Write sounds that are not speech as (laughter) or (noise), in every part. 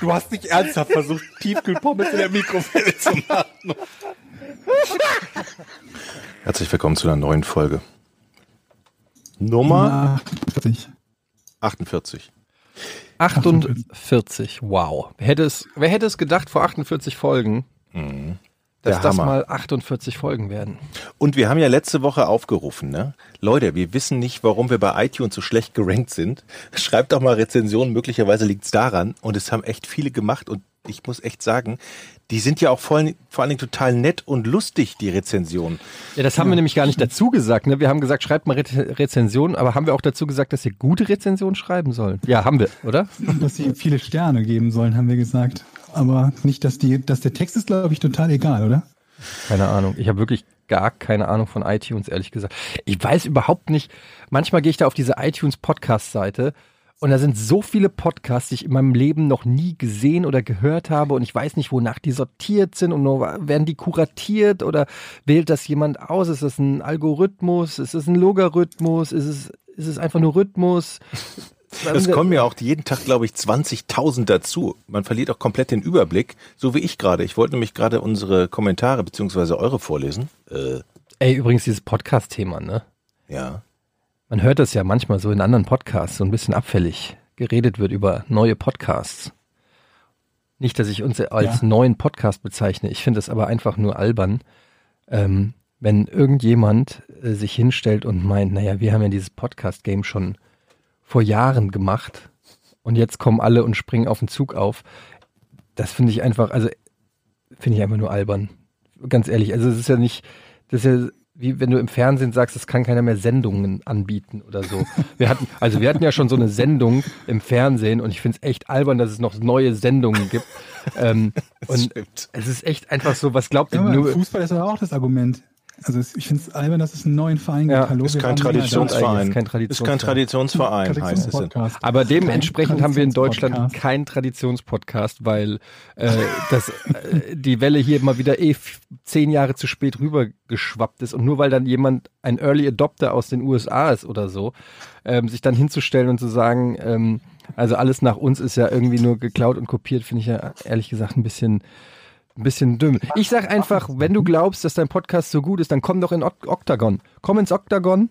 Du hast nicht ernsthaft versucht, Tiefkühlpommes in der Mikrowelle zu machen. Herzlich willkommen zu einer neuen Folge. Nummer 48. 48. 48. Wow. Wer hätte es, wer hätte es gedacht vor 48 Folgen, Mhm. Der dass das Hammer. mal 48 Folgen werden? Und wir haben ja letzte Woche aufgerufen, ne? Leute, wir wissen nicht, warum wir bei iTunes so schlecht gerankt sind. (laughs) Schreibt doch mal Rezensionen, möglicherweise liegt's daran. Und es haben echt viele gemacht. Und ich muss echt sagen, die sind ja auch vor allen, vor allen Dingen total nett und lustig, die Rezensionen. Ja, das haben wir nämlich gar nicht dazu gesagt. Ne? Wir haben gesagt, schreibt mal Re Rezensionen, aber haben wir auch dazu gesagt, dass ihr gute Rezensionen schreiben sollen? Ja, haben wir, oder? Dass sie viele Sterne geben sollen, haben wir gesagt. Aber nicht, dass die, dass der Text ist, glaube ich, total egal, oder? Keine Ahnung. Ich habe wirklich gar keine Ahnung von iTunes, ehrlich gesagt. Ich weiß überhaupt nicht. Manchmal gehe ich da auf diese iTunes Podcast-Seite und da sind so viele Podcasts, die ich in meinem Leben noch nie gesehen oder gehört habe und ich weiß nicht, wonach die sortiert sind und nur werden die kuratiert oder wählt das jemand aus? Ist das ein Algorithmus? Ist es ein Logarithmus? Ist es, ist es einfach nur Rhythmus? Es kommen ja auch jeden Tag, glaube ich, 20.000 dazu. Man verliert auch komplett den Überblick, so wie ich gerade. Ich wollte nämlich gerade unsere Kommentare beziehungsweise eure vorlesen. Äh, Ey, übrigens dieses Podcast-Thema, ne? ja. Man hört das ja manchmal so in anderen Podcasts, so ein bisschen abfällig geredet wird über neue Podcasts. Nicht, dass ich uns als Ja. neuen Podcast bezeichne. Ich finde es aber einfach nur albern, ähm, wenn irgendjemand äh, sich hinstellt und meint, naja, wir haben ja dieses Podcast-Game schon vor Jahren gemacht und jetzt kommen alle und springen auf den Zug auf. Das finde ich einfach, also finde ich einfach nur albern. Ganz ehrlich, also es ist ja nicht, das ist ja wie wenn du im Fernsehen sagst, es kann keiner mehr Sendungen anbieten oder so. Wir hatten, also wir hatten ja schon so eine Sendung im Fernsehen und ich finde es echt albern, dass es noch neue Sendungen gibt. Ähm, (laughs) und stimmt. es ist echt einfach so, was glaubt ihr Ja? Fußball ist aber auch das Argument. Also ich finde es albern, dass es einen neuen Verein Ja, gibt. Hallo, Ist kein Traditionsverein. Ist kein Ist kein Traditionsverein. Traditionsverein, heißt es. Aber dementsprechend haben wir in Deutschland keinen Traditionspodcast, weil äh, das, äh, die Welle hier mal wieder eh zehn Jahre zu spät rübergeschwappt ist. Und nur weil dann jemand ein Early Adopter aus den USA ist oder so, ähm, sich dann hinzustellen und zu sagen, ähm, also alles nach uns ist ja irgendwie nur geklaut und kopiert, finde ich ja ehrlich gesagt ein bisschen ein bisschen dümm. Ich sag einfach, wenn du glaubst, dass dein Podcast so gut ist, dann komm doch in Ok- Octagon. Komm ins Octagon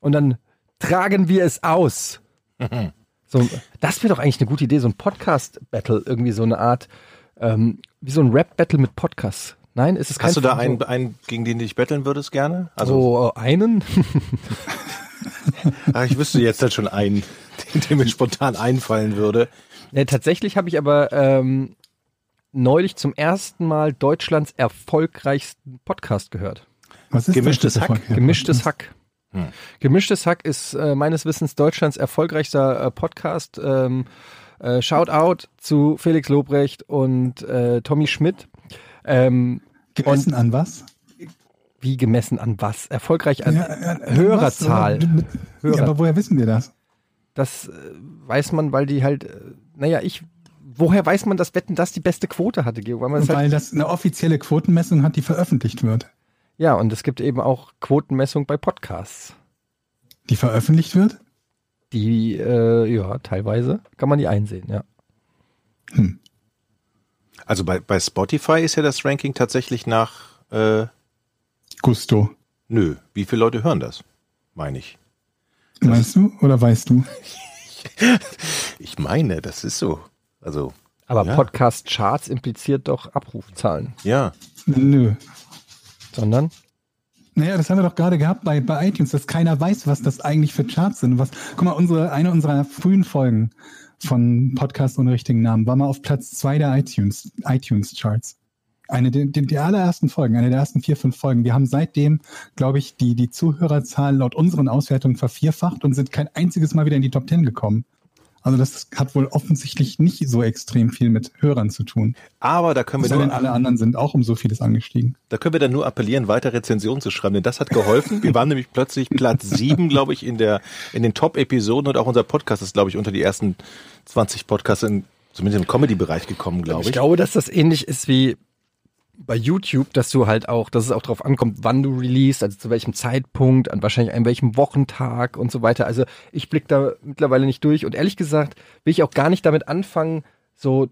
und dann tragen wir es aus. (laughs) So, das wäre doch eigentlich eine gute Idee, so ein Podcast-Battle, irgendwie so eine Art, ähm, wie so ein Rap-Battle mit Podcasts. Nein, ist es kein Hast du da einen, einen, gegen den du dich betteln würdest gerne? Also, so äh, einen? ach, (laughs) ich wüsste jetzt halt schon einen, (laughs) den, der mir spontan einfallen würde. nee, tatsächlich habe ich aber ähm, neulich zum ersten Mal Deutschlands erfolgreichsten Podcast gehört. Was ist Gemischtes das für Hack? Gemischtes Hack. Hm. Gemischtes Hack ist äh, meines Wissens Deutschlands erfolgreichster äh, Podcast. Ähm, äh, Shoutout zu Felix Lobrecht und äh, Tommy Schmidt. Ähm, Gemessen an was? wie gemessen an was? Erfolgreich an Ja, ja, an Hörerzahl. was? Mit- Hörer. Ja, aber woher wissen wir das? Das äh, weiß man, weil die halt, äh, naja, ich, woher weiß man, dass Wetten das die beste Quote hatte, Georg? Weil man das halt, Weil das eine offizielle Quotenmessung hat, die veröffentlicht wird. ja, und es gibt eben auch Quotenmessung bei Podcasts. Die veröffentlicht wird? Die, äh, ja, teilweise kann man die einsehen, ja. Also bei, bei Spotify ist ja das Ranking tatsächlich nach, äh, Gusto. nö, wie viele Leute hören das? Meine ich. Meinst du oder weißt du? (laughs) Ich meine, das ist so. Also, Aber Ja. Podcast-Charts impliziert doch Abrufzahlen, ja. Nö. sondern Naja, das haben wir doch gerade gehabt bei, bei iTunes, dass keiner weiß, was das eigentlich für Charts sind. Was, guck mal, unsere, eine unserer frühen Folgen von Podcast ohne richtigen Namen war mal auf Platz zwei der iTunes, iTunes Charts. Eine der, der, der allerersten Folgen, eine der ersten vier, fünf Folgen. Wir haben seitdem, glaube ich, die, die Zuhörerzahl laut unseren Auswertungen vervierfacht und sind kein einziges Mal wieder in die Top Ten gekommen. Also das hat wohl offensichtlich nicht so extrem viel mit Hörern zu tun. Aber da können wir Denn nur, alle anderen sind auch um so vieles angestiegen. da können wir dann nur appellieren, weiter Rezensionen zu schreiben, denn das hat geholfen. Wir waren nämlich plötzlich Platz sieben, glaube ich, in der, in den Top-Episoden und auch unser Podcast ist, glaube ich, unter die ersten 20 Podcasts in, zumindest im Comedy-Bereich gekommen, glaube Ich ich. glaube, dass das ähnlich ist wie bei YouTube, dass du halt auch, dass es auch drauf ankommt, wann du release, also zu welchem Zeitpunkt, an wahrscheinlich an welchem Wochentag und so weiter. Also ich blick da mittlerweile nicht durch und ehrlich gesagt will ich auch gar nicht damit anfangen, so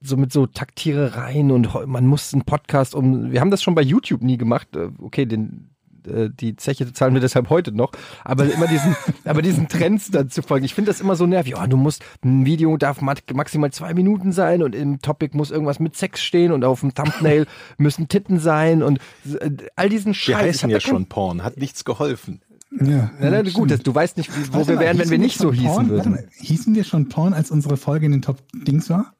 so mit so Taktierereien und man muss einen Podcast um. Wir haben das schon bei YouTube nie gemacht. Äh, Okay, den äh, die Zeche zahlen wir deshalb heute noch, aber immer diesen, (laughs) aber diesen Trends dann zu folgen. Ich finde das immer so nervig. Ja, du musst, ein Video darf maximal zwei Minuten sein und im Topic muss irgendwas mit Sex stehen und auf dem Thumbnail (laughs) müssen Titten sein und äh, all diesen Scheiß. Wir Ich heißen ja schon Porn, hat nichts geholfen. Ja, Na, na, gut, das, du weißt nicht, wo Warte wir mal, wären, wenn wir hießen nicht so hießen Porn? Warte würden. mal, hießen wir schon Porn, als unsere Folge in den Top Dings war?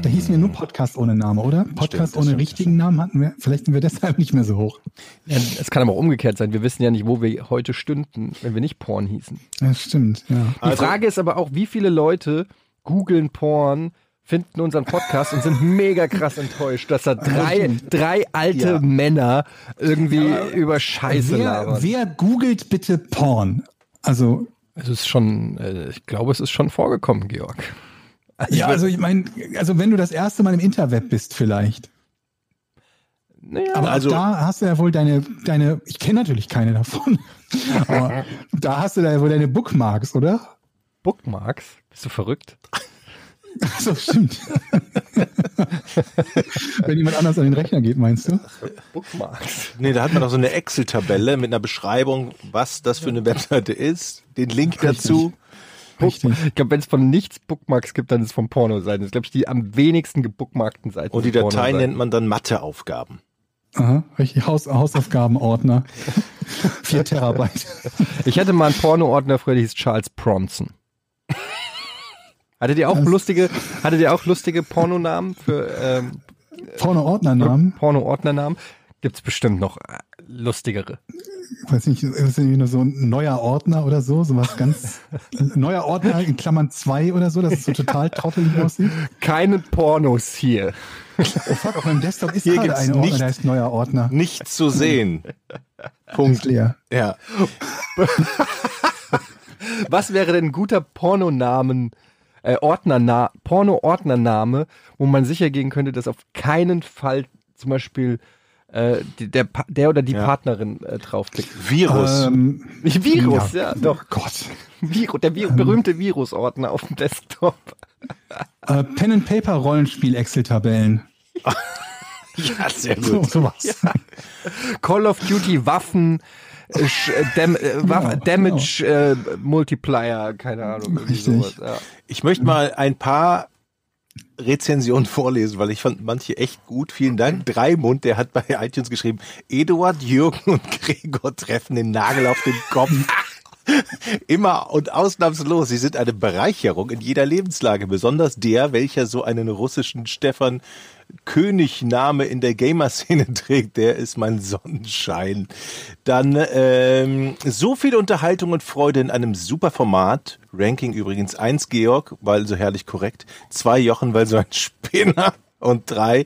Da hießen wir nur Podcast ohne Name, oder? Podcast das ohne stimmt, richtigen Namen hatten wir. Vielleicht sind wir deshalb nicht mehr so hoch. Ja, es kann aber auch umgekehrt sein. Wir wissen ja nicht, wo wir heute stünden, wenn wir nicht Porn hießen. Das stimmt, ja. Die Also- Frage ist aber auch, wie viele Leute googeln Porn, finden unseren Podcast und sind (laughs) mega krass enttäuscht, dass da drei, drei alte Ja. Männer irgendwie über Scheiße Wer, labern. wer googelt bitte Porn? Also, Es ist schon, äh, ich glaube, es ist schon vorgekommen, Georg. Ja, also ich meine, also wenn du das erste Mal im Interweb bist vielleicht. Naja, Aber Also- also, da hast du ja wohl deine, deine, ich kenne natürlich keine davon, (laughs) aber da hast du da ja wohl deine Bookmarks, oder? Bookmarks? Bist du verrückt? So, stimmt. wenn jemand anders an den Rechner geht, meinst du? Bookmarks. Nee, da hat man doch so eine Excel-Tabelle mit einer Beschreibung, was das für eine Webseite ist, den Link dazu. Richtig. Ich glaube, wenn es von nichts Bookmarks gibt, dann ist es von Pornoseiten. Das ist, glaube ich, die am wenigsten gebookmarkten Seiten. Und die sind Datei nennt man dann Matheaufgaben. Aha, richtig. Haus, Hausaufgabenordner. (laughs) Vier Terabyte. Ich hatte mal einen Porno-Ordner früher, der hieß Charles Bronson. Hattet ihr auch Das- lustige, hattet ihr auch lustige Pornonamen für ähm, Porno-Ordnernamen. Porno-Ordnernamen? Gibt's bestimmt noch äh, lustigere. Weiß nicht, ist das irgendwie nur so ein neuer Ordner oder so? So was ganz, (laughs) neuer Ordner in Klammern zwei oder so, dass es so total trottelig aussieht. Keine Pornos hier. Oh fuck, auf meinem Desktop ist Hier gerade ein Ordner, nicht- der heißt neuer Ordner. Nichts zu sehen. (laughs) Ist Punkt. leer. Ja. (laughs) Was wäre denn ein guter Pornonamen, äh, Ordnerna Porno-Ordnername, wo man sicher gehen könnte, dass auf keinen Fall zum Beispiel äh, der, der oder die Ja. Partnerin äh, draufklickt? Virus. Ähm, (laughs) Virus, ja, doch. Gott. Virus, der Vi berühmte Virusordner auf dem Desktop. (laughs) Äh, Pen and Paper Rollenspiel Excel-Tabellen. (laughs) ja, sehr So, gut. sowas. Call of Duty Waffen, äh, Sch- äh, Dam äh, Waff Genau, Damage äh, Multiplier, keine Ahnung. irgendwie Richtig. sowas, Ja. Ich möchte mal ein paar Rezensionen (laughs) vorlesen, weil ich fand manche echt gut. Vielen Dank. Dreimund, der hat bei iTunes geschrieben, Eduard, Jürgen und Gregor treffen den Nagel auf den Kopf. (laughs) (laughs) Immer und ausnahmslos. Sie sind eine Bereicherung in jeder Lebenslage. Besonders der, welcher so einen russischen Stefan König-Name in der Gamer-Szene trägt, der ist mein Sonnenschein. Dann ähm, so viel Unterhaltung und Freude in einem super Format. Ranking übrigens eins Georg, weil so herrlich korrekt. Zwei Jochen, weil so ein Spinner. Und drei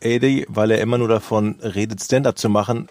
Eddie, weil er immer nur davon redet, Stand-up zu machen,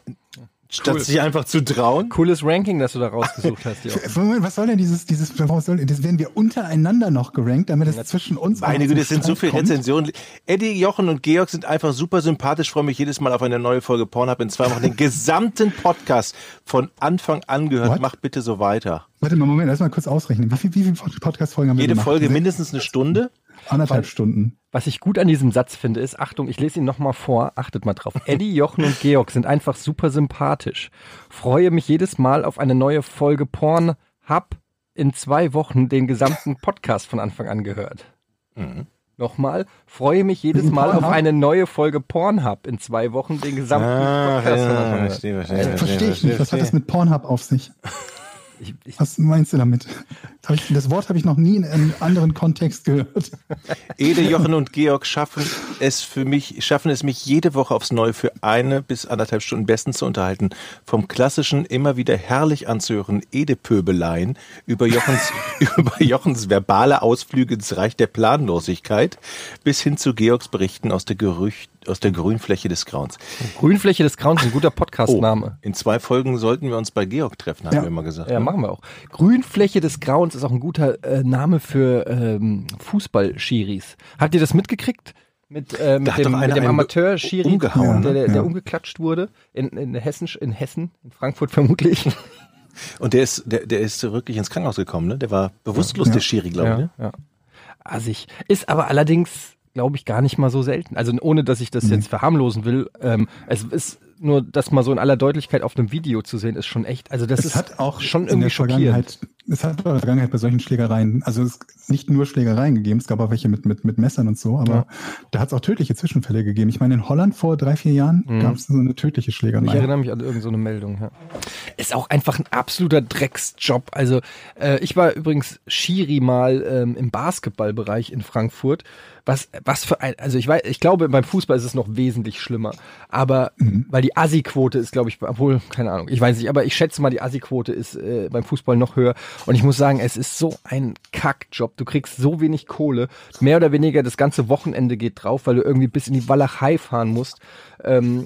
statt Cool. sich einfach zu trauen. Cooles Ranking, das du da rausgesucht hast. Jörg. Moment, was soll denn dieses, dieses, warum soll, das werden wir untereinander noch gerankt, damit es zwischen uns Meine Güte, es sind so viele? Rezensionen. Eddie, Jochen und Georg sind einfach super sympathisch. Freue mich jedes Mal auf eine neue Folge Pornhub in zwei Wochen. Den gesamten Podcast von Anfang an gehört. What? Macht bitte so weiter. Warte mal, Moment, lass mal kurz ausrechnen. Wie viel, wie viele Podcast-Folgen haben wir Jede gemacht? Folge mindestens eine Stunde. Anderthalb Stunden. Was ich gut an diesem Satz finde, ist, Achtung, ich lese ihn nochmal vor, achtet mal drauf. (laughs) Eddie, Jochen und Georg sind einfach super sympathisch. Freue mich jedes Mal auf eine neue Folge Porn. Hab in zwei Wochen den gesamten Podcast von Anfang an gehört. Nochmal, freue mich jedes Mal auf eine neue Folge Pornhub. In zwei Wochen den gesamten Ah, Podcast von Anfang ja, an. verstehe, verstehe, Verstehe ich nicht. Was hat das mit Pornhub auf sich? Ich, ich, Was meinst du damit? Hab ich, das Wort habe ich noch nie in einem anderen Kontext gehört. Ede, Jochen und Georg schaffen es für mich, schaffen es mich jede Woche aufs Neue für eine bis anderthalb Stunden besten zu unterhalten. Vom klassischen, immer wieder herrlich anzuhören Ede-Pöbeleien über Jochens, (laughs) über Jochens verbale Ausflüge ins Reich der Planlosigkeit bis hin zu Georgs Berichten aus der Gerücht, aus der Grünfläche des Grauens. Grünfläche des Grauens, ein guter Podcast-Name. In zwei Folgen sollten wir uns bei Georg treffen, haben Ja. wir immer gesagt. Ja, ne? machen wir auch. Grünfläche des Grauens ist auch ein guter äh, Name für ähm, Fußball-Schiris. Habt ihr das mitgekriegt? Mit, äh, mit dem, mit dem Amateur-Schiri, umgehauen, der, der, der ja. umgeklatscht wurde. In, in, Hessen, in Hessen, in Frankfurt vermutlich. Und der ist, der, der ist wirklich ins Krankenhaus gekommen, ne? Der war bewusstlos, der Schiri, glaube ich. Ne? ja. Assig. Ist aber allerdings, glaube ich, gar nicht mal so selten. Also ohne, dass ich das Mhm. jetzt verharmlosen will. Ähm, es ist nur, das mal so in aller Deutlichkeit auf einem Video zu sehen, ist schon echt. Also das Es ist hat auch schon irgendwie schockierend. Es hat auch in der Vergangenheit bei solchen Schlägereien, also es nicht nur Schlägereien gegeben, es gab auch welche mit, mit, mit Messern und so, aber Ja. da hat es auch tödliche Zwischenfälle gegeben. Ich meine, in Holland vor drei, vier Jahren Mhm. gab es so eine tödliche Ich Schlägerei. erinnere mich an irgendeine so eine Meldung. Ja. Ist auch einfach ein absoluter Drecksjob. Also äh, ich war übrigens Schiri mal ähm, im Basketballbereich in Frankfurt. Was, was für ein, also ich weiß, ich glaube, beim Fußball ist es noch wesentlich schlimmer. Aber weil die Assi-Quote ist, glaube ich, obwohl, keine Ahnung, ich weiß nicht, aber ich schätze mal, die Assi-Quote ist äh, beim Fußball noch höher. Und ich muss sagen, es ist so ein Kackjob. Du kriegst so wenig Kohle. Mehr oder weniger das ganze Wochenende geht drauf, weil du irgendwie bis in die Walachei fahren musst. Ähm,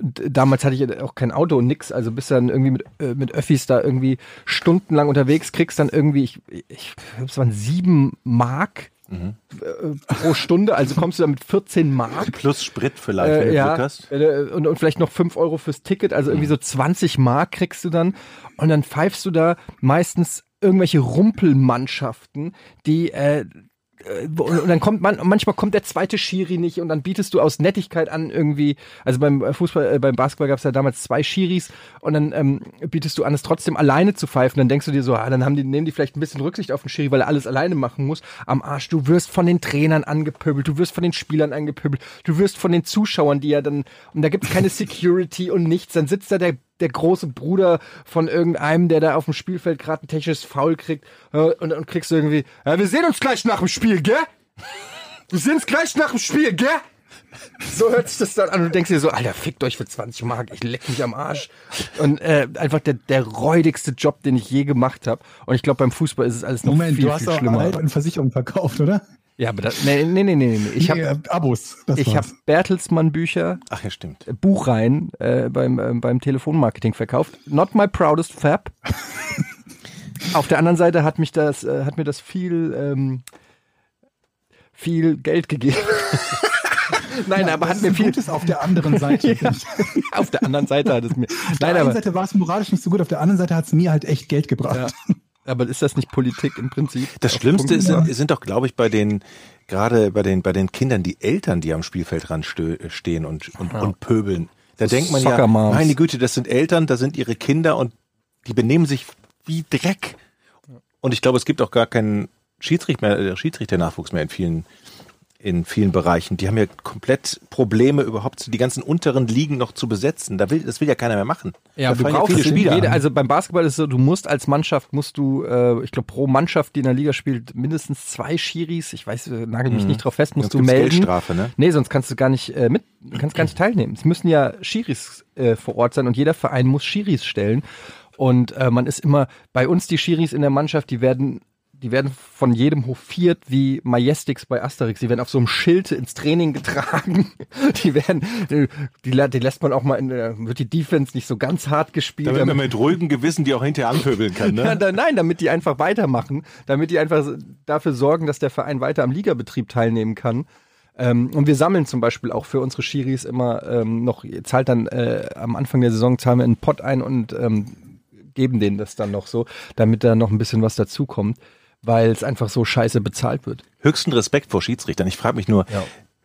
damals hatte ich auch kein Auto und nix, also bist dann irgendwie mit, äh, mit Öffis da irgendwie stundenlang unterwegs, kriegst dann irgendwie, ich, ich glaube, es waren sieben Mark äh, pro Stunde, also kommst du dann mit 14 Mark. Plus Sprit vielleicht, wenn Äh, du ja, Glück hast. äh, und, und vielleicht noch 5 Euro fürs Ticket, also irgendwie so 20 Mark kriegst du dann. Und dann pfeifst du da meistens irgendwelche Rumpelmannschaften, die äh, und dann kommt man, manchmal kommt der zweite Schiri nicht und dann bietest du aus Nettigkeit an irgendwie, also beim äh, Fußball, äh, beim Basketball gab es ja damals zwei Schiris und dann ähm, bietest du an, es trotzdem alleine zu pfeifen. Dann denkst du dir so, ah, dann haben die, nehmen die vielleicht ein bisschen Rücksicht auf den Schiri, weil er alles alleine machen muss. Am Arsch, du wirst von den Trainern angepöbelt, du wirst von den Spielern angepöbelt, du wirst von den Zuschauern, die ja dann, und da gibt's keine Security und nichts, dann sitzt da der der große Bruder von irgendeinem, der da auf dem Spielfeld gerade ein technisches Foul kriegt äh, und, und kriegst du irgendwie, ja, wir sehen uns gleich nach dem Spiel, gell? (laughs) Wir sehen uns gleich nach dem Spiel, gell? So hört sich das dann an und du denkst dir so, Alter, fickt euch für 20 Mark, ich leck mich am Arsch. Und äh, einfach der, der räudigste Job, den ich je gemacht habe. Und ich glaube, beim Fußball ist es alles noch Moment, viel, du hast viel auch schlimmer. eine Versicherung verkauft, oder? Ja, aber das, nee, nee, nee, nee, nee. Ich Nee, habe äh, Abos. Das ich hab war's. Bertelsmann Bücher, Ach ja, stimmt. Buchreihen äh, beim, ähm, beim Telefonmarketing verkauft. Not my proudest fab. (laughs) Auf der anderen Seite hat mich das, äh, hat mir das viel, ähm, viel Geld gegeben. (laughs) Nein, aber das hat mir viel. Gutes auf der anderen Seite. (laughs) Ja, auf der anderen Seite hat es mir. Auf der Nein, einen aber, Seite war es moralisch nicht so gut, auf der anderen Seite hat es mir halt echt Geld gebracht. ja, aber ist das nicht Politik im Prinzip? Das Schlimmste ist, sind doch, glaube ich, bei den, gerade bei den, bei den Kindern, die Eltern, die am Spielfeldrand stehen und, und, und pöbeln. Da denkt man ja, meine Güte, das sind Eltern, da sind ihre Kinder und die benehmen sich wie Dreck. Und ich glaube, es gibt auch gar keinen Schiedsrichter mehr, äh, Schiedsrichternachwuchs mehr in vielen, in vielen Bereichen. Die haben ja komplett Probleme, überhaupt die ganzen unteren Ligen noch zu besetzen. Da will, das will ja keiner mehr machen. Ja, da du brauchst viele Spieler also beim Basketball ist es so, du musst als Mannschaft, musst du, äh, ich glaube, pro Mannschaft, die in der Liga spielt, mindestens zwei Schiris, ich weiß, äh, nagel mich nicht drauf fest, musst Sonst du melden. Geldstrafe, ne? Nee, sonst kannst du gar nicht äh, mit, kannst gar nicht (clears throat) teilnehmen. Es müssen ja Schiris äh, vor Ort sein und jeder Verein muss Schiris stellen. Und äh, man ist immer, bei uns die Schiris in der Mannschaft, die werden die werden von jedem hofiert wie Majestics bei Asterix. Die werden auf so einem Schild ins Training getragen. (laughs) Die werden, die, die, lä- die lässt man auch mal in der, wird die Defense nicht so ganz hart gespielt. Damit man damit- mit ruhigem Gewissen die auch hinterher anpöbeln kann, ne? (laughs) nein, damit die einfach weitermachen, damit die einfach dafür sorgen, dass der Verein weiter am Ligabetrieb teilnehmen kann. Ähm, und wir sammeln zum Beispiel auch für unsere Schiris immer ähm, noch, zahlt dann äh, am Anfang der Saison zahlen wir einen Pott ein und ähm, geben denen das dann noch so, damit da noch ein bisschen was dazukommt, weil es einfach so scheiße bezahlt wird. höchsten Respekt vor Schiedsrichtern. Ich frage mich nur, Ja.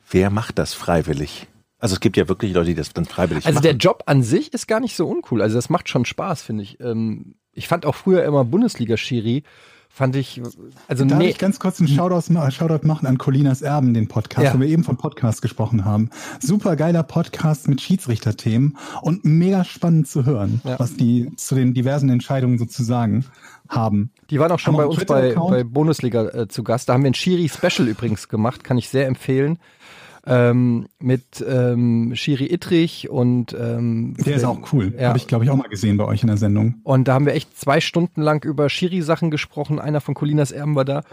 wer macht das freiwillig? Also es gibt ja wirklich Leute, die das dann freiwillig Also machen. der Job an sich ist gar nicht so uncool. Also das macht schon Spaß, finde ich. Ähm, ich fand auch früher immer Bundesliga-Schiri, fand ich, also Darf nee, ich ganz kurz einen Shoutout, Shoutout machen an Colinas Erben, den Podcast, Ja. wo wir eben von Podcast gesprochen haben. Super geiler Podcast mit Schiedsrichterthemen und mega spannend zu hören, Ja. was die zu den diversen Entscheidungen sozusagen haben. Die waren auch schon bei uns bei, bei Bundesliga äh, zu Gast. Da haben wir ein Schiri-Special übrigens gemacht, kann ich sehr empfehlen. Ähm, mit ähm, Schiri Ittrich und ähm, Der ist auch cool. Ja. Habe ich, glaube ich, auch mal gesehen bei euch in der Sendung. Und da haben wir echt zwei Stunden lang über Schiri-Sachen gesprochen. Einer von Colinas Erben war da.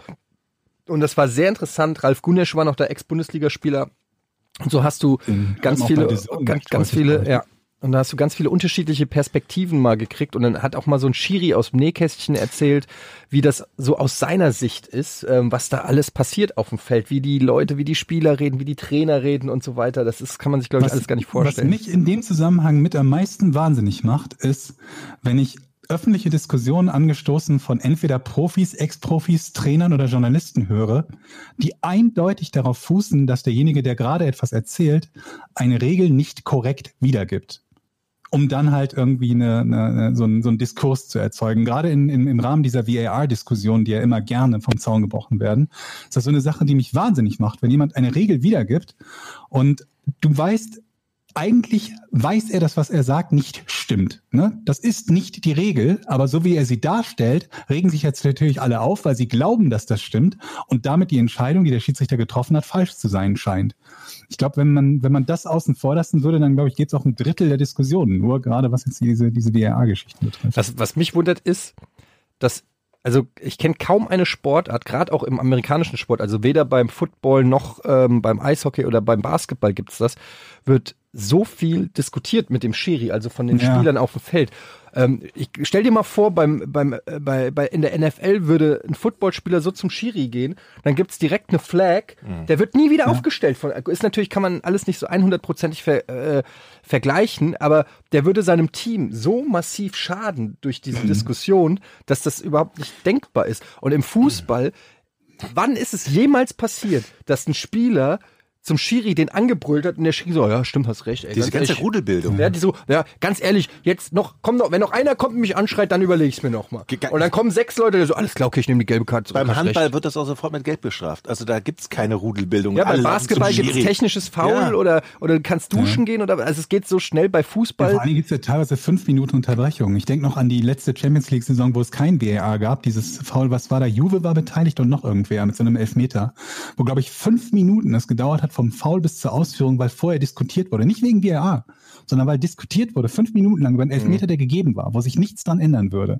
Und das war sehr interessant. Ralf Gunesch war noch der Ex-Bundesligaspieler. Und so hast du ganz viele, ganz, ganz viele, ja. Und da hast du ganz viele unterschiedliche Perspektiven mal gekriegt. Und dann hat auch mal so ein Schiri aus dem Nähkästchen erzählt, wie das so aus seiner Sicht ist, ähm, was da alles passiert auf dem Feld, wie die Leute, wie die Spieler reden, wie die Trainer reden und so weiter. Das ist, kann man sich, glaube ich, alles gar nicht vorstellen. Was mich in dem Zusammenhang mit am meisten wahnsinnig macht, ist, wenn ich öffentliche Diskussionen angestoßen von entweder Profis, Ex-Profis, Trainern oder Journalisten höre, die eindeutig darauf fußen, dass derjenige, der gerade etwas erzählt, eine Regel nicht korrekt wiedergibt. Um dann halt irgendwie eine, eine, so, einen, so einen Diskurs zu erzeugen. Gerade in, in, im Rahmen dieser VAR-Diskussionen, die ja immer gerne vom Zaun gebrochen werden, ist das so eine Sache, die mich wahnsinnig macht, wenn jemand eine Regel wiedergibt und du weißt, eigentlich weiß er, dass was er sagt nicht stimmt. Ne? Das ist nicht die Regel, aber so wie er sie darstellt, regen sich jetzt natürlich alle auf, weil sie glauben, dass das stimmt und damit die Entscheidung, die der Schiedsrichter getroffen hat, falsch zu sein scheint. Ich glaube, wenn man, wenn man das außen vor lassen würde, dann glaube ich, geht es auch ein Drittel der Diskussionen, nur gerade was jetzt diese, diese DRA-Geschichten betrifft. Was, was mich wundert ist, dass, also ich kenne kaum eine Sportart, gerade auch im amerikanischen Sport, also weder beim Football noch ähm, beim Eishockey oder beim Basketball gibt's das, wird so viel diskutiert mit dem Schiri, also von den Ja. Spielern auf dem Feld. Ähm, ich stell dir mal vor, beim, beim, äh, bei, bei, in der NFL würde ein Footballspieler so zum Schiri gehen, dann gibt's direkt eine Flag, der wird nie wieder aufgestellt. Von, ist natürlich, kann man alles nicht so 100%ig ver, äh, vergleichen, aber der würde seinem Team so massiv schaden durch diese Diskussion, dass das überhaupt nicht denkbar ist. Und im Fußball, wann ist es jemals passiert, dass ein Spieler zum Schiri den angebrüllt hat und der Schiri so, ja, stimmt, hast recht. Ey, Diese ganz ganze ehrlich, Rudelbildung. ja, die so, ja, ganz ehrlich, jetzt noch, komm noch, wenn noch einer kommt und mich anschreit, dann überlege ich mir noch mal. Ge- Und dann kommen sechs Leute, die so, alles klar, okay, ich nehme die gelbe Karte. zurück, Beim Handball recht. wird das auch sofort mit Geld bestraft. Also da gibt's keine Rudelbildung. Ja, beim Basketball zum gibt es Schiri. technisches Foul Ja. oder, oder du kannst duschen gehen oder, also es geht so schnell bei Ja, Fußball. vor allen Dingen gibt es ja teilweise fünf Minuten Unterbrechung. Ich denke noch an die letzte Champions League-Saison, wo es kein VAR gab. Dieses Foul, was war da? Juve war beteiligt und noch irgendwer mit so einem Elfmeter. Wo, glaube ich, fünf Minuten es gedauert hat vom Foul bis zur Ausführung, weil vorher diskutiert wurde. Nicht wegen VAR, sondern weil diskutiert wurde, fünf Minuten lang über einen Elfmeter, der gegeben war, wo sich nichts dran ändern würde.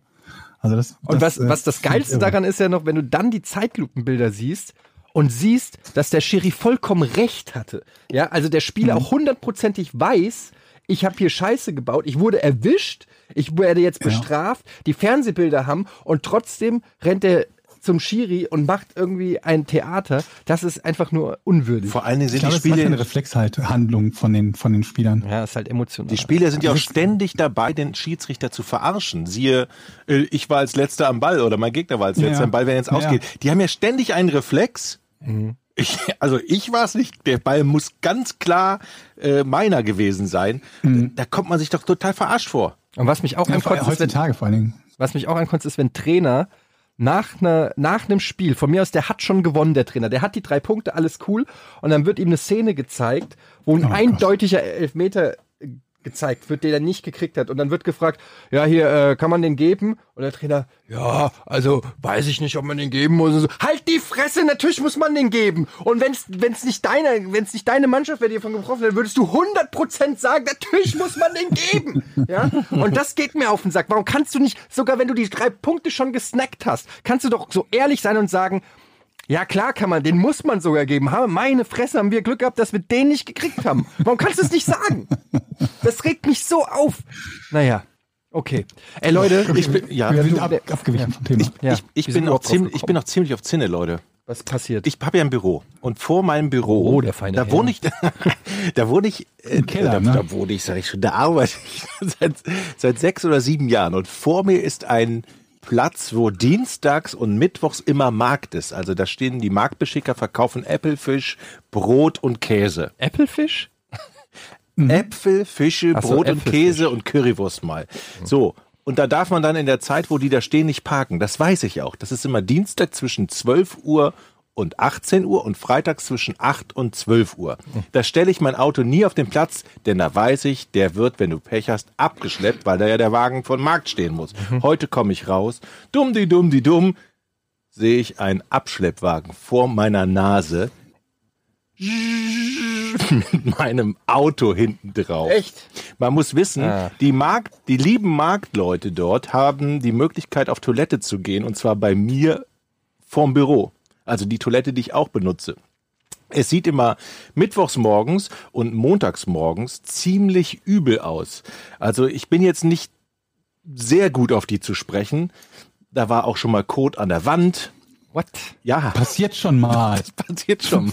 Also das, Und was, äh, was das Geilste daran ist ja noch, wenn du dann die Zeitlupenbilder siehst und siehst, dass der Schiri vollkommen recht hatte. Ja, also der Spieler Mhm. auch hundertprozentig weiß, ich habe hier Scheiße gebaut, ich wurde erwischt, ich werde jetzt bestraft, die Fernsehbilder haben und trotzdem rennt er zum Schiri und macht irgendwie ein Theater. Das ist einfach nur unwürdig. Vor allen Dingen Ich sind glaube, die das ist eine Spiele, Reflexhandlung von den, von den Spielern. ja, ist halt emotional. die Spieler sind ja auch ständig dabei, den Schiedsrichter zu verarschen. Siehe, äh, ich war als letzter am Ball oder mein Gegner war als Ja. letzter am Ball, wenn er jetzt Ja. ausgeht. Die haben ja ständig einen Reflex. Mhm. Ich, also ich war es nicht. Der Ball muss ganz klar äh, meiner gewesen sein. Da kommt man sich doch total verarscht vor. und was mich auch Ja, ankotzt, ist, wenn, vor allen Dingen. Was mich auch ankotzt, ist, wenn Trainer nach, einer, nach einem Spiel, von mir aus, der hat schon gewonnen, der Trainer, der hat die drei Punkte, alles cool, und dann wird ihm eine Szene gezeigt, wo ein Oh eindeutiger Elfmeter gezeigt wird, den er nicht gekriegt hat. Und dann wird gefragt, ja, hier, äh, kann man den geben? Und der Trainer, ja, also weiß ich nicht, ob man den geben muss. So, halt die Fresse, natürlich muss man den geben. Und wenn's wenn's nicht deine, nicht deine Mannschaft wäre, die davon gebrochen wäre, würdest du 100% sagen, natürlich muss man den geben. Ja? Und das geht mir auf den Sack. Warum kannst du nicht, sogar wenn du die drei Punkte schon gesnackt hast, kannst du doch so ehrlich sein und sagen, ja klar kann man, den muss man sogar geben. Meine Fresse haben wir Glück gehabt, dass wir den nicht gekriegt haben. Warum kannst du es nicht sagen? Das regt mich so auf. Naja, okay. Ey Leute, Ich bin, ja, Wir sind du- ab, abgewichen vom Thema. ja, ich, ich, bin auch ziemlich, ich bin auch ziemlich auf Zinne, Leute. was passiert? Ich habe ja ein Büro und vor meinem Büro, Oh, der feine da wohne ich, (laughs) da wohne ich, äh, Im Keller, da, ne? da wohne ich, sag ich schon, da arbeite ich (laughs) seit, seit sechs oder sieben Jahren und vor mir ist ein Platz, wo dienstags und mittwochs immer Markt ist. Also da stehen die Marktbeschicker, verkaufen Äpfelfisch, Brot und Käse. Applefish? (laughs) Äpfel, Fische, Ach so, Brot und Äpfelfisch. Käse und Currywurst mal. So. Und da darf man dann in der Zeit, wo die da stehen, nicht parken. Das weiß ich auch. Das ist immer Dienstag zwischen 12 Uhr und 18 Uhr und freitags zwischen 8 und 12 Uhr. Da stelle ich mein Auto nie auf den Platz, denn da weiß ich, der wird, wenn du Pech hast, abgeschleppt, weil da ja der Wagen von Markt stehen muss. Heute komme ich raus, dumm die dumm die dumm, sehe ich einen Abschleppwagen vor meiner Nase (laughs) mit meinem Auto hinten drauf. Echt? Man muss wissen, Ah. die Markt, die lieben Marktleute dort haben die Möglichkeit auf Toilette zu gehen und zwar bei mir vorm Büro. Also die Toilette, die ich auch benutze. Es sieht immer mittwochs morgens und montags morgens ziemlich übel aus. Also ich bin jetzt nicht sehr gut auf die zu sprechen. Da war auch schon mal Kot an der Wand. What? Ja, Passiert schon mal. (laughs) passiert schon.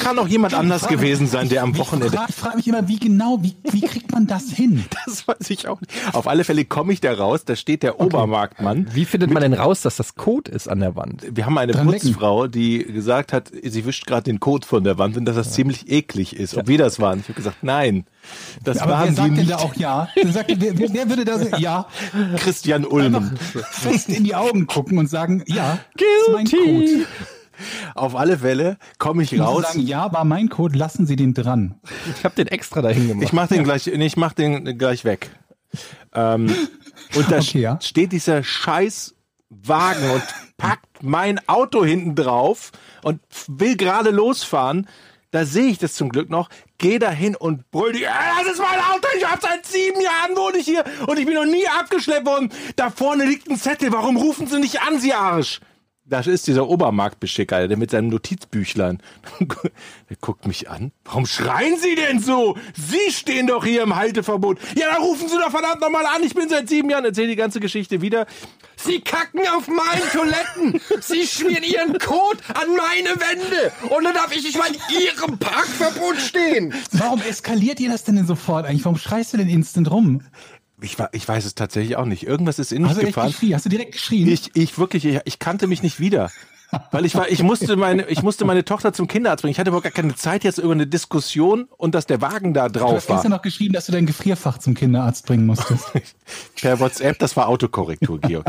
Kann auch jemand anders frage- gewesen sein, der am Ich Wochenende frage frag mich immer, wie genau, wie, wie kriegt man das hin? (laughs) Das weiß ich auch nicht. Auf alle Fälle komme ich da raus, da steht der Obermarktmann. Wie findet man denn raus, dass das Code ist an der Wand? Wir haben eine Dran lecken. Putzfrau, die gesagt hat, sie wischt gerade den Kot von der Wand und dass das ziemlich eklig ist. Ob wir das waren? Ich habe gesagt, nein. Das Aber wer waren die sagt denn da auch ja? Sagt, wer, wer, wer würde da (laughs) sagen, ja, Christian Ulmen. fest in die Augen gucken und sagen, ja, das ist mein Code. Auf alle Fälle komme ich raus. sagen, ja, war mein Code, lassen Sie den dran. Ich habe den extra dahin gemacht. Ich mach den gleich, nee, ich mach den gleich weg. Ähm, (laughs) und da Okay, ja. steht dieser scheiß Wagen und packt mein Auto hinten drauf und will gerade losfahren. Da sehe ich das zum Glück noch, gehe da hin und brüll die, "Äh, das ist mein Auto, ich hab seit sieben Jahren wohne ich hier und ich bin noch nie abgeschleppt worden. Da vorne liegt ein Zettel, warum rufen Sie nicht an, Sie Arsch? Das ist dieser Obermarktbeschicker, der mit seinem Notizbüchlein. (laughs) Der guckt mich an. Warum schreien Sie denn so? Sie stehen doch hier im Halteverbot. Ja, dann rufen Sie doch verdammt nochmal an. Ich bin seit sieben Jahren, erzähle die ganze Geschichte wieder. Sie kacken auf meinen Toiletten. Sie schmieren ihren Kot an meine Wände. Und dann darf ich nicht mal in ihrem Parkverbot stehen. Warum eskaliert ihr das denn, denn sofort eigentlich? Warum schreist du denn instant rum? Ich, ich weiß es tatsächlich auch nicht. Irgendwas ist in mich Hast du gefahren. Hast du direkt geschrien? Ich, ich wirklich, ich, ich kannte mich nicht wieder. Weil ich war, ich musste meine, ich musste meine Tochter zum Kinderarzt bringen. Ich hatte überhaupt gar keine Zeit jetzt über eine Diskussion und dass der Wagen da du drauf hast war. gestern noch geschrieben, dass du dein Gefrierfach zum Kinderarzt bringen musstest. (laughs) Per WhatsApp, das war Autokorrektur, Georg.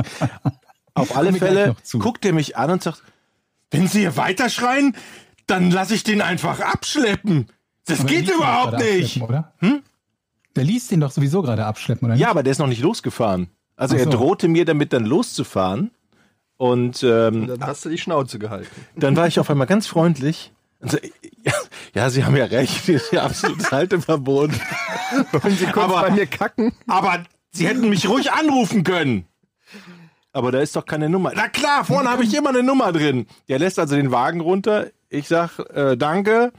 Auf alle Fälle guckt er mich an und sagt, wenn Sie hier weiterschreien, dann lasse ich den einfach abschleppen. Das Aber geht überhaupt nicht. Oder? Der ließ den doch sowieso gerade abschleppen, oder nicht? Ja, aber der ist noch nicht losgefahren. Also Ach er so. drohte mir damit dann loszufahren. Und ähm, Dann hast du die Schnauze gehalten. dann war ich auf einmal ganz freundlich. Und so, ja, ja, Sie haben ja recht, (laughs) das ist ja absolutes Halteverbot. Wollen Sie kurz Aber- bei mir kacken? Aber Sie hätten mich ruhig anrufen können. Aber da ist doch keine Nummer. Na klar, vorne habe ich immer eine Nummer drin. Der lässt also den Wagen runter. Ich sag äh, danke.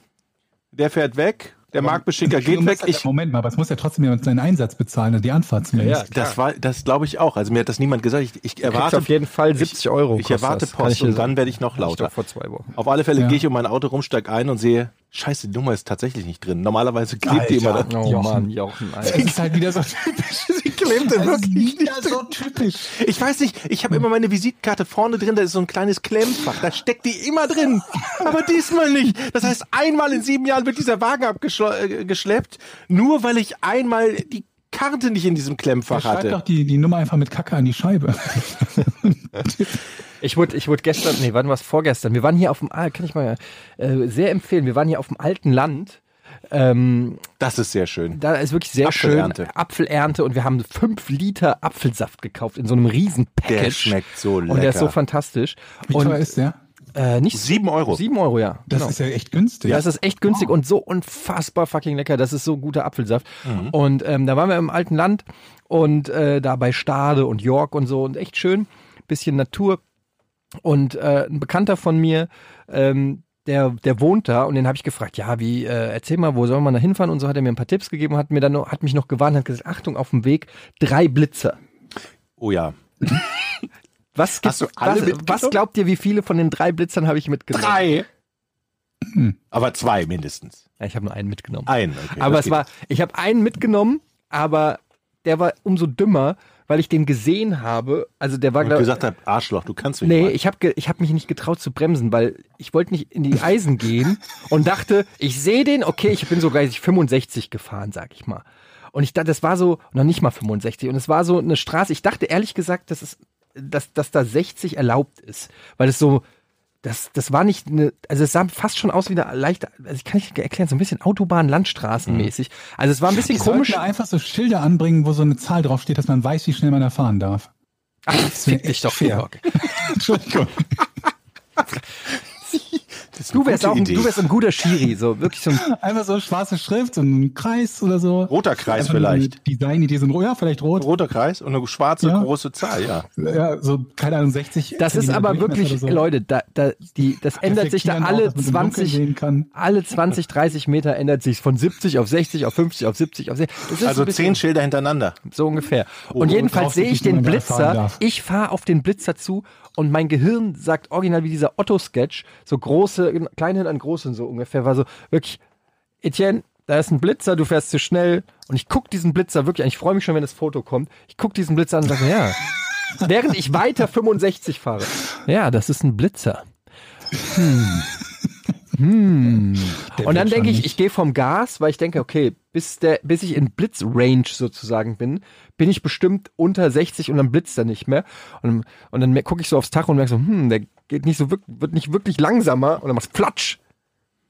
Der fährt weg. Der Marktbeschicker geht weg. halt- Ich, Moment mal, aber es muss ja trotzdem jemand seinen Einsatz bezahlen und die Anfahrt zumindest. das war, das glaube ich auch. Also mir hat das niemand gesagt. Ich, ich erwarte auf jeden Fall 70 Euro. Ich erwarte Post ich und dann werde ich noch ich lauter. doch vor zwei Wochen. Auf alle Fälle Ja. gehe ich um mein Auto rum, steig ein und sehe, scheiße, die Nummer ist tatsächlich nicht drin. Normalerweise klebt die immer Alter. da. Oh Jochen. Mann, Jochen. Alter. ist halt wieder so typisch. (laughs) Sie klebt wirklich wieder so typisch. Ich weiß nicht, ich habe immer meine Visitenkarte vorne drin, da ist so ein kleines Klemmfach, da steckt die immer drin. Aber diesmal nicht. Das heißt, einmal in sieben Jahren wird dieser Wagen abgeschleppt, nur weil ich einmal die Karte nicht in diesem Klemmfach Schreib doch hatte. die, die Nummer einfach mit Kacke an die Scheibe. Ich wurde, ich wurde gestern, nee, wann war es vorgestern? Wir waren hier auf dem, ah, kann ich mal äh, sehr empfehlen, wir waren hier auf dem alten Land. Ähm, Das ist sehr schön. da ist wirklich sehr Apfelernte. schön Apfelernte und wir haben fünf Liter Apfelsaft gekauft in so einem riesen Package. Der schmeckt so lecker. Und der ist so fantastisch. Wie und teuer ist der? Äh, nicht Sieben Euro. Sieben Euro, ja. Das genau. ist ja echt günstig. Ja, es ist echt günstig und so unfassbar fucking lecker. Das ist so guter Apfelsaft. Und ähm, da waren wir im alten Land und äh, da bei Stade und York und so und echt schön. Bisschen Natur. Und äh, ein Bekannter von mir, ähm, der, der wohnt da und den habe ich gefragt, ja, wie, äh, erzähl mal, wo soll man da hinfahren? Und so hat er mir ein paar Tipps gegeben und hat mir dann noch, hat mich noch gewarnt, hat gesagt, Achtung, auf dem Weg, drei Blitzer. Oh ja. (laughs) Was, Hast du gibt's- alle was, was glaubt ihr, wie viele von den drei Blitzern habe ich mitgenommen? Drei. Aber zwei mindestens. Ja, ich habe nur einen mitgenommen. Ein. Okay, aber das es geht. war, ich habe einen mitgenommen, aber der war umso dümmer, weil ich den gesehen habe. Also der war Und glaub- gesagt habe, Arschloch, du kannst mich Nee, mal. ich habe ich hab mich nicht getraut zu bremsen, weil ich wollte nicht in die Eisen gehen (laughs) und dachte, ich sehe den, okay, ich bin sogar 65 gefahren, sag ich mal. Und ich dachte, das war so, noch nicht mal 65, und es war so eine Straße, ich dachte ehrlich gesagt, dass es, dass, dass da 60 erlaubt ist, weil es so, das, das war nicht eine, also es sah fast schon aus wie eine leichte, also ich kann nicht erklären, so ein bisschen Autobahn, Landstraßenmäßig. Also es war ein bisschen Die komisch. da einfach so Schilder anbringen, wo so eine Zahl draufsteht, dass man weiß, wie schnell man da fahren darf. Ach, das fick dich doch, fair. (laughs) Entschuldigung. (laughs) Eine Du wärst auch Idee. du wärst ein guter Schiri, so wirklich so ein, (laughs) Einfach so schwarze Schrift, so ein Kreis oder so. Roter Kreis Einfach eine vielleicht. Designidee, so ein, ja, vielleicht rot. Roter Kreis und eine schwarze Ja. große Zahl, ja. Ja, so, keine Ahnung, 60. das ist aber wirklich, so. Leute, da, da, die, das ändert sich da auch, alle Dunkeln 20, sehen kann. alle 20, 30 Meter ändert sich von 70 auf 60, auf 50, auf 70, auf 60. Das ist Also bisschen- zehn Schilder hintereinander. So ungefähr. Oh, und jedenfalls sehe ich den Blitzer. Ich fahre auf den Blitzer zu und mein Gehirn sagt original wie dieser Otto-Sketch, so große, klein hin an groß und so ungefähr, war so wirklich, Etienne, da ist ein Blitzer, du fährst zu schnell. Und ich guck diesen Blitzer wirklich an. Ich freue mich schon, wenn das Foto kommt. Ich guck diesen Blitzer an und sage, ja. Während ich weiter 65 fahre. Ja, das ist ein Blitzer. Hm. Hm. Und dann denke ich, ich gehe vom Gas, weil ich denke, okay, bis der, bis ich in Blitzrange sozusagen bin, bin ich bestimmt unter 60 und dann blitzt er nicht mehr. Und, und dann gucke ich so aufs Tacho und merke so, hm, der geht nicht so wirklich, wird nicht wirklich langsamer und dann macht's Platsch.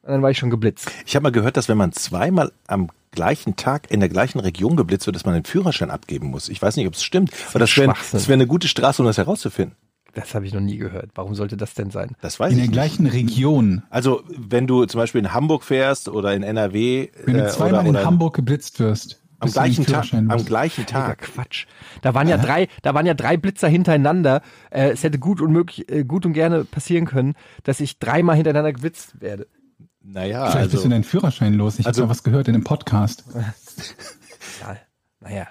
Und dann war ich schon geblitzt. Ich habe mal gehört, dass wenn man zweimal am gleichen Tag in der gleichen Region geblitzt wird, dass man den Führerschein abgeben muss. Ich weiß nicht, ob es stimmt, aber das wäre wär eine gute Straße, um das herauszufinden. Das habe ich noch nie gehört. Warum sollte das denn sein? Das weiß In ich der nicht. gleichen Region. Also wenn du zum Beispiel in Hamburg fährst oder in NRW Wenn du äh, zweimal oder, in oder Hamburg geblitzt wirst. am bist gleichen Tag, am gleichen Tag. Quatsch. Da waren ja drei, da waren ja drei Blitzer hintereinander. Äh, es hätte gut und möglich, äh, gut und gerne passieren können, dass ich dreimal hintereinander geblitzt werde. Naja, Vielleicht bist also du deinen Führerschein los. Ich Also- habe was gehört in einem Podcast. (laughs) Ja, naja.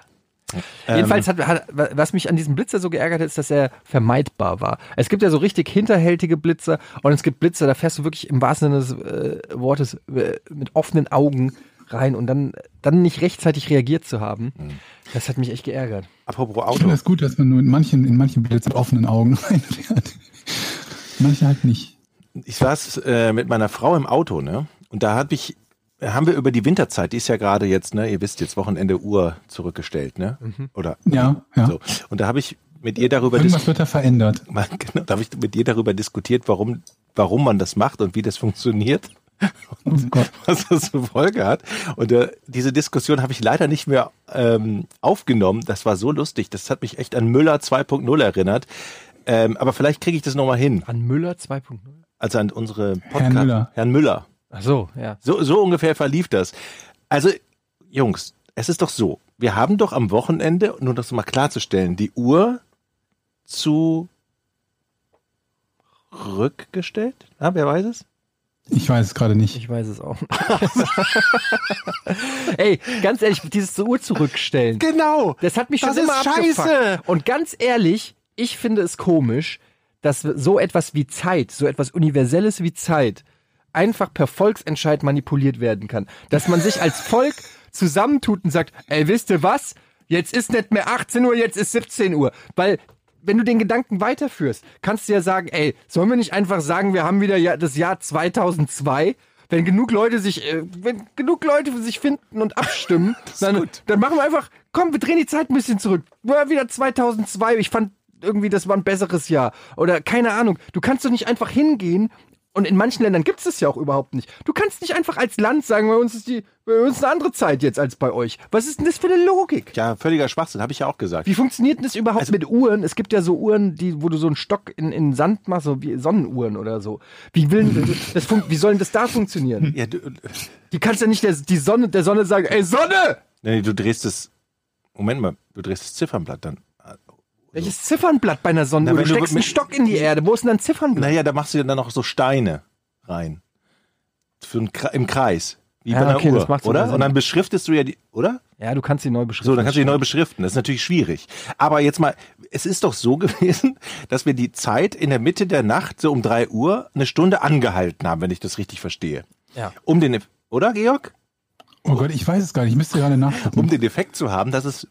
Ähm. Jedenfalls hat, hat, was mich an diesem Blitzer so geärgert hat, ist, dass er vermeidbar war. Es gibt ja so richtig hinterhältige Blitzer und es gibt Blitzer, da fährst du wirklich im wahrsten Sinne des äh, Wortes äh, mit offenen Augen rein und dann, dann nicht rechtzeitig reagiert zu haben. Mhm. Das hat mich echt geärgert. apropos Ich Auto. finde das gut, dass man nur in manchen, in manchen Blitz mit offenen Augen (laughs) reinfährt. Manche halt nicht. Ich saß äh, mit meiner Frau im Auto, ne? Und da hab ich, haben wir über die Winterzeit, die ist ja gerade jetzt, ne? Ihr wisst jetzt Wochenende Uhr zurückgestellt, ne? Oder Ja, ja. so. Und da habe ich mit ihr darüber Irgendwas diskutiert. wird da verändert. (laughs) Genau, da habe ich mit ihr darüber diskutiert, warum, warum man das macht und wie das funktioniert. (laughs) Oh Gott. was das zur Folge hat. Und äh, diese Diskussion habe ich leider nicht mehr ähm, aufgenommen. Das war so lustig. Das hat mich echt an Müller 2.0 erinnert. Ähm, aber vielleicht kriege ich das nochmal hin. An Müller 2.0. Also an unsere Podcast. Herrn Müller. Herrn Müller. Ach so, ja. So, so ungefähr verlief das. Also, Jungs, es ist doch so. Wir haben doch am Wochenende, nur das mal klarzustellen, die Uhr zu rückgestellt. Ah, wer weiß es? Ich weiß es gerade nicht. Ich weiß es auch. (laughs) Ey, ganz ehrlich, dieses zur Uhr zurückstellen. Genau. Das hat mich Das schon immer ist abgefuckt. scheiße. Und ganz ehrlich, ich finde es komisch, dass so etwas wie Zeit, so etwas Universelles wie Zeit, einfach per Volksentscheid manipuliert werden kann. Dass man sich als Volk zusammentut und sagt, ey, wisst ihr was? Jetzt ist nicht mehr 18 Uhr, jetzt ist 17 Uhr. Weil, wenn du den Gedanken weiterführst, kannst du ja sagen, ey, sollen wir nicht einfach sagen, wir haben wieder das Jahr 2002? Wenn genug Leute sich, äh, wenn genug Leute sich finden und abstimmen, (laughs) dann, dann machen wir einfach, komm, wir drehen die Zeit ein bisschen zurück. War wieder 2002. Ich fand irgendwie, das war ein besseres Jahr. Oder keine Ahnung. Du kannst doch nicht einfach hingehen. Und in manchen Ländern gibt es das ja auch überhaupt nicht. Du kannst nicht einfach als Land sagen, bei uns ist die, bei uns eine andere Zeit jetzt als bei euch. Was ist denn das für eine Logik? Ja, völliger Schwachsinn, habe ich ja auch gesagt. Wie funktioniert denn das überhaupt Also- mit Uhren? Es gibt ja so Uhren, die, wo du so einen Stock in, in Sand machst, so wie Sonnenuhren oder so. Wie, will, das, fun- wie soll denn das da funktionieren? Ja, du, Die kannst ja nicht der, die Sonne, der Sonne sagen, ey Sonne! nee, du drehst es. Moment mal, du drehst das Ziffernblatt dann. Welches Ziffernblatt bei einer Sonnenuhr? Na, Du du steckst einen Stock in die Erde. Wo ist denn ein Ziffernblatt? Naja, da machst du ja dann noch so Steine rein. Für einen, Kre- Im Kreis. Wie Ja, bei einer okay, das Uhr, macht sogar oder? Sinn. Und dann beschriftest du ja die, oder? Ja, du kannst sie neu beschriften. So, dann kannst du die neu beschriften. Das ist natürlich schwierig. Aber jetzt mal, es ist doch so (laughs) gewesen, dass wir die Zeit in der Mitte der Nacht, so um drei Uhr, eine Stunde angehalten haben, wenn ich das richtig verstehe. Ja. Um den, oder Georg? Oh Gott, ich weiß es gar nicht. Ich müsste gerade nachgucken. Um den Effekt zu haben, dass es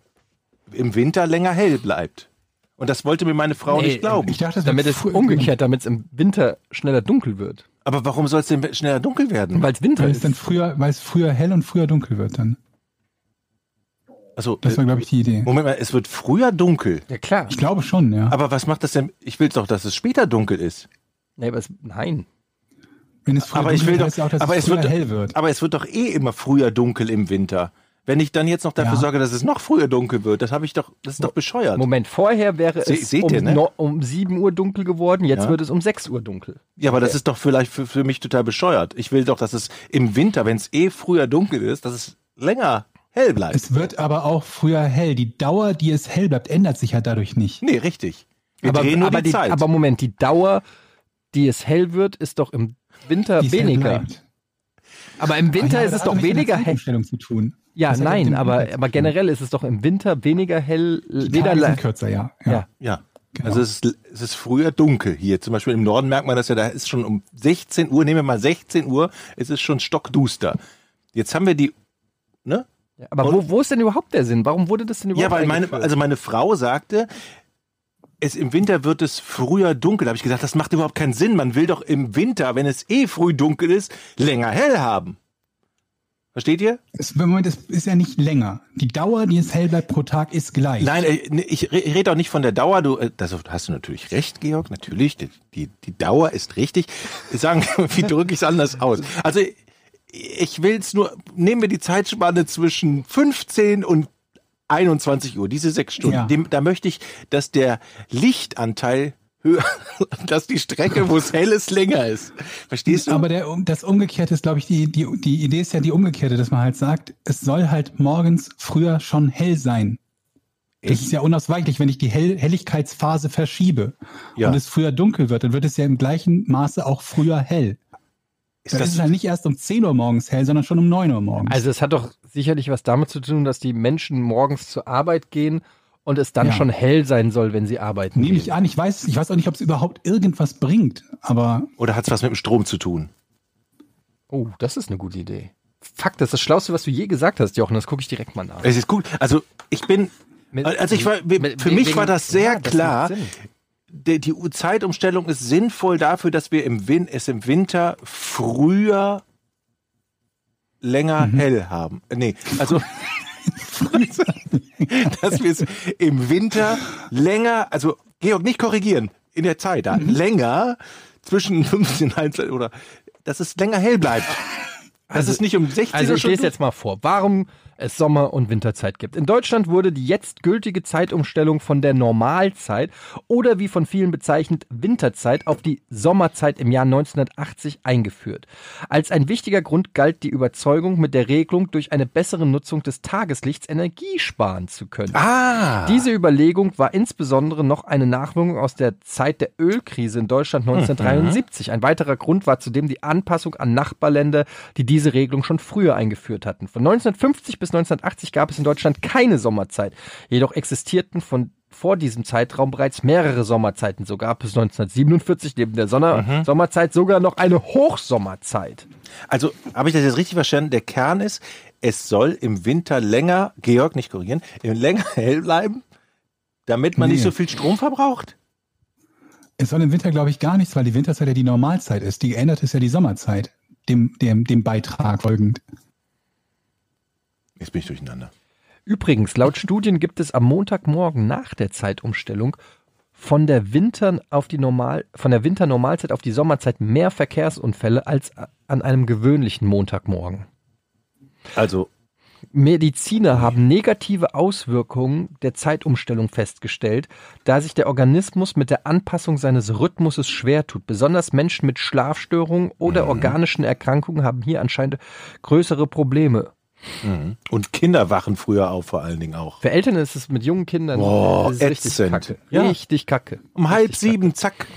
im Winter länger hell bleibt. Und das wollte mir meine Frau Nee, nicht glauben. ich dachte, Damit wird es früh- umgekehrt, damit es im Winter schneller dunkel wird. Aber warum soll es denn schneller dunkel werden? Weil es Winter Weil es ist. dann früher, weil es früher hell und früher dunkel wird dann. Also, Das war, glaube ich, die Idee. Moment mal, es wird früher dunkel. Ja, klar. Ich glaube schon, ja. Aber was macht das denn? Ich will doch, dass es später dunkel ist. Nee, aber es, nein. Wenn es früher Aber ich dunkel will wird, doch, heißt auch, dass aber es es früher wird, hell wird. aber es wird doch eh immer früher dunkel im Winter. Wenn ich dann jetzt noch dafür Ja. sorge, dass es noch früher dunkel wird, das habe ich doch, das ist doch bescheuert. Moment, vorher wäre Se- es um, ihr, ne? no, um 7 Uhr dunkel geworden, jetzt Ja. wird es um 6 Uhr dunkel. Ja, aber das ist doch vielleicht für, für mich total bescheuert. Ich will doch, dass es im Winter, wenn es eh früher dunkel ist, dass es länger hell bleibt. Es wird aber auch früher hell. Die Dauer, die es hell bleibt, ändert sich ja dadurch nicht. nee, richtig. Wir aber, drehen nur aber, die, Zeit. aber Moment, die Dauer, die es hell wird, ist doch im Winter Die es hell weniger. Aber im Winter Ah ja, ist es doch weniger hell. Zu tun. Ja, Das nein, aber, aber generell ist es doch im Winter weniger hell, Die weder Tage sind kürzer, ja. ja. Ja. ja. Genau. Also es ist, es ist früher dunkel hier. Zum Beispiel im Norden merkt man das ja, da ist schon um 16 Uhr, nehmen wir mal 16 Uhr, es ist schon stockduster. Jetzt haben wir die, ne? Ja, aber wo, wo ist denn überhaupt der Sinn? Warum wurde das denn überhaupt Ja, weil meine, also meine Frau sagte, es im Winter wird es früher dunkel. Da habe ich gesagt, das macht überhaupt keinen Sinn. Man will doch im Winter, wenn es eh früh dunkel ist, länger hell haben. Versteht ihr? Es, Moment, es ist ja nicht länger. Die Dauer, die es hell bleibt pro Tag, ist gleich. Nein, äh, ne, ich ich rede auch nicht von der Dauer. Du, äh, das hast du natürlich recht, Georg. Natürlich, die, die, die Dauer ist richtig. Sagen, (laughs) wie drücke ich es anders aus? Also ich will es nur. Nehmen wir die Zeitspanne zwischen 15 und 21 Uhr, diese sechs Stunden. Ja. Dem, da möchte ich, dass der Lichtanteil höher, (laughs) dass die Strecke, wo es hell ist, länger ist. Verstehst du? Aber der, das Umgekehrte ist, glaube ich, die, die, die Idee ist ja die Umgekehrte, dass man halt sagt, es soll halt morgens früher schon hell sein. Das Echt? ist ja unausweichlich, wenn ich die hell Helligkeitsphase verschiebe Ja. und es früher dunkel wird, dann wird es ja im gleichen Maße auch früher hell. ist ist das, es halt nicht erst um 10 Uhr morgens hell, sondern schon um 9 Uhr morgens. Also es hat doch sicherlich was damit zu tun, dass die Menschen morgens zur Arbeit gehen und es dann Ja. schon hell sein soll, wenn sie arbeiten Nehme ich an, ich weiß, ich weiß auch nicht, ob es überhaupt irgendwas bringt, aber oder hat es was mit dem Strom zu tun? Oh, das ist eine gute Idee. Fuck, das ist das Schlauste, was du je gesagt hast, Jochen. Das gucke ich direkt mal nach. Es ist gut. Also ich bin, Mit- also ich war, mit- für wegen- mich war das sehr ja, klar. die, die Zeitumstellung ist sinnvoll dafür, dass wir im Win es im Winter früher länger hell haben. Äh, Nee, also (laughs) (laughs) dass wir es im Winter länger, also Georg, nicht korrigieren, in der Zeit da, länger zwischen (laughs) 15 und 1 oder dass es länger hell bleibt. (laughs) Dass es nicht um 16 Also Uhr ich schon lese jetzt mal vor, warum es Sommer- und Winterzeit gibt. In Deutschland wurde die jetzt gültige Zeitumstellung von der Normalzeit oder wie von vielen bezeichnet Winterzeit auf die Sommerzeit im Jahr 1980 eingeführt. Als ein wichtiger Grund galt die Überzeugung, mit der Regelung durch eine bessere Nutzung des Tageslichts Energie sparen zu können. Ah, Diese Überlegung war insbesondere noch eine Nachwirkung aus der Zeit der Ölkrise in Deutschland 1973. Ein weiterer Grund war zudem die Anpassung an Nachbarländer, die diese Regelung schon früher eingeführt hatten. Von 1950 bis 1980 gab es in Deutschland keine Sommerzeit. Jedoch existierten von vor diesem Zeitraum bereits mehrere Sommerzeiten. So gab es 1947 neben der Sonne Sommerzeit sogar noch eine Hochsommerzeit. Also habe ich das jetzt richtig verstanden? Der Kern ist, es soll im Winter länger, Georg, nicht korrigieren, im länger (laughs) hell bleiben, damit man Nee. nicht so viel Strom verbraucht? es soll im Winter, glaube ich, gar nichts, weil die Winterzeit ja die Normalzeit ist. Die geändert ist ja die Sommerzeit, dem, dem, dem Beitrag folgend. Jetzt bin ich durcheinander. Übrigens, laut Studien gibt es am Montagmorgen nach der Zeitumstellung von der Winter auf die Normal, von der Winternormalzeit auf die Sommerzeit mehr Verkehrsunfälle als an einem gewöhnlichen Montagmorgen. Also, Mediziner haben negative Auswirkungen der Zeitumstellung festgestellt, da sich der Organismus mit der Anpassung seines Rhythmuses schwer tut. Besonders Menschen mit Schlafstörungen oder organischen Erkrankungen haben hier anscheinend größere Probleme. Und Kinder wachen früher auf, vor allen Dingen auch. Für Eltern ist es mit jungen Kindern Boah, das ist richtig kacke. Ja. Richtig kacke. Um halb Richtig sieben, zack. Kacke.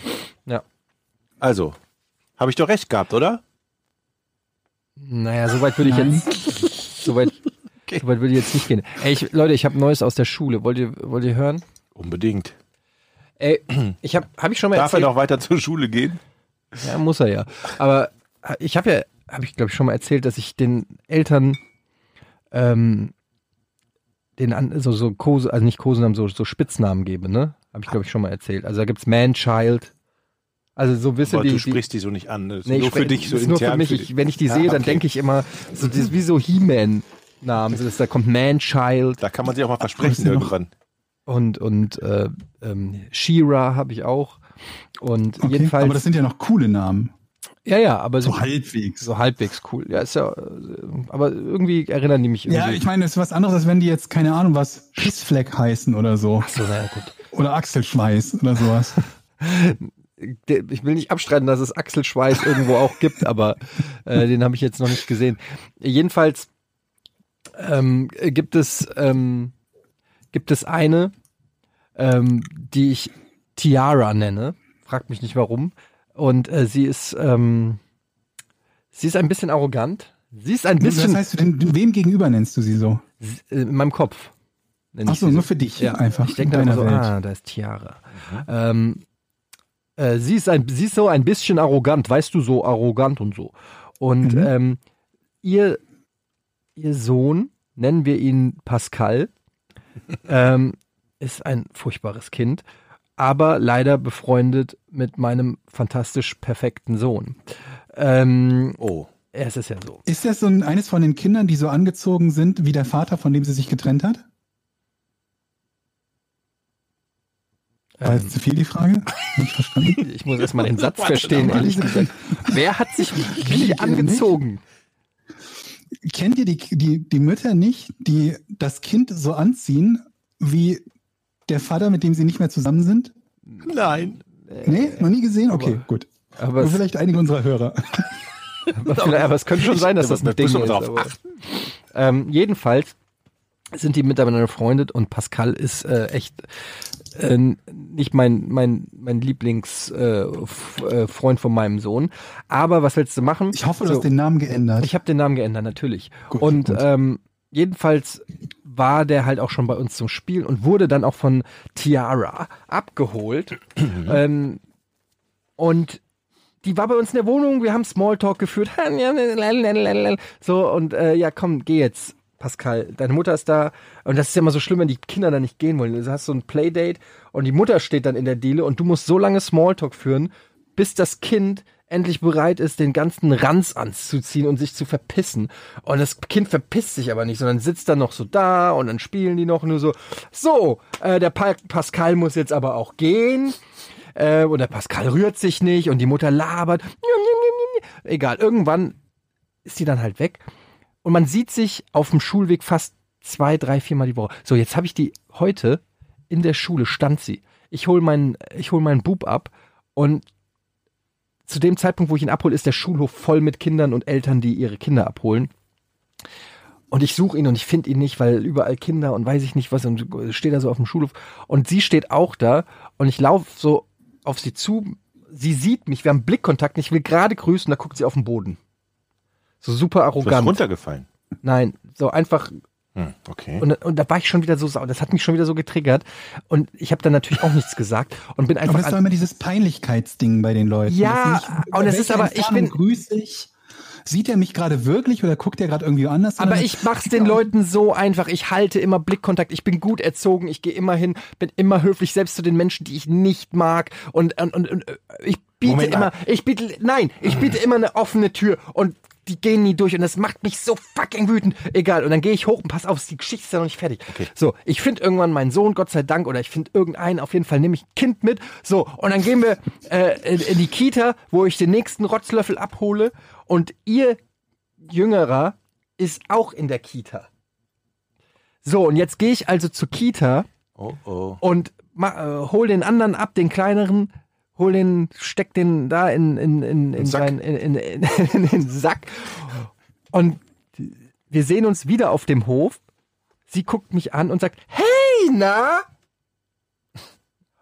Ja. Also, habe ich doch recht gehabt, oder? Naja, soweit würde ich jetzt. (laughs) Soweit, soweit würde ich jetzt nicht gehen. Ey, ich, Leute, ich habe Neues aus der Schule. Wollt ihr, wollt ihr hören? Unbedingt. Ey, ich habe hab ich schon mal Darf er erzählt. noch weiter zur Schule gehen? Ja, muss er ja. Aber ich habe ja, habe ich glaube ich schon mal erzählt, dass ich den Eltern ähm, den an, so so Kose, also nicht Kosenamen, so so Spitznamen gebe, ne? Habe ich glaube ich schon mal erzählt. Also da gibt's Man-Child. Also so wisst ihr Aber die, du die sprichst die so nicht an. Das ist Nee, nur für dich so ist nur für intern. mich. für Ich, wenn ich die Ja, sehe, dann okay. denke ich immer, so, das ist wie so He-Man-Namen. So, das- da kommt Man-Child Da kann man sich auch mal versprechen (laughs) irgendwann. und, und äh, ähm, She-Ra habe ich auch. Und Okay, jedenfalls, aber das sind ja noch coole Namen. Ja, ja, aber So halbwegs. so halbwegs cool. Ja, ist ja, aber irgendwie erinnern die mich irgendwie. Ja, ich meine, das ist was anderes, als wenn die jetzt, keine Ahnung, was Pissfleck heißen oder so. so, naja, gut. Oder Achselschweiß oder sowas. (laughs) Ich will nicht abstreiten, dass es Achselschweiß irgendwo auch gibt, aber äh, den habe ich jetzt noch nicht gesehen. Jedenfalls ähm, gibt es ähm, gibt es eine, ähm, die ich Tiara nenne. Fragt mich nicht warum. Und äh, sie ist ähm, sie ist ein bisschen arrogant. Sie ist ein Was bisschen heißt du denn, wem gegenüber nennst du sie so? äh, in meinem Kopf. nenne Ach so, nur für dich Ja, einfach. Ich denke in da immer deiner so, Welt. ah, da ist Tiara. Ähm, äh, sie, ist ein, sie ist so ein bisschen arrogant, weißt du, so arrogant und so. Und Mhm. ähm, ihr, ihr Sohn, nennen wir ihn Pascal, ähm, ist ein furchtbares Kind, aber leider befreundet mit meinem fantastisch perfekten Sohn. Ähm, Oh. es ist ja so. Ist das so ein, eines von den Kindern, die so angezogen sind wie der Vater, von dem sie sich getrennt hat? War Ähm, jetzt zu viel die Frage? Nicht verstanden? (laughs) ich muss erstmal den Satz verstehen, ehrlich gesagt. Wer hat sich wie angezogen? Kennt ihr die, die, die Mütter nicht, die das Kind so anziehen, wie der Vater, mit dem sie nicht mehr zusammen sind? Nein. Nee, noch nie gesehen? Okay, Aber- gut. Aber Nur es, vielleicht einige unserer Hörer. (laughs) aber, aber es könnte schon sein, dass das ein Ding ist. Aber, ähm, jedenfalls sind die miteinander befreundet und Pascal ist äh, echt äh, nicht mein mein mein Lieblingsfreund äh, äh, von meinem Sohn. Aber was willst du machen? Ich hoffe, du So. hast den Namen geändert. Ich habe den Namen geändert, natürlich. Gut, und gut. Ähm, jedenfalls war der halt auch schon bei uns zum Spielen und wurde dann auch von Tiara abgeholt. ähm, und die war bei uns in der Wohnung, wir haben Smalltalk geführt. (laughs) So, und äh, ja, komm, geh jetzt, Pascal. Deine Mutter ist da. Und das ist ja immer so schlimm, wenn die Kinder da nicht gehen wollen. Du hast so ein Playdate und die Mutter steht dann in der Diele und du musst so lange Smalltalk führen, bis das Kind endlich bereit ist, den ganzen Ranz anzuziehen und sich zu verpissen. Und das Kind verpisst sich aber nicht, sondern sitzt dann noch so da und dann spielen die noch nur so. So, äh, der pa Pascal muss jetzt aber auch gehen. Äh, und der Pascal rührt sich nicht und die Mutter labert. Egal, irgendwann ist sie dann halt weg. Und man sieht sich auf dem Schulweg fast zwei, drei, viermal die Woche. So, jetzt habe ich die heute in der Schule stand sie. Ich hol meinen, ich hol meinen Bub ab und zu dem Zeitpunkt, wo ich ihn abhole, ist der Schulhof voll mit Kindern und Eltern, die ihre Kinder abholen. Und ich suche ihn und ich finde ihn nicht, weil überall Kinder und weiß ich nicht was und steht da so auf dem Schulhof. Und sie steht auch da und ich laufe so auf sie zu. Sie sieht mich, wir haben Blickkontakt und ich will gerade grüßen, da guckt sie auf den Boden. So super Du bist arrogant. runtergefallen. Nein, so einfach okay. und, und da war ich schon wieder so sauer. Das hat mich schon wieder so getriggert. Und ich habe dann natürlich auch nichts gesagt und bin einfach. Aber das ist doch immer dieses Peinlichkeitsding bei den Leuten. Ja, nicht, und es ist aber- ich bin- grüße ich. Sieht er mich gerade wirklich oder guckt er gerade irgendwie anders? aber Sondern- ich mach's den Leuten so einfach. Ich halte immer Blickkontakt. Ich bin gut erzogen. Ich gehe immer hin, bin immer höflich, selbst zu den Menschen, die ich nicht mag. Und, und, und, und äh, ich biete Moment immer, ich biete, nein, ich biete immer eine offene Tür und die gehen nie durch und das macht mich so fucking wütend. Egal. Und dann gehe ich hoch und pass auf, die Geschichte ist ja noch nicht fertig. So, ich finde irgendwann meinen Sohn, Gott sei Dank, oder ich finde irgendeinen, auf jeden Fall nehme ich ein Kind mit. So, und dann gehen wir äh, in, in die Kita, wo ich den nächsten Rotzlöffel abhole und ihr Jüngerer ist auch in der Kita. So, und jetzt gehe ich also zur Kita Oh, oh. und ma, äh, hol den anderen ab, den kleineren, hol den, steck den da in, in, in, in, Sack. sein, in, in, in, (laughs) in den Sack. Und wir sehen uns wieder auf dem Hof. Sie guckt mich an und sagt, hey, na?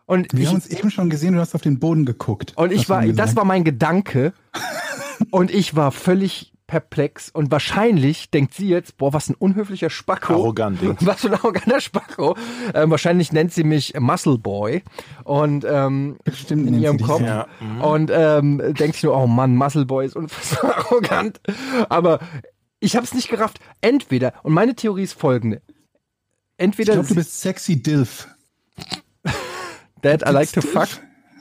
Und Wir ich, haben uns eben schon gesehen, du hast auf den Boden geguckt. und ich war, das war mein Gedanke. (laughs) und ich war völlig perplex. Und wahrscheinlich denkt sie jetzt, boah, was ein unhöflicher Spacko. Arrogant, (laughs) sie. Was für ein arroganter Spacko. Ähm, wahrscheinlich nennt sie mich Muscle Boy. Und ähm, Bestimmt in ihrem Kopf. Ja. mhm. Und ähm, denkt sich nur, oh Mann, Muscle Boy ist unfassbar (laughs) arrogant. Aber ich habe es nicht gerafft. Entweder, und meine Theorie ist folgende. Ich Entweder glaube, du bist sexy Dilf. Dad, I like to fuck.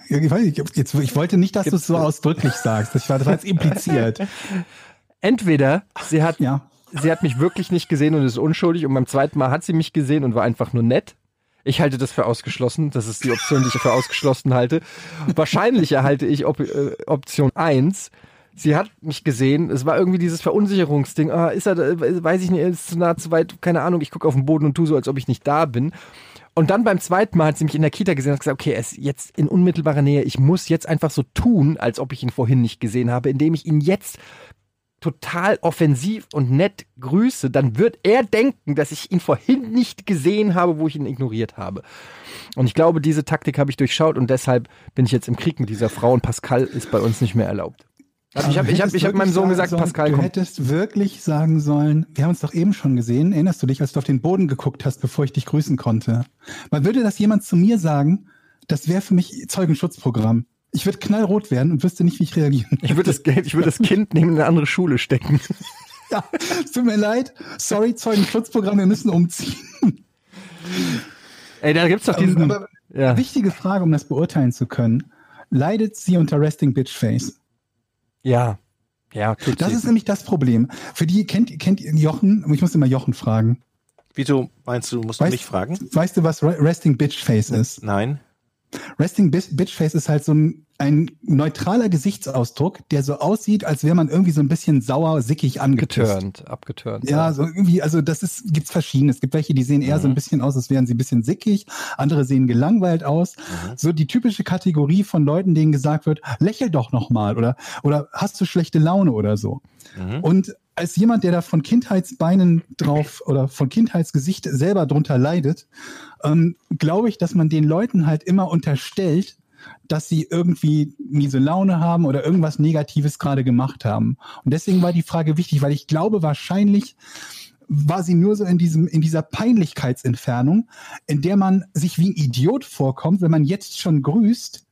Ich, jetzt, ich wollte nicht, dass du es so ausdrücklich sagst. Das war, das war jetzt impliziert. (laughs) Entweder sie hat (laughs) Ja. sie hat mich wirklich nicht gesehen und ist unschuldig und beim zweiten Mal hat sie mich gesehen und war einfach nur nett. Ich halte das für ausgeschlossen. Das ist die Option, die ich für ausgeschlossen halte. Wahrscheinlicher halte ich Op äh, Option eins. Sie hat mich gesehen. Es war irgendwie dieses Verunsicherungsding. Ah, ist er, da- weiß ich nicht, ist zu nah, zu weit, keine Ahnung. Ich gucke auf den Boden und tue so, als ob ich nicht da bin. Und dann beim zweiten Mal hat sie mich in der Kita gesehen und hat gesagt, okay, er ist jetzt in unmittelbarer Nähe. Ich muss jetzt einfach so tun, als ob ich ihn vorhin nicht gesehen habe, indem ich ihn jetzt total offensiv und nett grüße, dann wird er denken, dass ich ihn vorhin nicht gesehen habe, wo ich ihn ignoriert habe. Und ich glaube, diese Taktik habe ich durchschaut und deshalb bin ich jetzt im Krieg mit dieser Frau und Pascal ist bei uns nicht mehr erlaubt. Also ich habe ich hab, ich hab meinem Sohn gesagt, Pascal du kommt. hättest wirklich sagen sollen, wir haben uns doch eben schon gesehen, erinnerst du dich, als du auf den Boden geguckt hast, bevor ich dich grüßen konnte? Man würde das jemand zu mir sagen, das wäre für mich Zeugenschutzprogramm. Ich würde knallrot werden und wüsste nicht, wie ich reagieren. Ich würde das, ich würde das Kind neben eine andere Schule stecken. (laughs) Ja, es tut mir leid. Sorry, Zeugenschutzprogramm, wir müssen umziehen. Ey, da gibt's doch diesen. Ähm, Aber ja. wichtige Frage, um das beurteilen zu können. Leidet sie unter Resting Bitch Face? ja. Ja, tut Das sie. ist nämlich das Problem. Für die kennt, kennt ihr Jochen, ich muss immer Jochen fragen. Wieso meinst du, musst du Weißt- mich fragen? Weißt du, was Re- Resting Bitch Face ist? Nein. Resting Bitch Face ist halt so ein, ein neutraler Gesichtsausdruck, der so aussieht, als wäre man irgendwie so ein bisschen sauer, sickig angetönt. Geturnt, abgeturnt. Ja, so irgendwie, also das ist, gibt's verschiedene. Es gibt welche, die sehen eher so ein bisschen aus, als wären sie ein bisschen sickig. Andere sehen gelangweilt aus. So die typische Kategorie von Leuten, denen gesagt wird, lächel doch noch mal oder, oder hast du schlechte Laune oder so. Und als jemand, der da von Kindheitsbeinen drauf oder von Kindheitsgesicht selber drunter leidet, ähm, glaube ich, dass man den Leuten halt immer unterstellt, dass sie irgendwie miese Laune haben oder irgendwas Negatives gerade gemacht haben. Und deswegen war die Frage wichtig, weil ich glaube, wahrscheinlich war sie nur so in diesem, in dieser Peinlichkeitsentfernung, in der man sich wie ein Idiot vorkommt, wenn man jetzt schon grüßt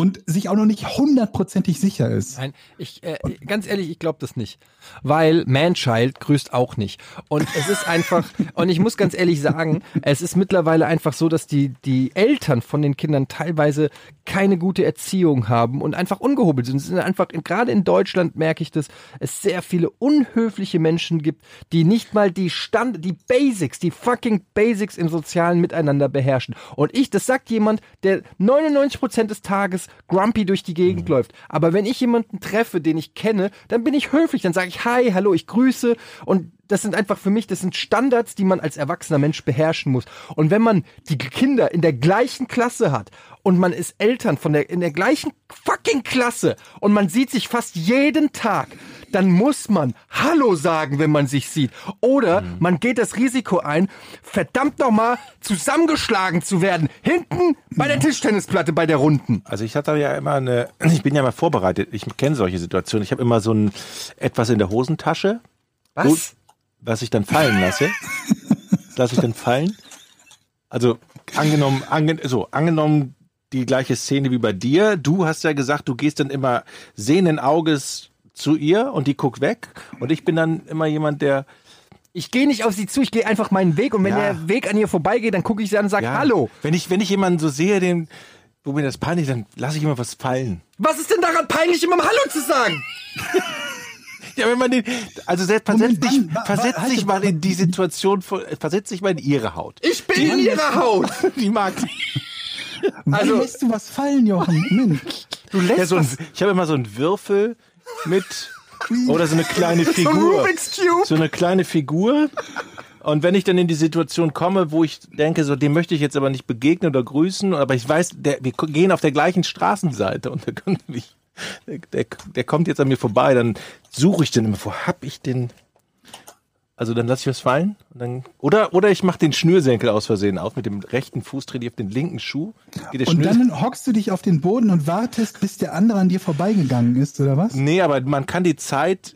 und sich auch noch nicht hundertprozentig sicher ist. Nein, ich äh, ganz ehrlich, ich glaube das nicht, weil Manchild grüßt auch nicht und es ist einfach (laughs) und ich muss ganz ehrlich sagen, es ist mittlerweile einfach so, dass die die Eltern von den Kindern teilweise keine gute Erziehung haben und einfach ungehobelt sind. Es sind einfach gerade in Deutschland merke ich das, es sehr viele unhöfliche Menschen gibt, die nicht mal die Stand die Basics, die fucking Basics im sozialen Miteinander beherrschen. Und ich, das sagt jemand, der 99% des Tages grumpy durch die Gegend läuft. Aber wenn ich jemanden treffe, den ich kenne, dann bin ich höflich, dann sage ich Hi, hallo, ich grüße und das sind einfach für mich, das sind Standards, die man als erwachsener Mensch beherrschen muss. Und wenn man die Kinder in der gleichen Klasse hat und man ist Eltern von der in der gleichen fucking Klasse und man sieht sich fast jeden Tag, dann muss man Hallo sagen, wenn man sich sieht. Oder man geht das Risiko ein, verdammt nochmal zusammengeschlagen zu werden. Hinten bei der Tischtennisplatte bei der Runden. Also ich hatte ja immer eine, (clears throat) ich bin ja mal vorbereitet, ich kenne solche Situationen. Ich habe immer so ein etwas in der Hosentasche, Was? Was ich dann fallen lasse. Das lasse ich dann fallen. Also angenommen, ange, so, angenommen die gleiche Szene wie bei dir. Du hast ja gesagt, du gehst dann immer sehenden Auges zu ihr und die guckt weg. Und ich bin dann immer jemand, der Ich gehe nicht auf sie zu, ich gehe einfach meinen Weg und wenn Ja. der Weg an ihr vorbeigeht, dann gucke ich sie an und sage ja, Hallo. Wenn ich, wenn ich jemanden so sehe, den, wo mir das peinlich, ist, dann lasse ich immer was fallen. Was ist denn daran peinlich, immer Hallo zu sagen? (laughs) Ja, wenn man den, also selbst versetzt dich, versetzt halt- mal in die Situation, von- versetzt dich mal in ihre Haut. Ich bin in ihrer Haut. (laughs) Die mag Also- Wann lässt du was fallen, Jochen? Mensch. Du lässt ja, so ein, ich habe immer so einen Würfel mit oder so eine kleine Figur. So eine kleine Figur. Und wenn ich dann in die Situation komme, wo ich denke, so dem möchte ich jetzt aber nicht begegnen oder grüßen, aber ich weiß, der, wir gehen auf der gleichen Straßenseite und der, könnte mich, der, der, kommt jetzt an mir vorbei, dann suche ich den immer, wo hab ich den? Also dann lasse ich was fallen dann oder oder ich mache den Schnürsenkel aus Versehen auf mit dem rechten Fuß trete ich auf den linken Schuh. Und dann hockst du dich auf den Boden und wartest, bis der andere an dir vorbeigegangen ist, oder was? Nee, aber man kann die Zeit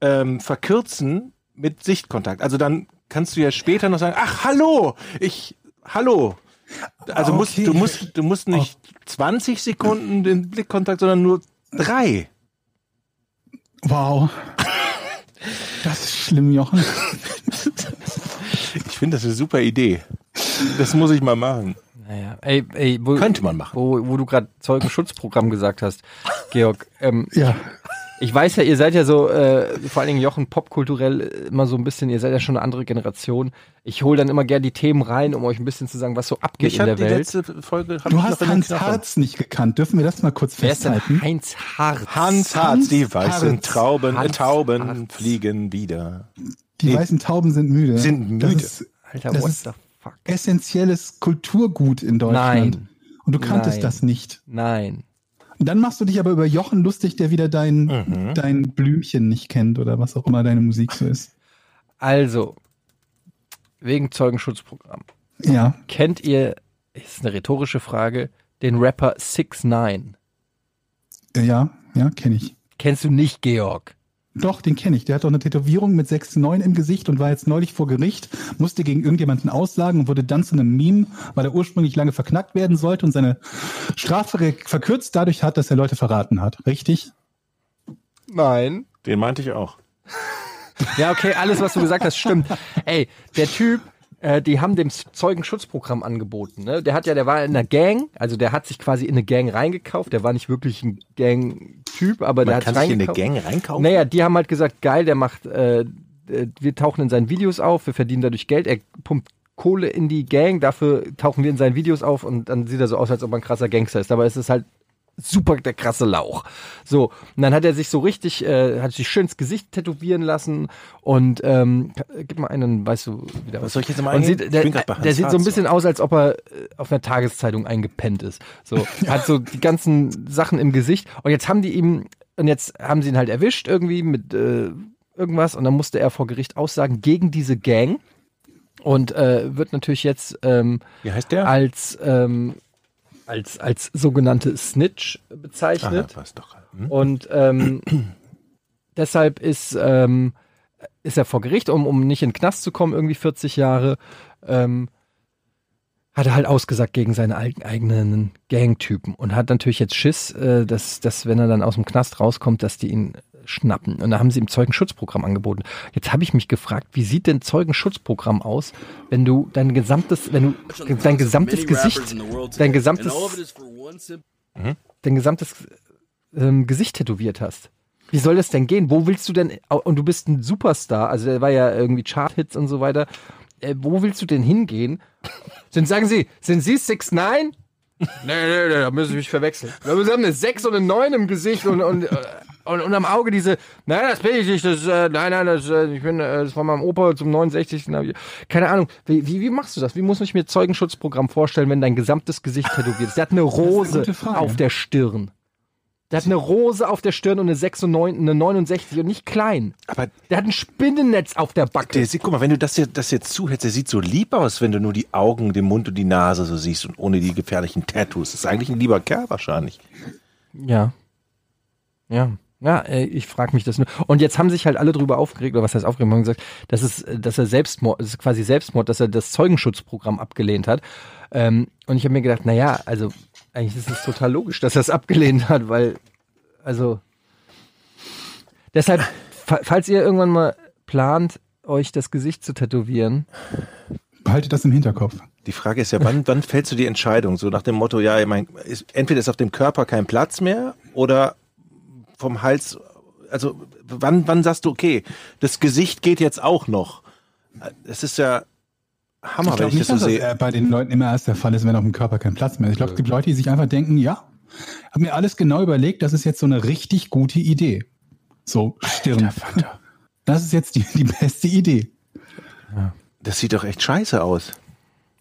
ähm, verkürzen mit Sichtkontakt. Also dann kannst du ja später noch sagen, ach hallo, ich hallo. Also musst, Okay. du musst du musst nicht 20 Sekunden den Blickkontakt, sondern nur drei. Wow. Das ist schlimm, Jochen. Ich finde das eine super Idee. Das muss ich mal machen. Naja, ey, ey, wo, Könnte man machen. Wo, wo du gerade Zeugenschutzprogramm gesagt hast, Georg, ähm, Ja. Ich weiß ja, ihr seid ja so, äh, vor allen Dingen Jochen, popkulturell immer so ein bisschen, ihr seid ja schon eine andere Generation. Ich hole dann immer gerne die Themen rein, um euch ein bisschen zu sagen, was so abgeht Ich in habe der die Welt. letzte Folge. Hab Du hast Hans. Harz nicht gekannt. Dürfen wir das mal kurz Wer ist denn festhalten? Heinz Harz? Hans Harz, die weißen Harz. Trauben, äh, Hans Tauben Harz. fliegen wieder. Die Nee. weißen Tauben sind müde. Sind müde. Das ist Alter, Das what ist- the fuck? essentielles Kulturgut in Deutschland. Nein. Und du kanntest Nein. das nicht. Nein. Und dann machst du dich aber über Jochen lustig, der wieder dein, Mhm. dein Blümchen nicht kennt oder was auch immer deine Musik so ist. Also, wegen Zeugenschutzprogramm. Ja. Kennt ihr, ist eine rhetorische Frage, den Rapper 6 9 Äh, Ja, ja, kenne ich. Kennst du nicht, Georg? Doch, den kenne ich. Der hat doch eine Tätowierung mit 6,9 im Gesicht und war jetzt neulich vor Gericht, musste gegen irgendjemanden aussagen und wurde dann zu einem Meme, weil er ursprünglich lange verknackt werden sollte und seine Strafe verkürzt dadurch hat, dass er Leute verraten hat. Richtig? Nein. Den meinte ich auch. Ja, okay, alles, was du gesagt hast, stimmt. Ey, der Typ, äh, die haben dem Zeugenschutzprogramm angeboten. Ne? Der hat ja, der war in einer Gang, also der hat sich quasi in eine Gang reingekauft. Der war nicht wirklich ein Gang-Typ, aber der Man hat kann sich in eine reingekauft. Gang reinkaufen. Naja, die haben halt gesagt, geil, der macht, äh, äh, wir tauchen in seinen Videos auf, wir verdienen dadurch Geld, er pumpt Kohle in die Gang, dafür tauchen wir in seinen Videos auf und dann sieht er so aus, als ob er ein krasser Gangster ist. Aber es ist halt super der krasse Lauch. So, und dann hat er sich so richtig, äh, hat sich schön ins Gesicht tätowieren lassen und ähm, gib mal einen, weißt du, wieder Was soll ich jetzt mal sieht, Ich der, der sieht so ein bisschen aus, als ob er äh, auf einer Tageszeitung eingepennt ist. So, (laughs) hat so die ganzen Sachen im Gesicht. Und jetzt haben die ihm und jetzt haben sie ihn halt erwischt irgendwie mit äh, irgendwas. Und dann musste er vor Gericht aussagen gegen diese Gang. Und äh, wird natürlich jetzt ähm, Wie heißt der? als ähm, als als sogenannte Snitch bezeichnet. was doch. Hm? Und ähm, (clears throat) deshalb ist, ähm, ist er vor Gericht, um, um nicht in den Knast zu kommen, irgendwie 40 Jahre, ähm, hat er halt ausgesagt gegen seine eigenen Gangtypen und hat natürlich jetzt Schiss, äh, dass, dass wenn er dann aus dem Knast rauskommt, dass die ihn schnappen. Und da haben sie ihm Zeugenschutzprogramm angeboten. Jetzt habe ich mich gefragt, wie sieht denn Zeugenschutzprogramm aus, wenn du dein gesamtes, wenn du dein gesamtes Gesicht, dein gesamtes, dein gesamtes ähm, Gesicht tätowiert hast. Wie soll das denn gehen? Wo willst du denn, und du bist ein Superstar, also der war ja irgendwie Chart-Hits und so weiter. Äh, wo willst du denn hingehen? Dann sagen sie, sind Sie 6 9 Nee, nee, nee, da müssen Sie mich verwechseln. Wir haben eine 6 und eine 9 im Gesicht und, und, äh, und, und am Auge diese, nein, das bin ich nicht, das, äh, nein, nein, das, äh, ich bin, äh, das war meinem Opa zum 69. hab ich- Keine Ahnung, wie, wie, wie machst du das? Wie muss ich mir Zeugenschutzprogramm vorstellen, wenn dein gesamtes Gesicht tätowiert ist? Der hat eine Rose Frage. auf der Stirn. Der hat eine Rose auf der Stirn und eine 6 und 9, eine 69 und nicht klein. Aber Der hat ein Spinnennetz auf der Backe. der sieht, guck mal, wenn du das, hier, das jetzt zuhältst, der sieht so lieb aus, wenn du nur die Augen, den Mund und die Nase so siehst und ohne die gefährlichen Tattoos. Das ist eigentlich ein lieber Kerl wahrscheinlich. Ja. Ja. Ja, äh, ich frage mich das nur. Und jetzt haben sich halt alle drüber aufgeregt, oder was heißt aufgeregt, haben gesagt, dass es, dass er Selbstmord, das ist quasi Selbstmord, dass er das Zeugenschutzprogramm abgelehnt hat. Ähm, und ich habe mir gedacht, na ja, also eigentlich ist es total logisch, dass er es abgelehnt hat, weil, also deshalb, fa- falls ihr irgendwann mal plant, euch das Gesicht zu tätowieren, Behaltet das im Hinterkopf. Die Frage ist ja, wann, wann fällst du die Entscheidung? So nach dem Motto, ja, ich mein, ist, entweder ist auf dem Körper kein Platz mehr oder vom Hals, also wann, wann sagst du, okay, das Gesicht geht jetzt auch noch? Es ist ja Hammer, Ich glaube ich das nicht, so dass das äh, bei den Leuten immer erst der Fall ist, wenn auf dem Körper kein Platz mehr ist. Ich glaube, es gibt Leute, die sich einfach denken, ja, habe mir alles genau überlegt, das ist jetzt so eine richtig gute Idee. So, Stirn. Das ist jetzt die, die beste Idee. Das sieht doch echt scheiße aus.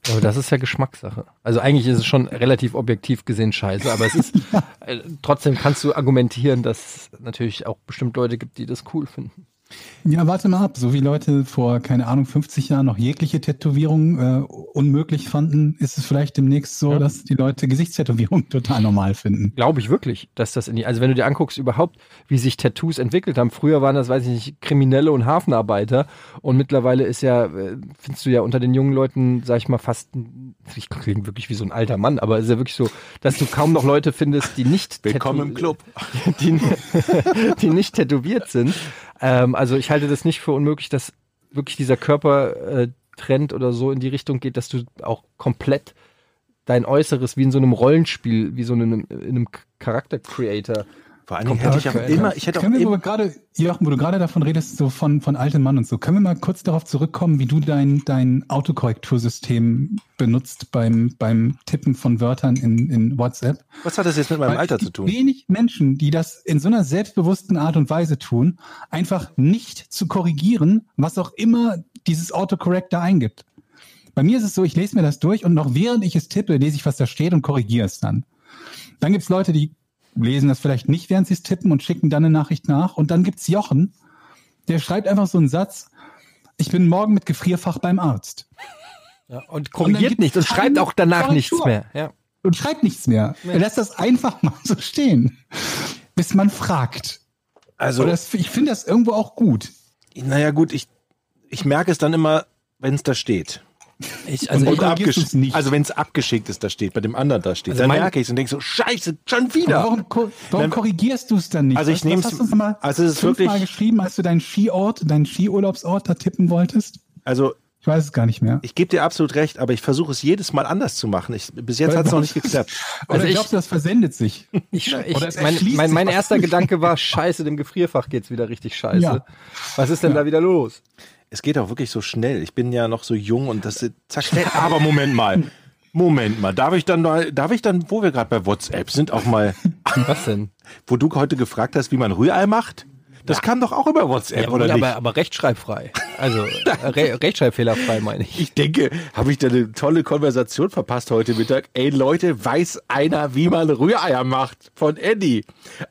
Aber das ist ja Geschmackssache. Also eigentlich ist es schon relativ objektiv gesehen scheiße, aber es ist (laughs) äh, trotzdem kannst du argumentieren, dass es natürlich auch bestimmt Leute gibt, die das cool finden. Ja, warte mal ab. So wie Leute vor, keine Ahnung, 50 Jahren noch jegliche Tätowierung äh, unmöglich fanden, ist es vielleicht demnächst so, Ja. dass die Leute Gesichtstätowierung (laughs) total normal finden. Glaube ich wirklich, dass das in die, also wenn du dir anguckst überhaupt, wie sich Tattoos entwickelt haben. Früher waren das, weiß ich nicht, Kriminelle und Hafenarbeiter und mittlerweile ist ja, äh, findest du ja unter den jungen Leuten, sag ich mal, fast, ich klinge wirklich wie so ein alter Mann, aber es ist ja wirklich so, dass du kaum noch Leute findest, die nicht Willkommen im Club. (laughs) die, (laughs) die nicht tätowiert sind. Ähm, also ich halte das nicht für unmöglich, dass wirklich dieser Körpertrend äh, oder so in die Richtung geht, dass du auch komplett dein Äußeres wie in so einem Rollenspiel, wie so in einem, in einem Charakter-Creator Vor allen Dingen hätte ich auch immer, ich hätte auch Können wir immer, aber gerade, Jochen, wo du gerade davon redest, so von, von altem Mann und so, können wir mal kurz darauf zurückkommen, wie du dein, dein Autokorrektursystem benutzt beim, beim Tippen von Wörtern in, in WhatsApp? was hat das jetzt mit meinem Weil Alter es zu gibt tun? Wenig Menschen, die das in so einer selbstbewussten Art und Weise tun, einfach nicht zu korrigieren, was auch immer dieses Autocorrect da eingibt. Bei mir ist es so, ich lese mir das durch und noch während ich es tippe, lese ich, was da steht und korrigiere es dann. Dann gibt's Leute, die lesen das vielleicht nicht, während sie es tippen und schicken dann eine Nachricht nach. Und dann gibt's Jochen, der schreibt einfach so einen Satz, ich bin morgen mit Gefrierfach beim Arzt. Ja, und korrigiert gibt's nicht und schreibt auch danach Korrektur. nichts mehr. Ja. und schreibt nichts mehr. Er lässt das einfach mal so stehen, bis man fragt. Also, das, ich finde das irgendwo auch gut. naja gut, ich, ich merke es dann immer, wenn es da steht. Ich, Also Und du's nicht? also wenn es abgeschickt ist, da steht, bei dem anderen da steht, Also dann merke ich es und denke so, scheiße, schon Aber wieder. Warum, ko- warum Dann- korrigierst du es dann nicht? Also ich uns mal also es ist fünfmal wirklich- geschrieben, als du deinen Skiort, deinen Skiurlaubsort da tippen wolltest? Also Ich weiß es gar nicht mehr. ich gebe dir absolut recht, aber ich versuche es jedes Mal anders zu machen. Ich, bis jetzt hat es noch nicht geklappt. (laughs) Oder Also ich- glaubst du, das versendet sich? ich, (laughs) ich, Oder es mein, mein, sich mein erster. (laughs) Gedanke war, scheiße, dem Gefrierfach geht's wieder richtig scheiße. Ja. Was ist denn da wieder los? Es geht auch wirklich so schnell. Ich bin ja noch so jung und das zack schnell. Aber Moment mal. (laughs) Moment mal, darf ich dann mal, darf ich dann, wo wir gerade bei WhatsApp sind, auch mal, (laughs) Was denn? wo du heute gefragt hast, wie man Rührei macht? Das kam doch auch über WhatsApp, Ja, oder gut, nicht? aber, aber rechtschreibfrei. Also (laughs) Re rechtschreibfehlerfrei meine ich. Ich denke, habe ich da eine tolle Konversation verpasst heute Mittag. Ey Leute, weiß einer, wie man Rühreier macht? Von Eddie.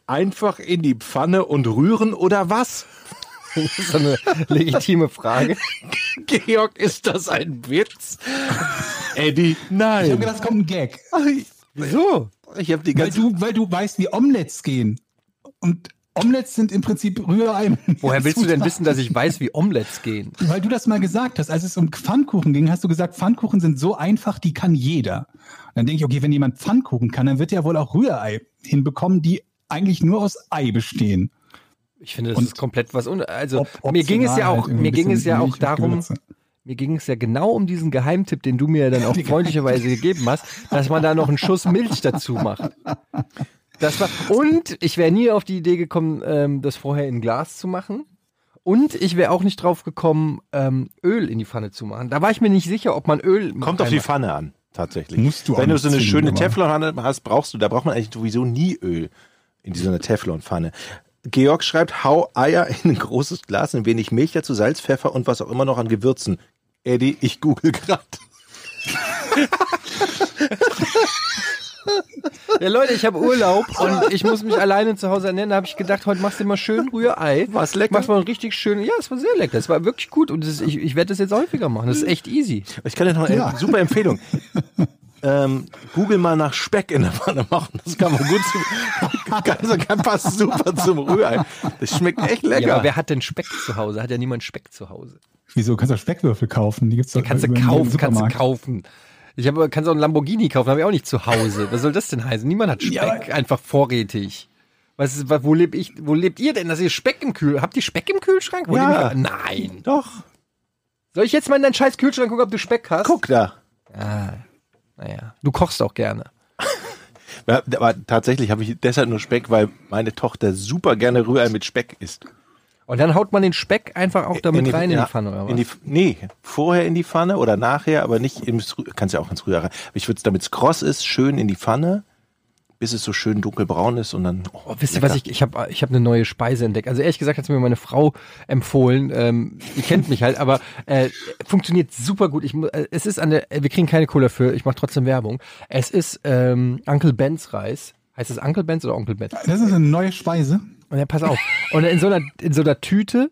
Einfach in die Pfanne und rühren oder was? (laughs) Das ist eine legitime Frage. (laughs) Georg, ist das ein Witz? Eddie, Ich habe nein. gedacht, es kommt ein Gag. Wieso? Ich habe die Weil ganze du, weil du weißt, wie Omelettes gehen. Und Omelettes sind im Prinzip Rührei. Woher (laughs) willst du denn wissen, dass ich weiß, wie Omelettes gehen? Weil du das mal gesagt hast, als es um Pfannkuchen ging, hast du gesagt, Pfannkuchen sind so einfach, die kann jeder. Dann denke ich, okay, wenn jemand Pfannkuchen kann, dann wird er wohl auch Rührei hinbekommen, die eigentlich nur aus Ei bestehen. Ich finde, das Und ist komplett was un also Op- mir ging es ja auch halt mir ging es ja auch darum, mir ging es ja genau um diesen Geheimtipp, den du mir dann auch (laughs) freundlicherweise gegeben hast, dass man da noch einen Schuss Milch dazu macht. Das war und ich wäre nie auf die Idee gekommen, ähm, das vorher in Glas zu machen. Und ich wäre auch nicht drauf gekommen, ähm, Öl in die Pfanne zu machen. Da war ich mir nicht sicher, ob man Öl Kommt auf die. Pfanne an, tatsächlich. Musst du Wenn du so eine schöne Teflonpfanne hast, brauchst du, da braucht man eigentlich sowieso nie Öl in so einer Teflonpfanne. Georg schreibt, hau Eier in ein großes Glas, ein wenig Milch dazu, Salz, Pfeffer und was auch immer noch an Gewürzen. Eddie, ich google grad. Ja, Leute, ich habe Urlaub und ich muss mich alleine zu Hause ernähren. Da habe ich gedacht, heute machst du mal schön Rührei. War's lecker? Machst mal ein richtig schön. Ja, es war sehr lecker. Es war wirklich gut und das ist, ich, ich werde das jetzt häufiger machen. Das ist echt easy. Ich kann dir noch eine Ja. super Empfehlung. (laughs) ähm, Google mal nach Speck in der Pfanne machen. Das kann man gut zu, (laughs) kann, kann passt super zum Rührei. Das schmeckt echt lecker. Ja, aber wer hat denn Speck zu Hause? Hat ja niemand Speck zu Hause. Wieso kannst du Speckwürfel kaufen? Die gibt's doch Kannst du kaufen, kannst du kaufen. Ich habe, kannst auch einen Lamborghini kaufen, habe ich auch nicht zu Hause. Was soll das denn heißen? Niemand hat Speck Ja, einfach vorrätig. Was ist, wo lebt ich, wo lebt ihr denn, dass ihr Speck im Kühl, habt ihr Speck im Kühlschrank? Wo Ja. lebt ihr? Nein. Doch, Soll ich jetzt mal in deinen scheiß Kühlschrank gucken, ob du Speck hast? guck da. Naja. Du kochst auch gerne. (laughs) Ja, aber tatsächlich habe ich deshalb nur Speck, weil meine Tochter super gerne Rührei mit Speck isst. Und dann haut man den Speck einfach auch damit die, rein in die Pfanne, oder was? In die, nee, vorher in die Pfanne oder nachher, aber nicht ins Rü- kannst ja auch ins Rührei rein. Aber ich würde es, damit es kross ist, schön in die Pfanne, bis es so schön dunkelbraun ist und dann. Oh, wisst ihr was, ich, ich habe ich hab eine neue Speise entdeckt. Also ehrlich gesagt hat mir meine Frau empfohlen. Ähm, die kennt mich halt, aber äh, funktioniert super gut. Ich, äh, es ist an der, äh, wir kriegen keine Kohle dafür, ich mache trotzdem Werbung. Es ist ähm, Uncle Ben's Reis. Heißt es Uncle Ben's oder Onkel Ben? Das ist eine neue Speise. Und ja, pass auf. Und in so einer, in so einer Tüte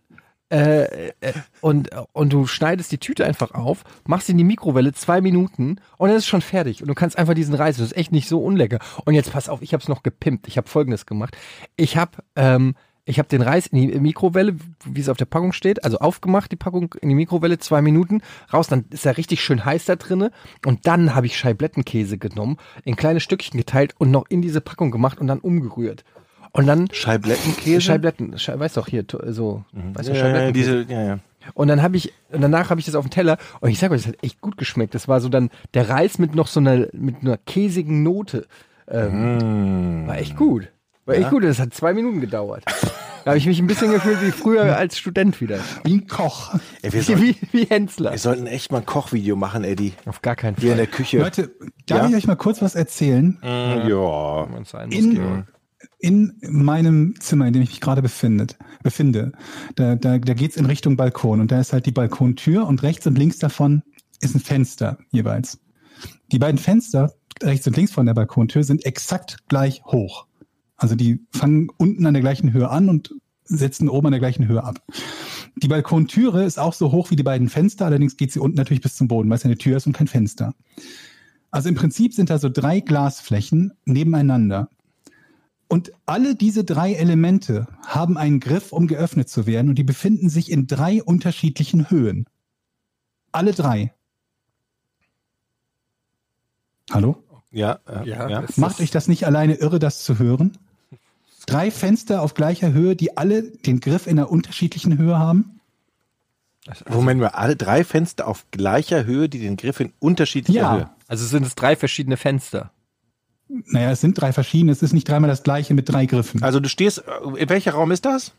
äh, äh, und, und du schneidest die Tüte einfach auf, machst in die Mikrowelle zwei Minuten und dann ist schon fertig. Und du kannst einfach diesen Reis, das ist echt nicht so unlecker. Und jetzt pass auf, ich habe es noch gepimpt. Ich habe folgendes gemacht. Ich habe ähm, ich habe den Reis in die Mikrowelle, wie es auf der Packung steht, also aufgemacht, die Packung in die Mikrowelle, zwei Minuten, raus, dann ist er richtig schön heiß da drinne. Und dann habe ich Scheiblettenkäse genommen, in kleine Stückchen geteilt und noch in diese Packung gemacht und dann umgerührt. Und dann Scheiblettenkäse? Scheibletten, Schei weißt doch hier, so, weißt du, ja, ja, Scheibletten. diese, ja, ja. Und dann habe ich, und danach habe ich das auf dem Teller und ich sag euch, das hat echt gut geschmeckt. Das war so dann der Reis mit noch so einer, mit einer käsigen Note. Ähm, War echt gut. War echt gut, das hat zwei Minuten gedauert. Da habe ich mich ein bisschen gefühlt wie früher als Student wieder. Wie ein Koch. Ey, wir, (laughs) sollten, Wie, wie Hensler. wir sollten echt mal ein Kochvideo machen, Eddie. Auf gar keinen Hier in Fall. der Küche. Leute, darf Ja? ich euch mal kurz was erzählen? Ja. Sein muss, In. In meinem Zimmer, in dem ich mich gerade befindet, befinde, da, da, da geht's in Richtung Balkon und da ist halt die Balkontür und rechts und links davon ist ein Fenster jeweils. Die beiden Fenster, rechts und links von der Balkontür, sind exakt gleich hoch. Also die fangen unten an der gleichen Höhe an und setzen oben an der gleichen Höhe ab. Die Balkontüre ist auch so hoch wie die beiden Fenster, allerdings geht sie unten natürlich bis zum Boden, weil es eine Tür ist und kein Fenster. Also im Prinzip sind da so drei Glasflächen nebeneinander. Und alle diese drei Elemente haben einen Griff, um geöffnet zu werden, und die befinden sich in drei unterschiedlichen Höhen. Alle drei. Hallo? Ja, äh, Ja, ja. Macht euch das nicht alleine irre, das zu hören? Drei Fenster auf gleicher Höhe, die alle den Griff in einer unterschiedlichen Höhe haben? Moment mal, alle drei Fenster auf gleicher Höhe, die den Griff in unterschiedlicher Ja. Höhe. Also sind es drei verschiedene Fenster. Naja, es sind drei verschiedene, es ist nicht dreimal das gleiche mit drei Griffen. Also du stehst, äh, in welcher Raum ist das?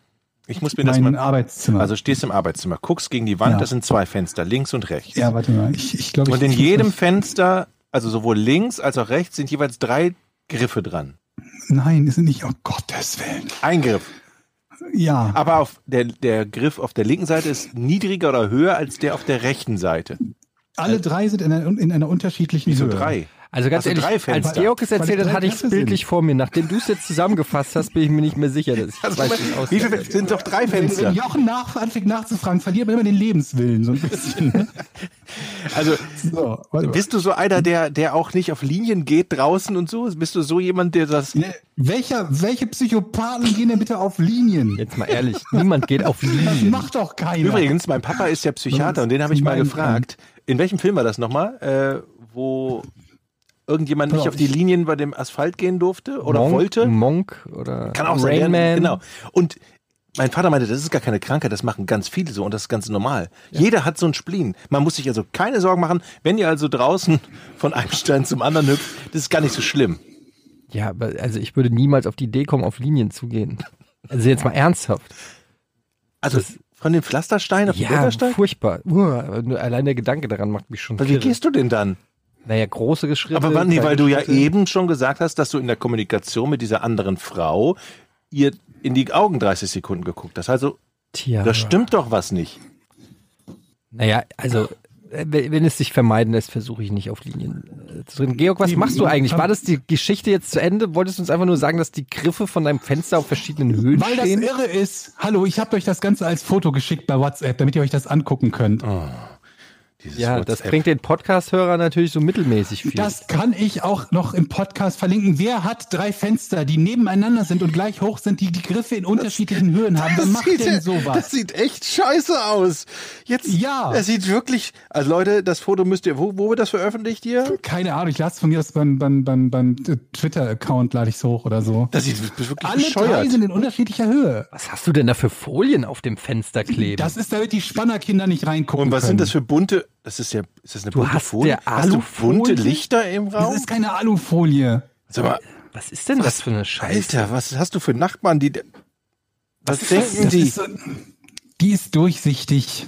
Ich muss mir das mein mal. Arbeitszimmer. Also stehst im Arbeitszimmer, guckst gegen die Wand, Ja. das sind zwei Fenster, links und rechts. ja, warte mal, ich, ich glaube, Und ich, in jedem das- Fenster, also sowohl links als auch rechts, sind jeweils drei Griffe dran. Nein, es sind nicht, um Gottes Willen. Ein Griff. Ja, Aber auf der, der Griff auf der linken Seite ist niedriger oder höher als der auf der rechten Seite. alle drei sind in einer, in einer unterschiedlichen Wieso Höhe. drei? Also ganz Also ehrlich, als. Georg es erzählt hat, hatte ich es bildlich sind. vor mir. Nachdem du es jetzt zusammengefasst hast, bin ich mir nicht mehr sicher, dass ich Also, weiß, aussieht. wie viele sind doch drei Wenn, Fenster? wenn Jochen nach, anfängt nachzufragen, verliert man immer den Lebenswillen, so ein bisschen. (laughs) Also so, bist du so einer, der, der auch nicht auf Linien geht draußen und so? Bist du so jemand, der das. Ne, Welcher, welche Psychopathen gehen denn bitte auf Linien? Jetzt mal ehrlich, niemand geht auf Das Linien. macht doch keiner. Übrigens, mein Papa ist ja Psychiater und den habe ich mal gefragt. In welchem Film war das nochmal? Äh, wo irgendjemand nicht auf die Linien bei dem Asphalt gehen durfte oder Monk, wollte? Monk oder Kann auch sein. Rain der- Man. Genau. Und mein Vater meinte, das ist gar keine Krankheit, das machen ganz viele so und das ist ganz normal. Jeder hat so einen Spleen. Man muss sich also keine Sorgen machen, wenn ihr also draußen von einem Stein zum anderen hüpft, das ist gar nicht so schlimm. Ja, aber also ich würde niemals auf die Idee kommen, auf Linien zu gehen. Also jetzt mal ernsthaft. Also von dem Pflasterstein auf den Ja, Bürgersteig? furchtbar. Nur allein der Gedanke daran macht mich schon Aber Wie gehst du denn dann? Naja, große Schritte. Aber wann, nee, weil du ja eben schon gesagt hast, dass du in der Kommunikation mit dieser anderen Frau ihr in die Augen 30 Sekunden geguckt hast. Also, Tja. da stimmt doch was nicht. Naja, also äh, wenn es sich vermeiden lässt, versuche ich nicht auf Linien äh, zu drin. Georg, was machst du eigentlich? War das die Geschichte jetzt zu Ende? Wolltest du uns einfach nur sagen, dass die Griffe von deinem Fenster auf verschiedenen Höhen Weil das stehen? irre ist. Hallo, ich habe euch das Ganze als Foto geschickt bei WhatsApp, damit ihr euch das angucken könnt. Dieses Ja, das WhatsApp. bringt den Podcast-Hörer natürlich so mittelmäßig viel. Das kann ich auch noch im Podcast verlinken. Wer hat drei Fenster, die nebeneinander sind und gleich hoch sind, die die Griffe in unterschiedlichen Höhen haben? Wer macht denn Das sowas? sieht echt scheiße aus. Jetzt, Ja. Das sieht wirklich, also Leute, das Foto müsst ihr, wo, wo wird das veröffentlicht hier? Keine Ahnung, ich lasse von mir aus beim, beim, beim, beim Twitter-Account lade ich hoch oder so. Das sieht wirklich Alle drei bescheuert. sind in unterschiedlicher Höhe. was hast du denn da für Folien auf dem Fenster kleben? Das ist, damit die Spannerkinder nicht reingucken Und was können. sind das für bunte, das ist ja, ist das eine Du bunte hast Folie? der Hast du bunte Lichter im Das Raum? ist keine Alufolie. Sag mal, was ist denn das für eine Scheiße? Alter, was hast du für Nachbarn, die, was denken Das die? ist so, die ist durchsichtig.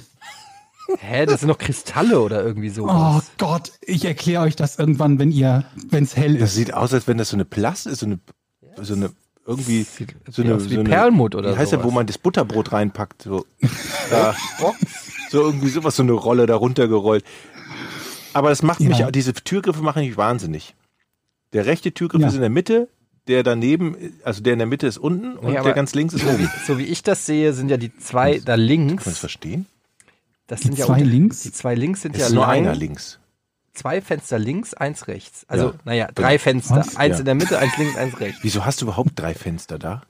Hä, das sind doch Kristalle oder irgendwie Oh sowas. Gott, ich erkläre euch das irgendwann, wenn ihr, wenn es hell Das ist. sieht aus, als wenn das so eine Plast ist, so eine, so eine, irgendwie, so eine, so eine Perlmutt oder Wie heißt der, wo man das Butterbrot reinpackt? So, (laughs) da, so irgendwie sowas, so eine Rolle da runtergerollt. Aber das macht mich, Ja. diese Türgriffe machen mich wahnsinnig. Der rechte Türgriff Ja. ist in der Mitte, der daneben, also der in der Mitte ist unten und Nee, aber- der ganz links ist oben. (laughs) So wie ich das sehe, sind ja die zwei da links. Kann man das verstehen? Das Die sind ja zwei unter- links? Die zwei links sind Es ja ist nur lang. einer links. Zwei Fenster links, eins rechts. Also, Ja. naja, drei Fenster. Was? Eins Ja. in der Mitte, eins links, eins rechts. Wieso hast du überhaupt drei Fenster da?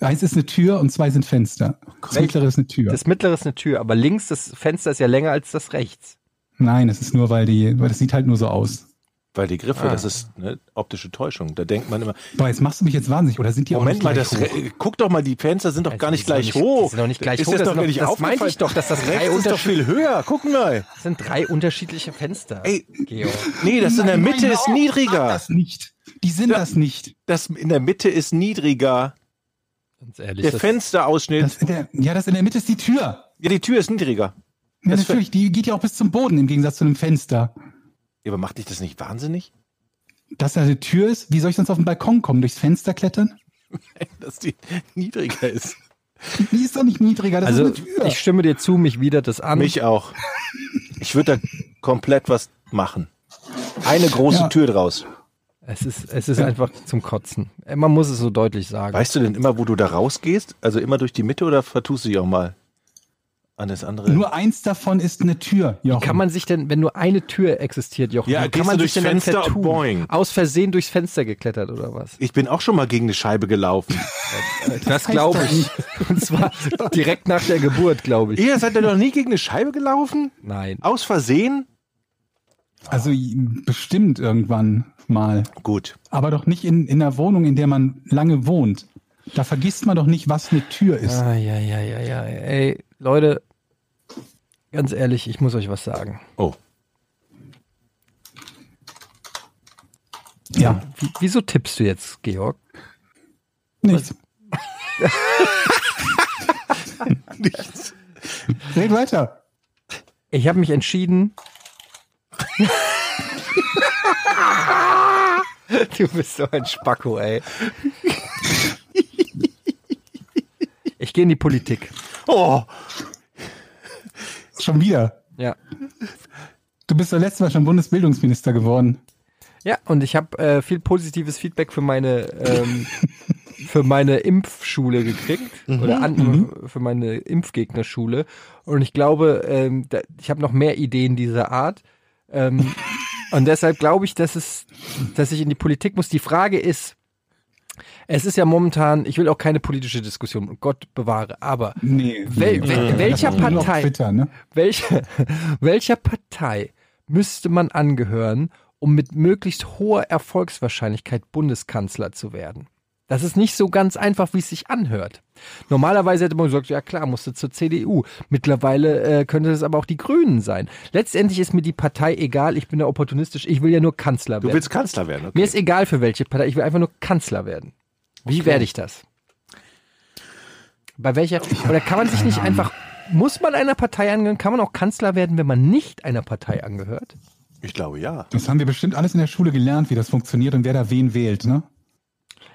Eins ist eine Tür und zwei sind Fenster. Das mittlere ist eine Tür. Das mittlere ist eine Tür, aber links das Fenster ist ja länger als das rechts. Nein, es ist nur, weil die, weil das sieht halt nur so aus. Weil die Griffe, Ah. das ist ne, optische Täuschung. Da denkt man immer, Boah, jetzt machst du mich jetzt wahnsinnig. Oder sind die Moment auch mal, nicht das, gleich hoch? äh, guck doch mal, die Fenster sind doch gar nicht gleich noch hoch. Die sind noch nicht gleich ist hoch. Das Das, doch nicht das meinte aufgefallen? ich doch, dass das drei, Rechts ist doch viel höher. Guck mal. das sind drei unterschiedliche Fenster. Ey, Georg. nee, das in der Mitte ist niedriger. Das nicht. Die sind das nicht. Das in der Mitte ist niedriger. Ganz ehrlich. Der das- Fensterausschnitt. Das in der, ja, das in der Mitte ist die Tür. ja, die Tür ist niedriger. Ja, Das natürlich. Die geht ja auch bis zum Boden im Gegensatz zu einem Fenster. Ja, aber macht dich das nicht wahnsinnig? Dass da eine Tür ist, wie soll ich sonst auf den Balkon kommen? Durchs Fenster klettern? (laughs) Dass die niedriger ist. Die ist doch nicht niedriger, das also, ist eine Tür. ich stimme dir zu, mich widert das an. Mich auch. Ich würde da komplett was machen. Eine große Ja. Tür draus. Es ist, es ist einfach zum Kotzen. Äh, Man muss es so deutlich sagen. Weißt du denn immer, wo du da rausgehst? Also immer durch die Mitte oder vertust du dich auch mal an das andere? Nur eins davon ist eine Tür, Jochen. Kann man sich denn, wenn nur eine Tür existiert, Jochen, Ja, wie kann man du sich durchs denn Fenster und vertun? boing. Aus Versehen durchs Fenster geklettert oder was? ich bin auch schon mal gegen eine Scheibe gelaufen. (laughs) Das glaube ich. Und zwar direkt nach der Geburt, glaube ich. Ihr seid ihr noch nie gegen eine Scheibe gelaufen? Nein. Aus Versehen? Also bestimmt irgendwann mal. Gut. Aber doch nicht in, in einer Wohnung, in der man lange wohnt. Da vergisst man doch nicht, was eine Tür ist. Ah, ja, ja, ja, ja. Ey, Leute, ganz ehrlich, ich muss euch was sagen. Oh. Ja, Wie, wieso tippst du jetzt, Georg? nichts. (laughs) Nichts. Red weiter. Ich habe mich entschieden. (laughs) (laughs) du bist so ein Spacko, ey. Ich gehe in die Politik. Oh. Schon wieder. Ja. Du bist doch letztes Mal schon Bundesbildungsminister geworden. Ja, und ich habe äh, viel positives Feedback für meine ähm, (laughs) für meine Impfschule gekriegt oder an, für meine Impfgegnerschule. Und ich glaube, ähm, da, ich habe noch mehr Ideen dieser Art. Ähm, (laughs) und deshalb glaube ich, dass es, dass ich in die Politik muss. Die Frage ist, es ist ja momentan, ich will auch keine politische Diskussion, Gott bewahre, aber Nee. Wel- wel- welcher Partei- Twitter, ne? welche, (laughs) welcher Partei müsste man angehören, um mit möglichst hoher Erfolgswahrscheinlichkeit Bundeskanzler zu werden? Das ist nicht so ganz einfach, wie es sich anhört. Normalerweise hätte man gesagt, ja klar, musste zur CDU. Mittlerweile äh, könnte es aber auch die Grünen sein. Letztendlich ist mir die Partei egal, ich bin da opportunistisch, ich will ja nur Kanzler Du werden. willst Kanzler werden, okay. Mir ist egal für welche Partei, ich will einfach nur Kanzler werden. Wie werde ich das? Bei welcher? Oder kann man sich nicht einfach, muss man einer Partei angehören? Kann man auch Kanzler werden, wenn man nicht einer Partei angehört? Ich glaube ja. Das haben wir bestimmt alles in der Schule gelernt, wie das funktioniert und wer da wen wählt, ne?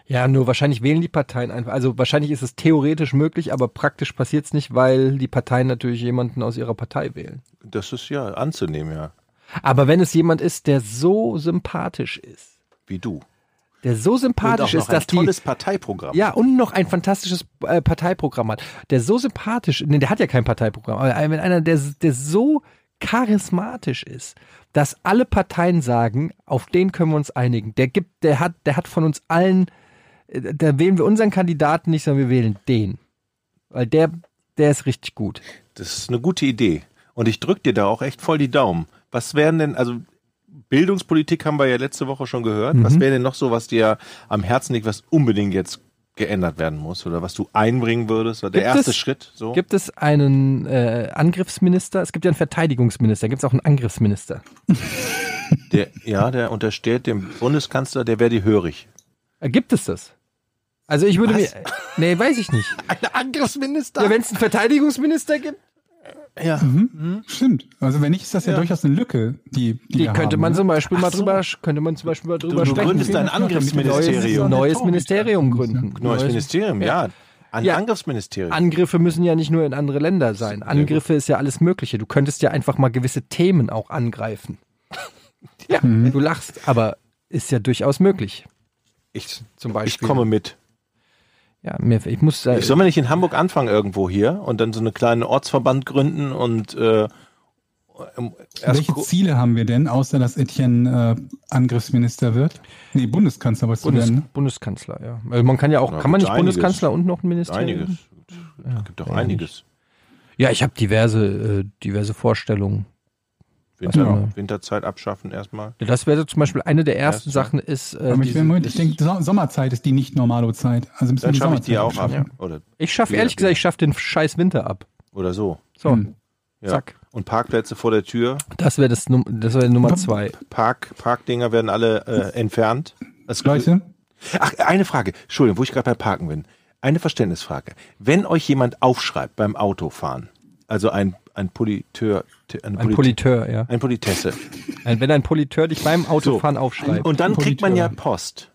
Ja, nur wahrscheinlich wählen die Parteien einfach. Also wahrscheinlich ist es theoretisch möglich, aber praktisch passiert es nicht, weil die Parteien natürlich jemanden aus ihrer Partei wählen. Das ist ja anzunehmen, ja. Aber wenn es jemand ist, der so sympathisch ist, Wie du. der so sympathisch ist, ein dass die tolles Parteiprogramm. Ja, und noch ein fantastisches äh, Parteiprogramm hat. Der so sympathisch, nee, der hat ja kein Parteiprogramm, aber wenn einer, der, der so charismatisch ist, dass alle Parteien sagen, auf den können wir uns einigen. Der gibt, der hat, der hat von uns allen, da wählen wir unseren Kandidaten nicht, sondern wir wählen den. Weil der, der ist richtig gut. Das ist eine gute Idee. Und ich drück dir da auch echt voll die Daumen. Was wären denn, also Bildungspolitik haben wir ja letzte Woche schon gehört. Mhm. Was wäre denn noch so, was dir am Herzen liegt, was unbedingt jetzt geändert werden muss oder was du einbringen würdest? Oder der Gibt erste es- Schritt. So. Gibt es einen äh, Angriffsminister? Es gibt ja einen Verteidigungsminister. Gibt es auch einen Angriffsminister? Der, ja, der untersteht dem Bundeskanzler, der wäre die hörig. Äh, gibt es das? Also ich würde Was? mir, nee, weiß ich nicht. (laughs) Ein Angriffsminister? Ja, wenn es einen Verteidigungsminister gibt, ja. Mhm. Stimmt. Also wenn nicht, ist das ja, Ja. durchaus eine Lücke, die, die, die wir könnte haben, man ne? zum Beispiel mal so. drüber, könnte man zum Beispiel mal drüber du sprechen. gründest ein Neues- Angriffsministerium. neues Torhüter. Ministerium gründen. Neues Ministerium, ja. Ein Ja. Angriffsministerium. Angriffe müssen ja nicht nur in andere Länder sein. Angriffe ist ja alles Mögliche. Du könntest ja einfach mal gewisse Themen auch angreifen. (laughs) Ja, du lachst, aber ist ja durchaus möglich. ich, Zum ich Beispiel. komme mit. Ja, mir, ich muss sagen, Ich soll mal nicht in Hamburg anfangen irgendwo hier und dann so eine kleine Ortsverband gründen und äh, ähm, erst Welche Ziele haben wir denn, außer dass Etienne äh, Angriffsminister wird? Nee, Bundeskanzler du Bundes, werden, ne? Bundeskanzler, ja. Also man kann ja auch, Na, kann man nicht einiges. Bundeskanzler und noch ein Ministerium? einiges. Es gibt doch ja, einiges. Ja, ich habe diverse, äh, diverse Vorstellungen. Winter, Ja. Winterzeit abschaffen erstmal. Das wäre so zum Beispiel eine der ersten Erste. Sachen ist, äh, Aber ich, diese- Moment, ich denke, so Sommerzeit ist die nicht normale Zeit. Also müssen wir Dann die schaffe ich die auch ab. abschaffen. Oder, ich schaffe wieder- ehrlich gesagt, ich schaffe den scheiß Winter ab. oder so. So, Hm. Ja. zack. Und Parkplätze vor der Tür. Das wäre das, das wäre Nummer zwei. Park, Parkdinger werden alle äh, entfernt. Das Leute, Ach, eine Frage. Entschuldigung, wo ich gerade bei Parken bin. Eine Verständnisfrage. Wenn euch jemand aufschreibt beim Autofahren, also ein, ein Politeur, eine Ein Polit- Politeur, ja. ein Politesse. Wenn ein Politeur dich beim Autofahren aufschreibt. Und dann kriegt man ja. Post.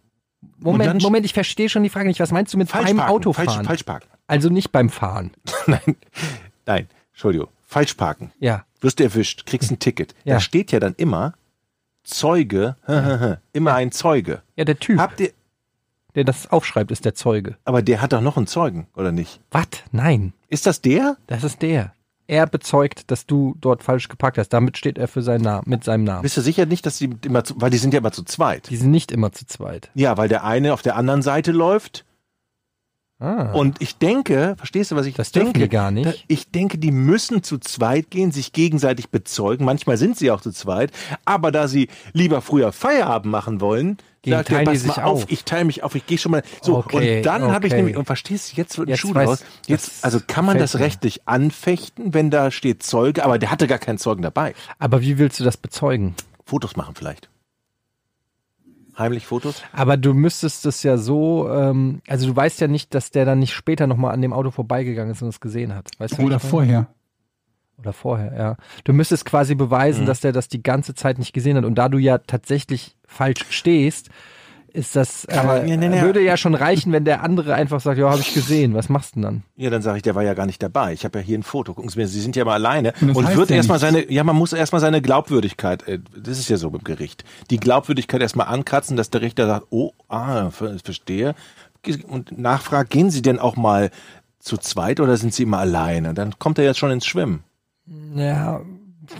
Moment, Moment, ich verstehe schon die Frage nicht. Was meinst du mit beim. Autofahren? Falsch, falsch parken. Also nicht beim Fahren. (laughs) Nein, nein, Entschuldigung. Falsch parken. Ja. Wirst du erwischt, kriegst ein Ticket. Ja. Da steht ja dann immer Zeuge, (laughs) immer ein Zeuge. Ja, der Typ, Habt ihr, der das aufschreibt, ist der Zeuge. aber der hat doch noch einen Zeugen, oder nicht? Was? Nein, Ist das der? das ist der. Er bezeugt, dass du dort falsch geparkt hast. Damit steht er für seinen Namen, mit seinem Namen. Bist du sicher nicht, dass die immer zu, weil die sind ja immer zu zweit. Die sind nicht immer zu zweit. Ja, weil der eine auf der anderen Seite läuft Ah. Und ich denke, verstehst du, was ich Das dürfen denke? die gar nicht. Ich denke, die müssen zu zweit gehen, sich gegenseitig bezeugen. Manchmal sind sie auch zu zweit. Aber da sie lieber früher Feierabend machen wollen, Gehen- sagt er, pass mal auf, auf. ich teile mich auf, ich gehe schon mal. So, Okay, und dann habe ich okay. nämlich, und verstehst du, jetzt wird ein Schuh draus. Jetzt, das also kann man das mir. rechtlich anfechten, wenn da steht Zeuge, aber der hatte gar keinen Zeugen dabei. Aber wie willst du das bezeugen? Fotos machen vielleicht. Heimlich Fotos? Aber du müsstest es ja so, ähm, also du weißt ja nicht, dass der dann nicht später nochmal an dem Auto vorbeigegangen ist und es gesehen hat. Weißt du, Oder vorher. Oder vorher, ja. Du müsstest quasi Mhm. beweisen, dass der das die ganze Zeit nicht gesehen hat. Und da du ja tatsächlich falsch stehst, ist das, äh, ja, nee, nee. würde ja schon reichen, wenn der andere einfach sagt, ja, habe ich gesehen. Was machst du denn dann? Ja, dann sage ich, der war ja gar nicht dabei. Ich habe ja hier ein Foto. Gucken Sie mir, Sie sind ja mal alleine. Und Und wird ja erstmal seine, ja, man muss erstmal seine Glaubwürdigkeit, äh, das ist ja so beim Gericht, die Glaubwürdigkeit erstmal ankratzen, dass der Richter sagt, oh, ah, ver- verstehe. Und nachfragt, gehen Sie denn auch mal zu zweit oder sind Sie immer alleine? Dann kommt er jetzt schon ins Schwimmen. Ja,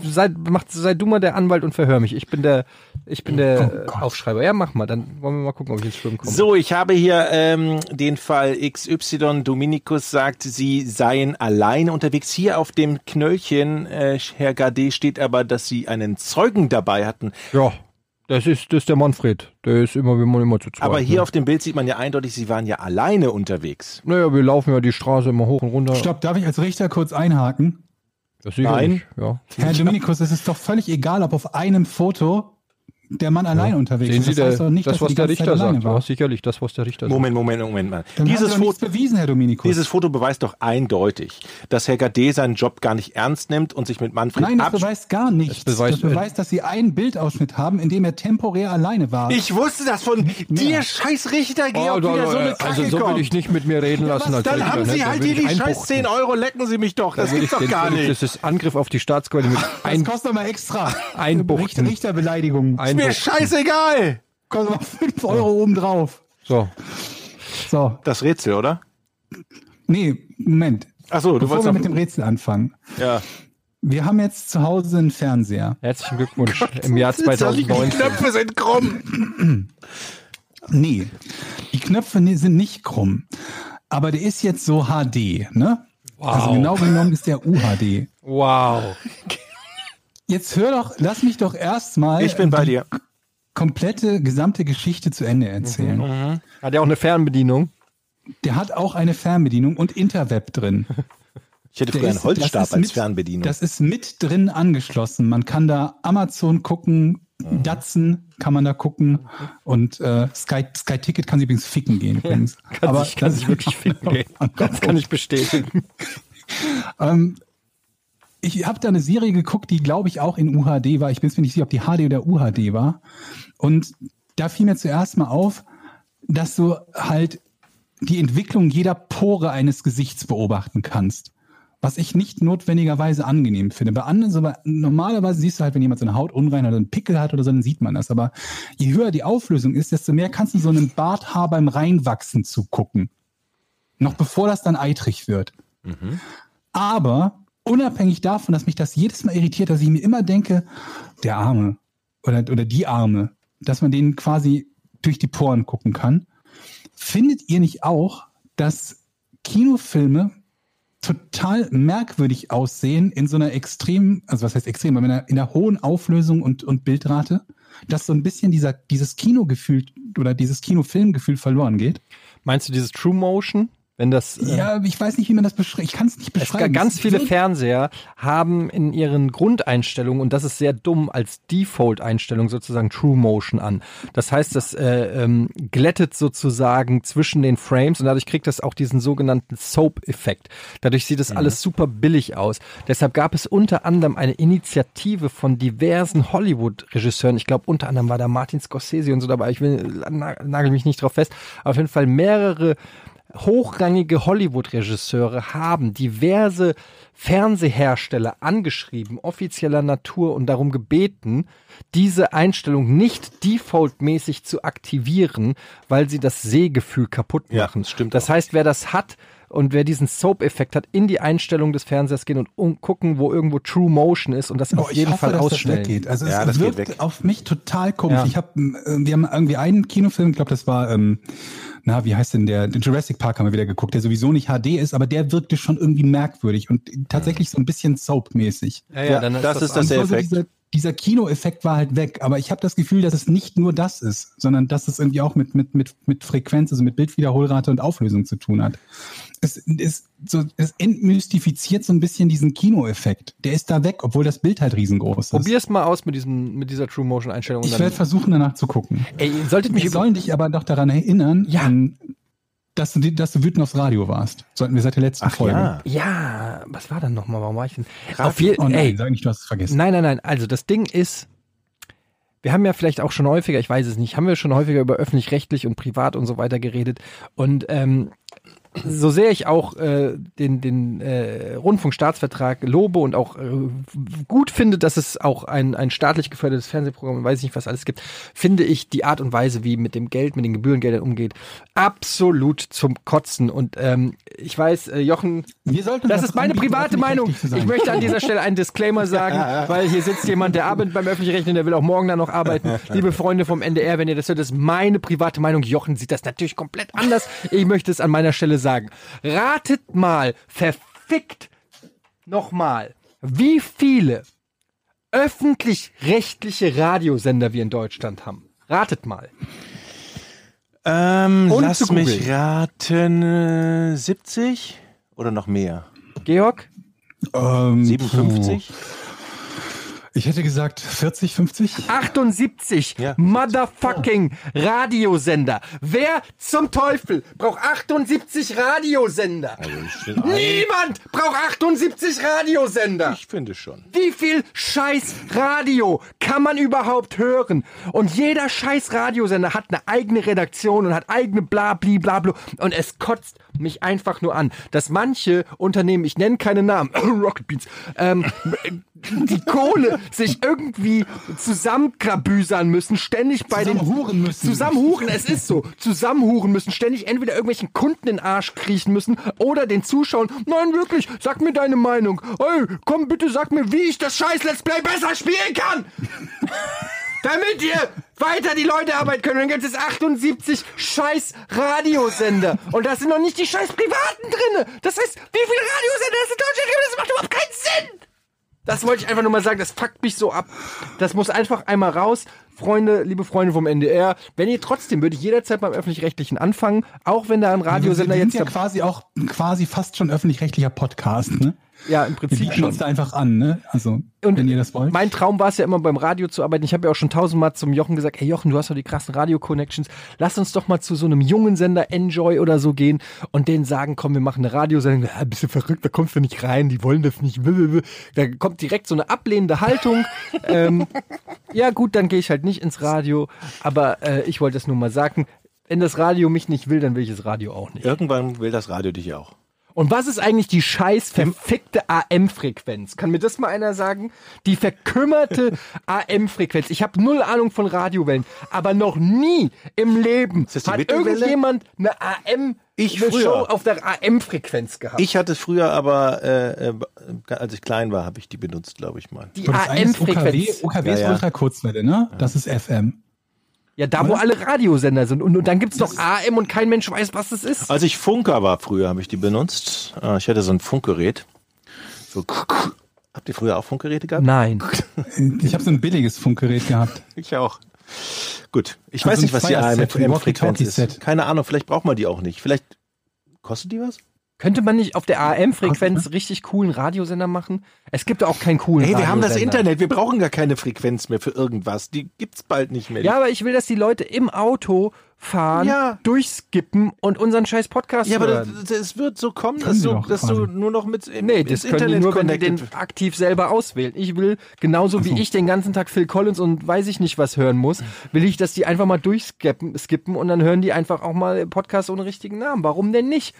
sei, mach, sei du mal der Anwalt und verhör mich. Ich bin der, ich bin der Oh. Aufschreiber. Ja, mach mal. Dann wollen wir mal gucken, ob ich ins Schwimmen komme. So, ich habe hier ähm, den Fall XY. Dominikus sagt, Sie seien alleine unterwegs. Hier auf dem Knöllchen, äh, Herr Gade, steht aber, dass Sie einen Zeugen dabei hatten. Ja, das ist, das ist der Manfred. Der ist immer, wir machen immer zu zweit. Aber hier ne? auf dem Bild sieht man ja eindeutig, Sie waren ja alleine unterwegs. Naja, wir laufen ja die Straße immer hoch und runter. Stopp, darf ich als Richter kurz einhaken? Das sicherlich, Ja. Herr Dominikus, es ist doch völlig egal, ob auf einem Foto der Mann allein unterwegs Sehen ist. Sie, Das der, heißt doch nicht, das, dass was der Richter sagt. war. Ja, sicherlich, das, was der Richter Moment, Moment, Moment mal. Dann Dieses, Foto, bewiesen, Herr Dominikus. dieses Foto beweist doch eindeutig, dass Herr Gade seinen Job gar nicht ernst nimmt und sich mit Manfred Nein, das beweist gar nichts. Das beweist- das beweist, dass Sie einen Bildausschnitt haben, in dem er temporär alleine war. Ich wusste das von dir, scheiß Richter, sagt. Georg, Oh, wieder so da, eine also Kacke so will ich nicht mit mir reden lassen. als Dann haben ne? Sie halt hier die scheiß einbuchten. 10 Euro, lecken Sie mich doch. Das gibt's ich doch gar nicht. Das ist Angriff auf die Staatsqualität mit das ein, kostet doch mal extra. Einbuchten. Richter, Richterbeleidigung. Ist mir scheißegal. Kostet mal 5 Euro obendrauf. So, So, Das Rätsel, oder? nee, Moment. Ach so, du Bevor wir wolltest mit dem Rätsel anfangen. ja. Wir haben jetzt zu Hause einen Fernseher. herzlichen Glückwunsch im Jahr Die 2019. Knöpfe sind krumm. Nee, die Knöpfe ne- sind nicht krumm. Aber der ist jetzt so HD, ne? Also genau genommen ist der UHD. Wow. (laughs) Jetzt hör doch, lass mich doch erstmal Ich bin bei dir. komplette gesamte Geschichte zu Ende erzählen. Hat ja auch eine Fernbedienung. Der hat auch eine Fernbedienung und Interweb drin. Ich hätte früher einen Holzstab als mit- Fernbedienung. Das ist mit drin angeschlossen. Man kann da Amazon gucken, Datsen kann man da gucken und äh, Sky, Sky Ticket kann sie übrigens ficken gehen. Übrigens. Kann sich, kann sich wirklich (laughs) finden gehen. Das kann ich bestätigen. (laughs) Ähm, ich habe da eine Serie geguckt, die glaube ich auch in UHD war. Ich bin mir nicht sicher, ob die HD oder UHD war. Und da fiel mir zuerst mal auf, dass du halt die Entwicklung jeder Pore eines Gesichts beobachten kannst. Was ich nicht notwendigerweise angenehm finde. Bei anderen, so bei, normalerweise siehst du halt, wenn jemand so eine Hautunreinheit oder einen Pickel hat oder so, dann sieht man das. Aber je höher die Auflösung ist, desto mehr kannst du so einem Barthaar beim Reinwachsen zugucken. Noch bevor das dann eitrig wird. Aber unabhängig davon, dass mich das jedes Mal irritiert, dass ich mir immer denke, der Arme oder, oder die Arme, dass man denen quasi durch die Poren gucken kann, findet ihr nicht auch, dass Kinofilme total merkwürdig aussehen in so einer extrem, also was heißt extrem, aber in einer, in einer hohen Auflösung und, und Bildrate, dass so ein bisschen dieser, dieses Kinogefühl oder dieses Kinofilmgefühl verloren geht. Meinst du dieses True Motion? Wenn das äh, Ja, ich weiß nicht, wie man das beschreibt. Ich kann es nicht Es beschreiben. ganz Es viele wirkt- Fernseher haben in ihren Grundeinstellungen, und das ist sehr dumm, als Default-Einstellung sozusagen True Motion an. Das heißt, das äh, ähm, glättet sozusagen zwischen den Frames und dadurch kriegt das auch diesen sogenannten Soap-Effekt. Dadurch sieht es alles super billig aus. Deshalb gab es unter anderem eine Initiative von diversen Hollywood-Regisseuren. Ich glaube, unter anderem war da Martin Scorsese und so dabei. Ich will na- nagel mich nicht drauf fest. Auf jeden Fall mehrere hochrangige Hollywood-Regisseure haben diverse Fernsehhersteller angeschrieben, offizieller Natur und darum gebeten, diese Einstellung nicht defaultmäßig zu aktivieren, weil sie das Sehgefühl kaputt Ja, machen. das stimmt Das heißt, wer das hat und wer diesen Soap-Effekt hat, in die Einstellung des Fernsehers gehen und um, gucken, wo irgendwo True Motion ist und das Oh, auf jeden hoffe, Fall dass ausstellen. Das. Also Ja, es das geht wirkt weg. auf mich total komisch. Ja. Ich hab, äh, wir haben irgendwie einen Kinofilm, ich glaube, das war, ähm, na, wie heißt denn der? Den Jurassic Park haben wir wieder geguckt, der sowieso nicht HD ist, aber der wirkte schon irgendwie merkwürdig und tatsächlich so ein bisschen Soap-mäßig. Ja, Ja, dann das ist das Und der so Effekt. Dieser, dieser Kinoeffekt war halt weg, aber ich habe das Gefühl, dass es nicht nur das ist, sondern dass es irgendwie auch mit, mit, mit, mit Frequenz, also mit Bildwiederholrate und Auflösung zu tun hat. Es, ist so, es entmystifiziert so ein bisschen diesen Kinoeffekt. Der ist da weg, obwohl das Bild halt riesengroß ist. Probier's mal aus mit diesem, mit dieser True Motion Einstellung. und Ich dann- werde versuchen, danach zu gucken. Ey, ihr solltet mich Wir sollen dich aber doch daran erinnern, Ja. ähm, dass, du, dass du wütend aufs Radio warst. Sollten wir seit der letzten Ach Folge. ja. Ja, was war dann nochmal? Warum war ich denn? Auf je, Oh nein, ey, sag nicht, du hast es vergessen. nein, nein, nein. Also das Ding ist, wir haben ja vielleicht auch schon häufiger, ich weiß es nicht, haben wir schon häufiger über öffentlich-rechtlich und privat und so weiter geredet. Und ähm, so sehr ich auch äh, den, den äh, Rundfunkstaatsvertrag lobe und auch äh, gut finde, dass es auch ein, ein staatlich gefördertes Fernsehprogramm, weiß ich nicht, was alles gibt, finde ich die Art und Weise, wie mit dem Geld, mit den Gebührengeldern umgeht, absolut zum Kotzen. Und ähm, ich weiß, äh, Jochen, Wir sollten das was ist meine private Meinung. Ich möchte an dieser Stelle einen Disclaimer sagen, (laughs) weil hier sitzt jemand, der arbeitet beim öffentlichen Recht und der will auch morgen dann noch arbeiten. (laughs) Liebe Freunde vom NDR, wenn ihr das hört, das ist meine private Meinung. Jochen sieht das natürlich komplett anders. Ich möchte es an meiner Stelle sagen. Ratet mal, verfickt nochmal, wie viele öffentlich-rechtliche Radiosender wir in Deutschland haben. Ratet mal. Ähm, Ohne lass mich raten, äh, 70 oder noch mehr? Georg? Ähm, 57? puh. Ich hätte gesagt 40, 50. 78 Ja. motherfucking Radiosender. Wer zum Teufel braucht 78 Radiosender? Also Niemand braucht 78 Radiosender. Ich finde schon. Wie viel scheiß Radio kann man überhaupt hören? Und jeder scheiß Radiosender hat eine eigene Redaktion und hat eigene bla bli bla bla. Und es kotzt mich einfach nur an, dass manche Unternehmen, ich nenne keine Namen, (coughs) Rocket Beans, ähm, die Kohle sich irgendwie zusammenkrabüsern müssen, ständig bei den Zusammenhuren müssen. Zusammenhuren, es ist so. Zusammenhuren müssen, ständig entweder irgendwelchen Kunden in den Arsch kriechen müssen oder den Zuschauern, nein, wirklich, sag mir deine Meinung. Hey, komm bitte, sag mir, wie ich das scheiß Let's Play besser spielen kann. Damit ihr weiter die Leute arbeiten können. Und dann gibt es 78 scheiß Radiosender. Und da sind noch nicht die scheiß Privaten drinne. Das heißt, wie viele Radiosender es in Deutschland gibt, das macht überhaupt keinen Sinn. Das wollte ich einfach nur mal sagen, das fuckt mich so ab. Das muss einfach einmal raus. Freunde, liebe Freunde vom NDR, wenn ihr trotzdem, würde ich jederzeit beim Öffentlich-Rechtlichen anfangen, auch wenn da ein Radiosender jetzt... sind ja da- quasi auch quasi fast schon öffentlich-rechtlicher Podcast, ne? Ja, im Wir Prinzip bieten uns schon. da einfach an, ne? Also, Und wenn ihr das wollt. Mein Traum war es ja immer beim Radio zu arbeiten. Ich habe ja auch schon tausendmal zum Jochen gesagt, hey Jochen, du hast doch die krassen Radio-Connections. Lass uns doch mal zu so einem jungen Sender Enjoy oder so gehen und denen sagen, komm, wir machen eine Radiosendung. Ja, bist du verrückt, da kommst du nicht rein, die wollen das nicht. Da kommt direkt so eine ablehnende Haltung. (laughs) ähm, ja gut, dann gehe ich halt nicht ins Radio. Aber äh, ich wollte es nur mal sagen, wenn das Radio mich nicht will, dann will ich das Radio auch nicht. Irgendwann will das Radio dich auch. Und was ist eigentlich die scheiß verfickte AM-Frequenz? Kann mir das mal einer sagen? Die verkümmerte (laughs) AM-Frequenz. Ich habe null Ahnung von Radiowellen, aber noch nie im Leben hat irgendjemand eine AM Ich eine früher. Show auf der AM-Frequenz gehabt. Ich hatte früher aber, äh, äh, als ich klein war, habe ich die benutzt, glaube ich mal. die AM-Frequenz. OKW ist Ja, ja. Ultrakurzwelle, ne? Das ist FM. Ja, da wo alle Radiosender sind. Und, und dann gibt's noch AM und kein Mensch weiß, was das ist. Als ich Funker war früher, habe ich die benutzt. Ah, Ich hatte so ein Funkgerät. So, habt ihr früher auch Funkgeräte gehabt? Nein. (laughs) Ich habe so ein billiges Funkgerät gehabt. (laughs) Ich auch. Gut, ich Also weiß nicht, was die Fire-Set, ein AM-Frequenz ist. Walkie-Talkie-Set. Keine Ahnung, vielleicht braucht man die auch nicht. Vielleicht kostet die was? Könnte man nicht auf der AM-Frequenz richtig coolen Radiosender machen? Es gibt auch keinen coolen Hey, wir haben das. Internet, wir brauchen gar keine Frequenz mehr für irgendwas. Die gibt's bald nicht mehr. Ja, aber ich will, dass die Leute im Auto fahren, Ja. durchskippen und unseren scheiß Podcast Ja, aber hören. das, es wird so kommen, Können dass, sie du, doch dass du quasi. nur noch mit Nee, das können die nur, wenn die den aktiv selber auswählen. Ich will, genauso wie ich den ganzen Tag Phil Collins und weiß ich nicht was hören muss, will ich, dass die einfach mal durchskippen skippen und dann hören die einfach auch mal Podcasts ohne richtigen Namen. Warum denn nicht?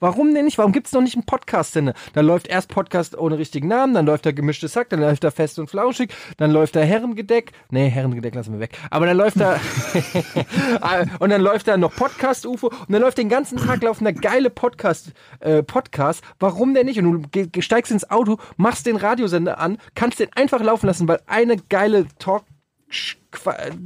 Warum denn nicht? Warum gibt's noch nicht einen Podcast-Sender? Da läuft erst Podcast ohne richtigen Namen, dann läuft da gemischtes Sack, dann läuft da fest und flauschig, dann läuft da Herrengedeck. Nee, Herrengedeck lassen wir weg. Aber dann läuft da (laughs) (laughs) und dann läuft da noch Podcast UFO und dann läuft den ganzen Tag laufen da geile Podcast äh, Podcasts. Warum denn nicht? Und du steigst ins Auto, machst den Radiosender an, kannst den einfach laufen lassen, weil eine geile Talk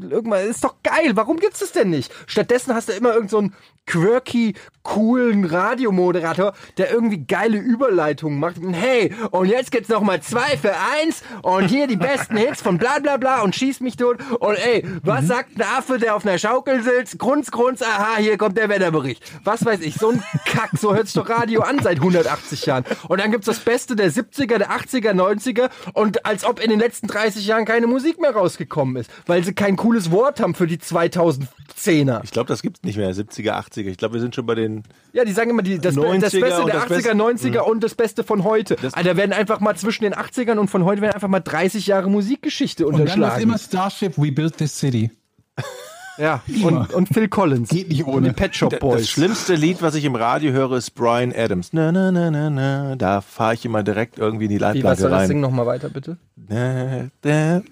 Irgendwann ist doch geil. Warum gibt's das denn nicht? Stattdessen hast du immer irgend so quirky, coolen Radiomoderator, der irgendwie geile Überleitungen macht. Und Hey, und jetzt gibt's noch mal zwei für eins und hier die besten Hits von bla bla bla und schieß mich tot. Und ey, was sagt ein Affe, der auf einer Schaukel sitzt? Grunz, grunz, aha, hier kommt der Wetterbericht. Was weiß ich, so ein Kack, so hört sich doch Radio an seit 180 Jahren. Und dann gibt's das Beste der 70er, der 80er, 90er und als ob in den letzten 30 Jahren keine Musik mehr rausgekommen ist, weil sie kein cooles Wort haben für die 2010er. Ich glaube, das gibt's nicht mehr, 70er, 80er. Ich glaube, wir sind schon bei den Ja, die sagen immer die, das, das 90er Beste der das 80er, Beste- 90er und das Beste von heute. Alter, werden einfach mal zwischen den 80ern und von heute werden einfach mal 30 Jahre Musikgeschichte Und dann unterschlagen. immer Starship, We Built This City. ja, und, und Phil Collins. Geht nicht Und ohne. die Pet Shop Das Boys. schlimmste Lied, was ich im Radio höre, ist Brian Adams. Na, na, na, na, na. Da fahre ich immer direkt irgendwie in die Wie, was Leitplanke soll das Ding rein. nochmal weiter, bitte? Na, na.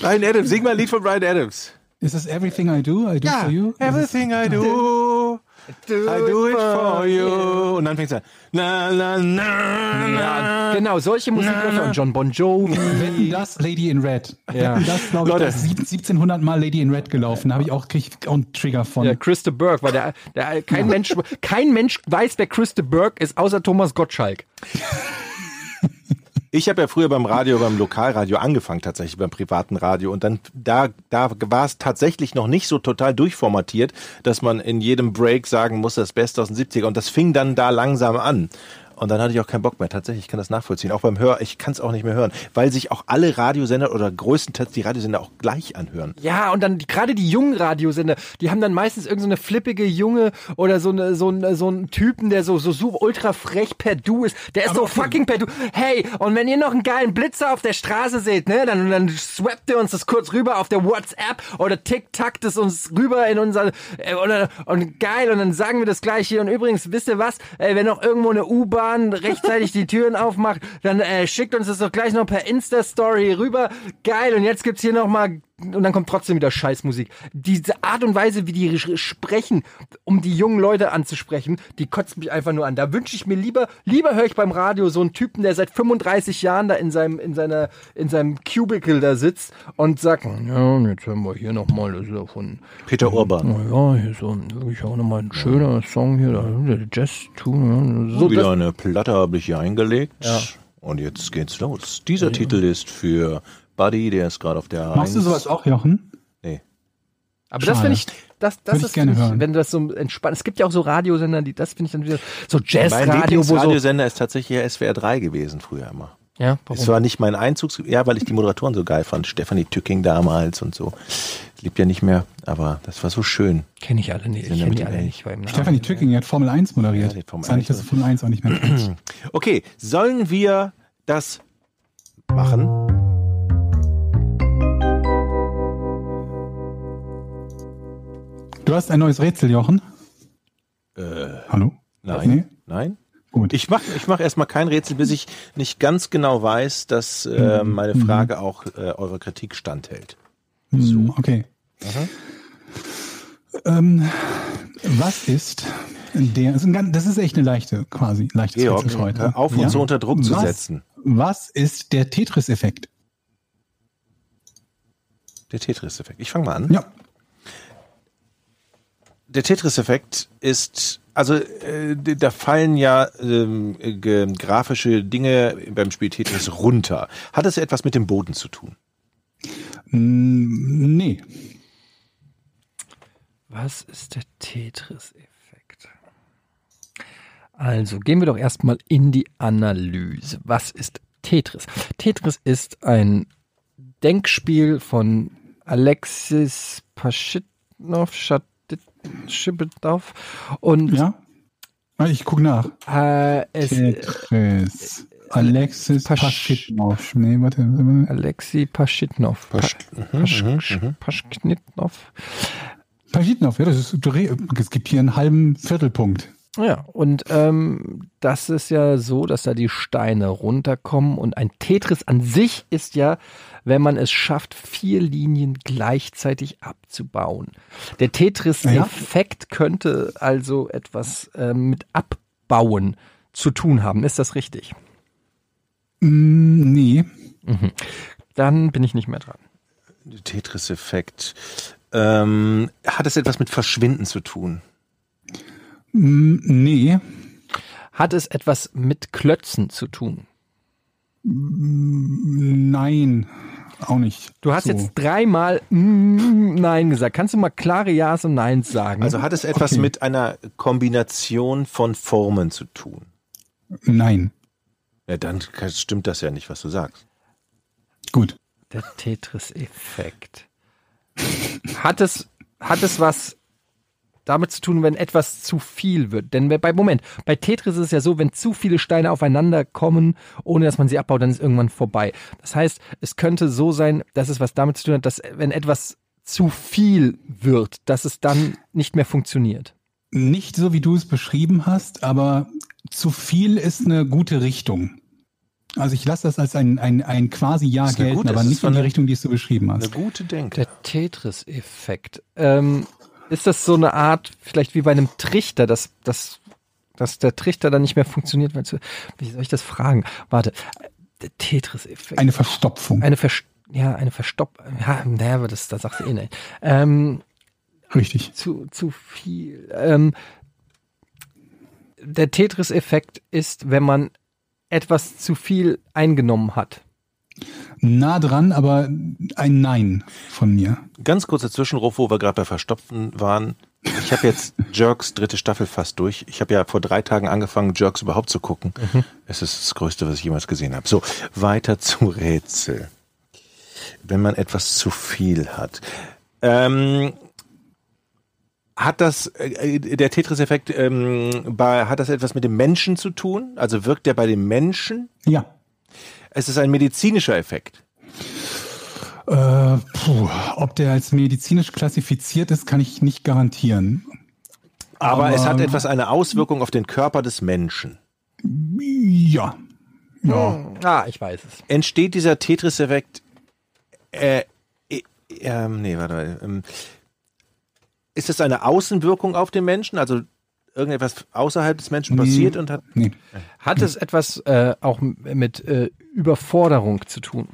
Brian Adams, sing mal ein Lied von Brian Adams. Is this everything I do? I do for you? everything I (laughs) do, I do it for you. Und dann fängt es an. Na, na, na, na. Genau, solche Musikläufe und John Bon Jovi. Wenn das Lady in Red. Ja. Das, glaube ich, Leute. das ist sieb- 1700 Mal Lady in Red gelaufen. Da habe ich auch, krieg ich auch einen Trigger von. Ja, Christa Burke, weil der, der kein Mensch, kein Mensch weiß, wer Christa Burke ist, außer Thomas Gottschalk. (laughs) Ich habe ja früher beim Radio, beim Lokalradio angefangen, tatsächlich beim privaten Radio. Und dann da, da war es tatsächlich noch nicht so total durchformatiert, dass man in jedem Break sagen muss, das Beste aus den 70er. Und das fing dann da langsam an. Und dann hatte ich auch keinen Bock mehr. Tatsächlich, ich kann das nachvollziehen. Auch beim Hör, ich kann es auch nicht mehr hören, weil sich auch alle Radiosender oder größtenteils die Radiosender auch gleich anhören. Ja, und dann die- gerade die jungen Radiosender, die haben dann meistens irgendeine so flippige Junge oder so eine so ein so ein Typen, der so so super ultra frech per Du ist. Der ist Aber so fucking per Du. Hey, und wenn ihr noch einen geilen Blitzer auf der Straße seht, ne, dann dann swappt ihr uns das kurz rüber auf der WhatsApp oder TikTok das uns rüber in unser äh, oder und geil und dann sagen wir das gleich hier und übrigens wisst ihr was, äh, wenn noch irgendwo eine U-Bahn rechtzeitig die Türen aufmacht, dann äh, schickt uns das doch gleich noch per Insta Story rüber. Geil und jetzt gibt's hier noch mal und dann kommt trotzdem wieder Scheißmusik. Diese Art und Weise, wie die sprechen, um die jungen Leute anzusprechen, die kotzt mich einfach nur an. Da wünsche ich mir lieber, lieber höre ich beim Radio so einen Typen, der seit 35 Jahren da in seinem, in seiner, in seinem Cubicle da sitzt und sagt, ja, und jetzt hören wir hier nochmal, das ist ja von, Peter Urban. ja, hier so ein, wirklich auch nochmal ein schöner Song hier, der Jazz tun, ja, so, Wieder eine Platte habe ich hier eingelegt. Ja. Und jetzt geht's los. Dieser Titel ist für Buddy, der ist gerade auf der Machst du 1. sowas auch, Jochen? Nee. Aber das Schade. finde ich, das, das Würde ich ist, gerne finde ich, hören. wenn das so entspannt, es gibt ja auch so Radiosender, die, das finde ich dann wieder, so Mein Jazzradio, so, Lieblingsradiosender ist tatsächlich SWR 3 gewesen früher immer. ja, Es war nicht mein Einzugs... Ja, weil ich die Moderatoren so geil fand. Stefanie Tücking damals und so. Lebt ja nicht mehr, aber das war so schön. Kenne ich alle nicht. Ich kenne die alle nicht. Stefanie Tücking hat Formel 1 moderiert. Ja, Formel Sag nicht, 1. dass du Formel 1 auch nicht mehr. (clears throat) Okay, sollen wir das machen? Du hast ein neues Rätsel, Jochen? Hallo? Nein. Nee? Nein? Gut. Ich mache ich mach erstmal kein Rätsel, bis ich nicht ganz genau weiß, dass äh, meine Frage auch äh, eurer Kritik standhält. Hm, Okay. Ähm, was ist der, das ist, echt eine leichte, quasi, leichtes Georg, Rätsel heute. auf, uns so unter Druck zu was, setzen. Was ist der Tetris-Effekt? Der Tetris-Effekt. Ich fange mal an. Ja. Der Tetris-Effekt ist, also äh, da fallen ja ähm, ge- grafische Dinge beim Spiel Tetris runter. Hat es etwas mit dem Boden zu tun? Mm, Nee. Was ist der Tetris-Effekt? Also gehen wir doch erstmal in die Analyse. Was ist Tetris? Tetris ist ein Denkspiel von Alexis Paschitnov, Schibetov und Ja? Ah, Ich gucke nach. äh, es, Tetris. Alexis Pasch- Paschitnov. Nee, warte. Alexei Paschitnov. Pasch- Pasch, mhm, Pasch, Paschknitnov. Paschitnov, ja, das ist, es gibt hier einen halben Viertelpunkt. Ja, und ähm, das ist ja so, dass da die Steine runterkommen und ein Tetris an sich ist ja, wenn man es schafft, vier Linien gleichzeitig abzubauen. Der Tetris-Effekt könnte also etwas ähm, mit Abbauen zu tun haben. Ist das richtig? Mm, nee. Dann bin ich nicht mehr dran. Tetris-Effekt. Ähm, hat es etwas mit Verschwinden zu tun? Mm, nee. Hat es etwas mit Klötzen zu tun? Nein. Auch nicht. Du hast So. jetzt dreimal mm, Nein gesagt. Kannst du mal klare Ja's und Neins sagen? Also hat es etwas Okay. mit einer Kombination von Formen zu tun? Nein. Ja, dann stimmt das ja nicht, was du sagst. Gut. Der Tetris-Effekt. Hat es, hat es was damit zu tun, wenn etwas zu viel wird? Denn bei, Moment, bei Tetris ist es ja so, wenn zu viele Steine aufeinander kommen, ohne dass man sie abbaut, dann ist irgendwann vorbei. Das heißt, es könnte so sein, dass es was damit zu tun hat, dass wenn etwas zu viel wird, dass es dann nicht mehr funktioniert. Nicht so, wie du es beschrieben hast, aber zu viel ist eine gute Richtung. Also ich lasse das als ein, ein, ein quasi Ja eine gelten, gute- aber nicht so in die eine- Richtung, die es du beschrieben Eine hast. gute Denke. Der Tetris-Effekt. Ähm, ist das so eine Art, vielleicht wie bei einem Trichter, dass, dass, dass der Trichter dann nicht mehr funktioniert? Weil zu, wie soll ich das fragen? Warte. Der Tetris-Effekt. Eine Verstopfung. Eine Vers ja, eine Verstopp. Ja, naja, das, das sagst du eh nicht. Ähm, Richtig. zu, zu viel. Ähm, der Tetris-Effekt ist, wenn man etwas zu viel eingenommen hat. Nah dran, aber ein Nein von mir. Ganz kurzer Zwischenruf, wo wir gerade bei Verstopfen waren. Ich habe jetzt (laughs) Jerks dritte Staffel fast durch. Ich habe ja vor drei Tagen angefangen, Jerks überhaupt zu gucken. Es ist das Größte, was ich jemals gesehen habe. So, weiter zu Rätsel. Wenn man etwas zu viel hat. Ähm, hat das, äh, der Tetris-Effekt, ähm, bei, hat das etwas mit dem Menschen zu tun? Also wirkt der bei dem Menschen? Ja. Es ist ein medizinischer Effekt. Äh, puh, ob der als medizinisch klassifiziert ist, kann ich nicht garantieren. Aber, es hat Aber- etwas eine Auswirkung auf den Körper des Menschen. Ja. Ja. Ah, ich weiß es. Entsteht dieser Tetris-Effekt, äh, äh, ähm, nee, warte mal, ähm, ist es eine Außenwirkung auf den Menschen? Also irgendetwas außerhalb des Menschen Nee. passiert und hat, Nee. Hat es etwas äh, auch mit äh, Überforderung zu tun?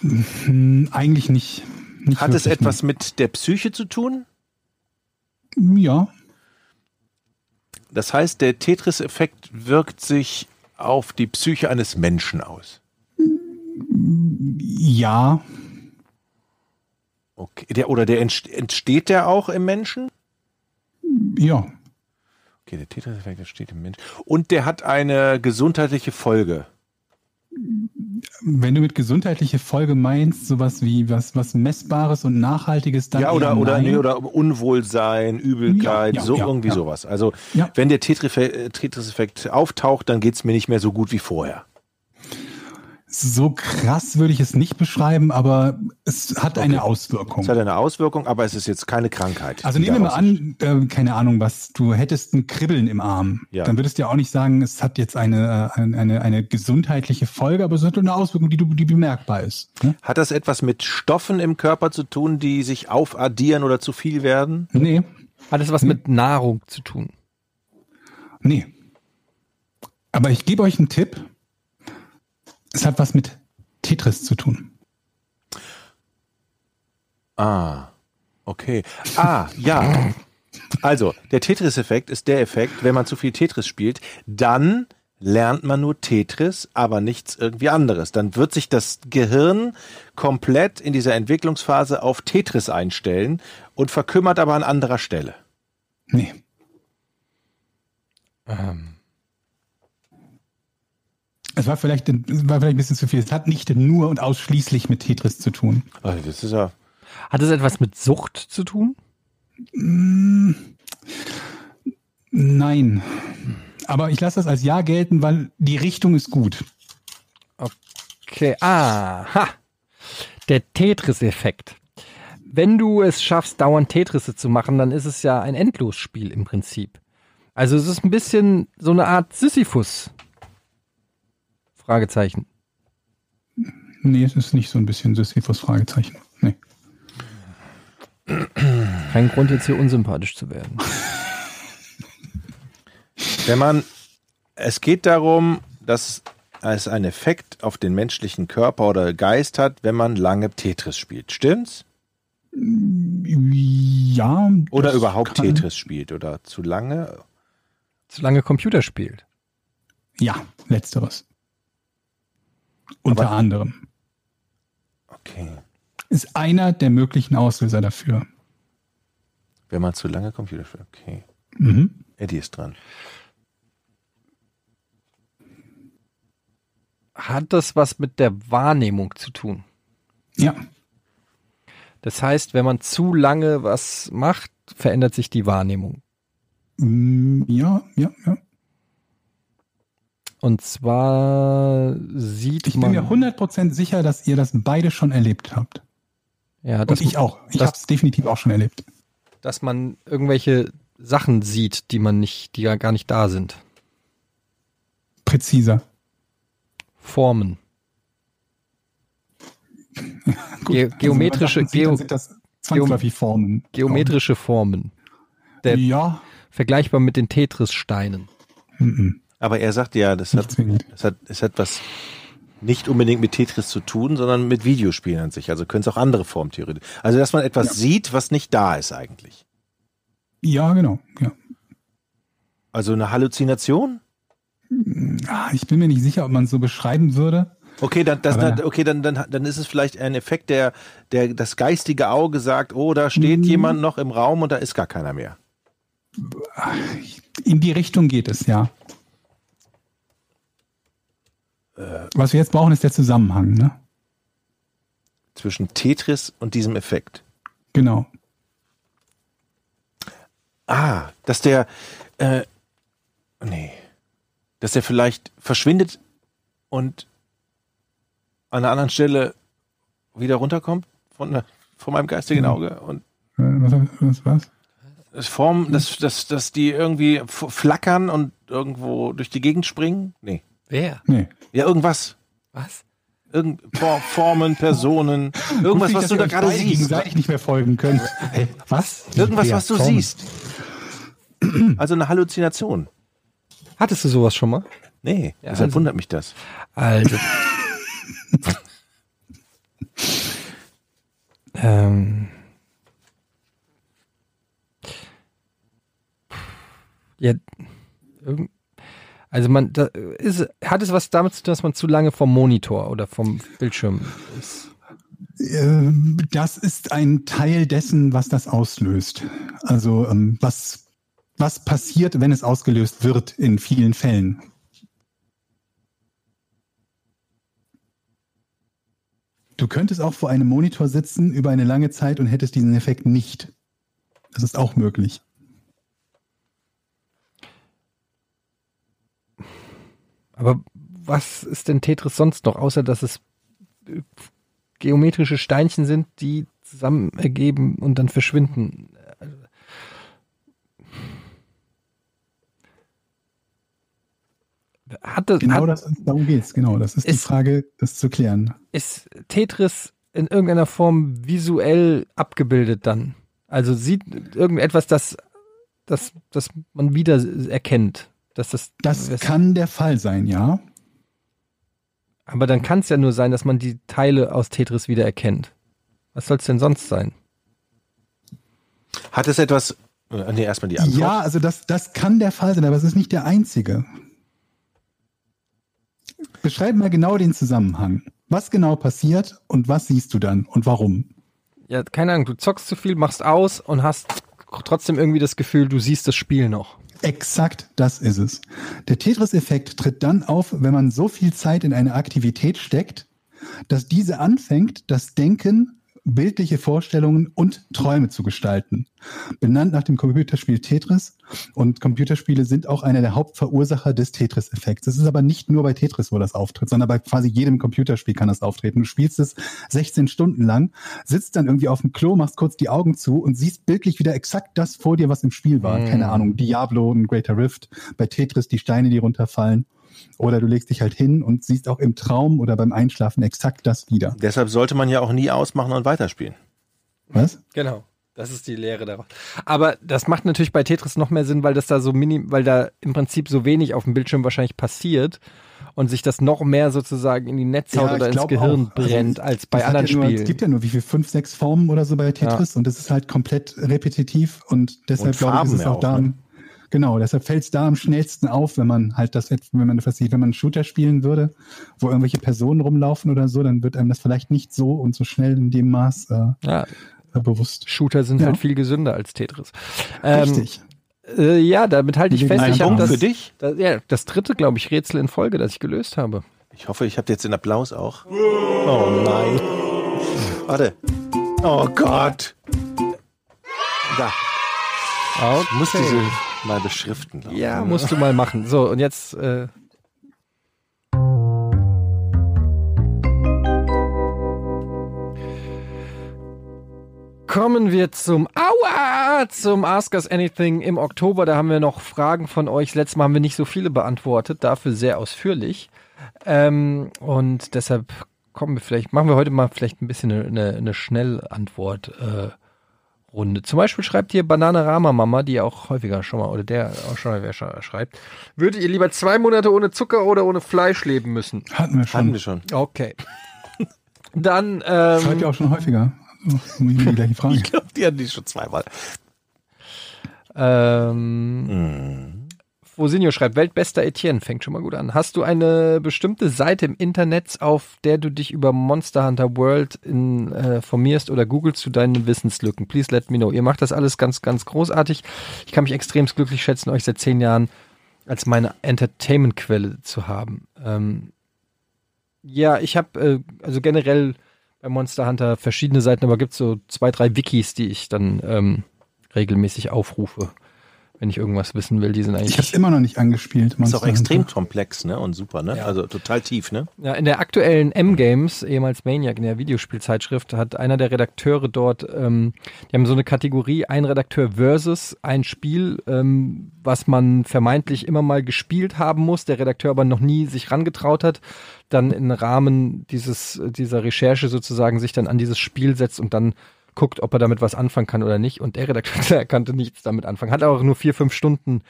Hm, eigentlich nicht. nicht hat es etwas mit der Psyche zu tun? nee. Ja. Das heißt, der Tetris-Effekt wirkt sich auf die Psyche eines Menschen aus. Ja. Okay. Der, oder der entst- entsteht der auch im Menschen? Ja. Okay, der Tetris-Effekt entsteht im Menschen. Und der hat eine gesundheitliche Folge. Wenn du mit gesundheitliche Folge meinst, sowas wie was, was Messbares und Nachhaltiges, dann ja, oder, oder, nee, oder Unwohlsein, Übelkeit, Ja, ja, so ja, irgendwie sowas. Also, wenn der Tetris- Tetris-Effekt auftaucht, dann geht's mir nicht mehr so gut wie vorher. So krass würde ich es nicht beschreiben, aber es hat eine Auswirkung. Es hat eine Auswirkung, aber es ist jetzt keine Krankheit. Also nehmen wir mal an, äh, keine Ahnung was, du hättest ein Kribbeln im Arm. Ja. Dann würdest du ja auch nicht sagen, es hat jetzt eine, eine, eine gesundheitliche Folge, aber es hat eine Auswirkung, die, du, die bemerkbar ist. Ne? Hat das etwas mit Stoffen im Körper zu tun, die sich aufaddieren oder zu viel werden? Nee, Hat es was mit Nahrung zu tun? nee. Aber ich gebe euch einen Tipp. Es hat was mit Tetris zu tun. Ah, okay. Ah, ja. Also, der Tetris-Effekt ist der Effekt, wenn man zu viel Tetris spielt, dann lernt man nur Tetris, aber nichts irgendwie anderes. Dann wird sich das Gehirn komplett in dieser Entwicklungsphase auf Tetris einstellen und verkümmert aber an anderer Stelle. Nee. Ähm, Es war vielleicht, war vielleicht ein bisschen zu viel. Es hat nicht nur und ausschließlich mit Tetris zu tun. Also das ist ja. hat es etwas mit Sucht zu tun? Nein. Aber ich lasse das als Ja gelten, weil die Richtung ist gut. Okay, aha. Der Tetris-Effekt. Wenn du es schaffst, dauernd Tetrisse zu machen, dann ist es ja ein Endlosspiel im Prinzip. Also es ist ein bisschen so eine Art Sisyphus. Fragezeichen. Nee, es ist nicht so ein bisschen Sisyphus Fragezeichen. Nee. Kein Grund jetzt hier unsympathisch zu werden. (laughs) Wenn man, es geht darum, dass es einen Effekt auf den menschlichen Körper oder Geist hat, wenn man lange Tetris spielt. Stimmt's? Ja. Oder überhaupt kann- Tetris spielt oder zu lange? Zu lange Computer spielt. Ja, letzteres. Unter Aber- anderem. Okay. Ist einer der möglichen Auslöser dafür. Wenn man zu lange Computer spielt. Okay. Mhm. Eddie ist dran. Hat das was mit der Wahrnehmung zu tun? Ja, Das heißt, wenn man zu lange was macht, verändert sich die Wahrnehmung. Mm, ja, ja, ja. Und zwar sieht Ich man. bin mir 100% sicher, dass ihr das beide schon erlebt habt. ja, Und dass, ich auch. Ich das- habe es definitiv auch schon erlebt. dass man irgendwelche Sachen sieht, die man nicht, die ja gar nicht da sind. Präziser. Formen. (laughs) Ge geometrische, also, Geo sieht, das zwangsläufig Formen. geometrische Formen. Der- Ja. Vergleichbar mit den Tetris-Steinen. Mhm. Aber er sagt ja, das hat, das hat, es hat was nicht unbedingt mit Tetris zu tun, sondern mit Videospielen an sich. Also können es auch andere Formen theoretisch. Also dass man etwas Ja. sieht, was nicht da ist eigentlich. Ja, genau. Ja. Also eine Halluzination? Ah, Ich bin mir nicht sicher, ob man es so beschreiben würde. Okay, dann, das, dann, okay, dann, dann, dann ist es vielleicht ein Effekt, der, der das geistige Auge sagt, oh, da steht Mhm. jemand noch im Raum und da ist gar keiner mehr. In die Richtung geht es, ja. Was wir jetzt brauchen, ist der Zusammenhang, ne? Zwischen Tetris und diesem Effekt. Genau. Ah, dass der, äh, nee, dass der vielleicht verschwindet und an einer anderen Stelle wieder runterkommt von, der- von meinem geistigen. Auge und Äh, Was, was, was? das Form, dass, dass, dass die irgendwie flackern und irgendwo durch die Gegend springen? Nee. Wer? Nee. Ja, irgendwas. Was? Irgend For Formen, Personen, irgendwas, Gut, was du da gerade siehst. gegenseitig nicht mehr folgen könnt. Hey, was? Irgendwas, was du Formen. siehst. Also eine Halluzination. Hattest du sowas schon mal? Nee, Ja, deshalb also- wundert mich das. Also. (laughs) ähm. Ja. irgend- Also man, da ist, hat es was damit zu tun, dass man zu lange vom Monitor oder vom Bildschirm ist? Ähm, Das ist ein Teil dessen, was das auslöst. Also ähm, was, was passiert, wenn es ausgelöst wird in vielen Fällen. Du könntest auch vor einem Monitor sitzen über eine lange Zeit und hättest diesen Effekt nicht. Das ist auch möglich. Aber was ist denn Tetris sonst noch, außer dass es äh, geometrische Steinchen sind, die zusammen ergeben und dann verschwinden? Hat das, Genau hat, das, darum geht's. Genau, das ist, die Ist- Frage, das zu klären. ist Tetris in irgendeiner Form visuell abgebildet dann? Also sieht irgendetwas, das, das, das man wieder erkennt. Dass das, Das kann der Fall sein, ja. aber dann kann es ja nur sein, dass man die Teile aus Tetris wieder erkennt. Was soll es denn sonst sein? Hat es etwas, äh, nee, erstmal die Antwort. Ja, also das, das kann der Fall sein, aber es ist nicht der einzige. Beschreib mal genau den Zusammenhang. Was genau passiert und was siehst du dann und warum? Ja, keine Ahnung, du zockst zu viel, machst aus und hast trotzdem irgendwie das Gefühl, du siehst das Spiel noch. Exakt das ist es. Der Tetris-Effekt tritt dann auf, wenn man so viel Zeit in eine Aktivität steckt, dass diese anfängt, das Denken, bildliche Vorstellungen und Träume zu gestalten. Benannt nach dem Computerspiel Tetris. Und Computerspiele sind auch einer der Hauptverursacher des Tetris-Effekts. Es ist aber nicht nur bei Tetris, wo das auftritt, sondern bei quasi jedem Computerspiel kann das auftreten. Du spielst es 16 Stunden lang, sitzt dann irgendwie auf dem Klo, machst kurz die Augen zu und siehst bildlich wieder exakt das vor dir, was im Spiel war. Keine Ahnung, Diablo, ein Greater Rift, bei Tetris die Steine, die runterfallen. Oder du legst dich halt hin und siehst auch im Traum oder beim Einschlafen exakt das wieder. Deshalb sollte man ja auch nie ausmachen und weiterspielen. Was? Genau. Das ist die Lehre daraus. Aber das macht natürlich bei Tetris noch mehr Sinn, weil das da so mini, weil da im Prinzip so wenig auf dem Bildschirm wahrscheinlich passiert und sich das noch mehr sozusagen in die Netzhaut Ja, oder ins Gehirn auch. Also, brennt als bei anderen ja nur, Spielen. Es gibt ja nur wie viel fünf, sechs Formen oder so bei Tetris und das ist halt komplett repetitiv und deshalb Und glaube ich, ist es ja auch, auch, da ne? Genau, deshalb fällt es da am schnellsten auf, wenn man halt das wenn man das, wenn man einen Shooter spielen würde, wo irgendwelche Personen rumlaufen oder so, dann wird einem das vielleicht nicht so und so schnell in dem Maß äh, ja, äh, bewusst. Shooter sind Ja. halt viel gesünder als Tetris. Ähm, Richtig. Äh, ja, damit halte ich fest. ein Ich habe Punkt das, für dich? Das, ja, das dritte, glaube ich, Rätsel in Folge, das ich gelöst habe. Ich hoffe, ich habe jetzt den Applaus auch. Oh nein. Warte. Oh Gott. Da. Ich muss diese mal beschriften. ich. Ja, musst du mal machen. So, und jetzt. Äh, Kommen wir zum Aua, zum Ask Us Anything im Oktober. Da haben wir noch Fragen von euch. Letztes Mal haben wir nicht so viele beantwortet, dafür sehr ausführlich. Ähm, und deshalb kommen wir vielleicht, machen wir heute mal vielleicht ein bisschen eine, eine, eine Schnellantwort. Äh, Runde. Zum Beispiel schreibt hier Banane Rama Mama, die auch häufiger schon mal, oder der auch schon häufiger sch- schreibt. Würdet ihr lieber zwei Monate ohne Zucker oder ohne Fleisch leben müssen? Hatten wir schon. Hatten wir schon. Okay. (laughs) Dann, Das hört ähm, ihr auch schon häufiger. Muss ich mir die gleiche (laughs) Frage. Ich glaube, die hatten die schon zweimal. ähm, Fosinio schreibt, weltbester Etienne, fängt schon mal gut an. Hast du eine bestimmte Seite im Internet, auf der du dich über Monster Hunter World äh, informierst oder googelst du deine Wissenslücken? Please let me know. Ihr macht das alles ganz, ganz großartig. Ich kann mich extrem glücklich schätzen, euch seit zehn Jahren als meine Entertainment-Quelle zu haben. Ähm, ja, ich habe äh, also generell bei Monster Hunter verschiedene Seiten, aber gibt so zwei, drei Wikis, die ich dann ähm, regelmäßig aufrufe, wenn ich irgendwas wissen will. Die sind Ich eigentlich habe es immer noch nicht angespielt. Ist Monster auch extrem Hunter. komplex, ne? Und super, ne? Ja. Also total tief, ne? Ja, in der aktuellen M-Games, ehemals Maniac, in der Videospielzeitschrift, hat einer der Redakteure dort, ähm, die haben so eine Kategorie, ein Redakteur versus ein Spiel, ähm, was man vermeintlich immer mal gespielt haben muss, der Redakteur aber noch nie sich rangetraut hat, dann im Rahmen dieses, dieser Recherche sozusagen sich dann an dieses Spiel setzt und dann guckt, ob er damit was anfangen kann oder nicht. Und der Redakteur (laughs) der konnte nichts damit anfangen. Hat auch nur vier, fünf Stunden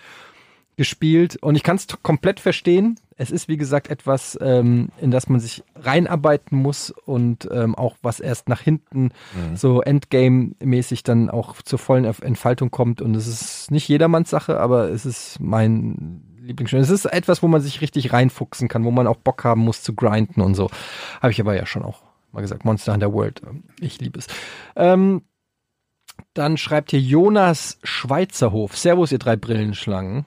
gespielt und ich kann es komplett verstehen. Es ist wie gesagt etwas, ähm, in das man sich reinarbeiten muss und ähm, auch was erst nach hinten so Endgame-mäßig dann auch zur vollen Entfaltung kommt. Und es ist nicht jedermanns Sache, aber es ist mein Lieblingsspiel. Es ist etwas, wo man sich richtig reinfuchsen kann, wo man auch Bock haben muss zu grinden und so. Habe ich aber ja schon auch mal gesagt. Monster Hunter World. Ich liebe es. Ähm, dann schreibt hier Jonas Schweizerhof. Servus, ihr drei Brillenschlangen.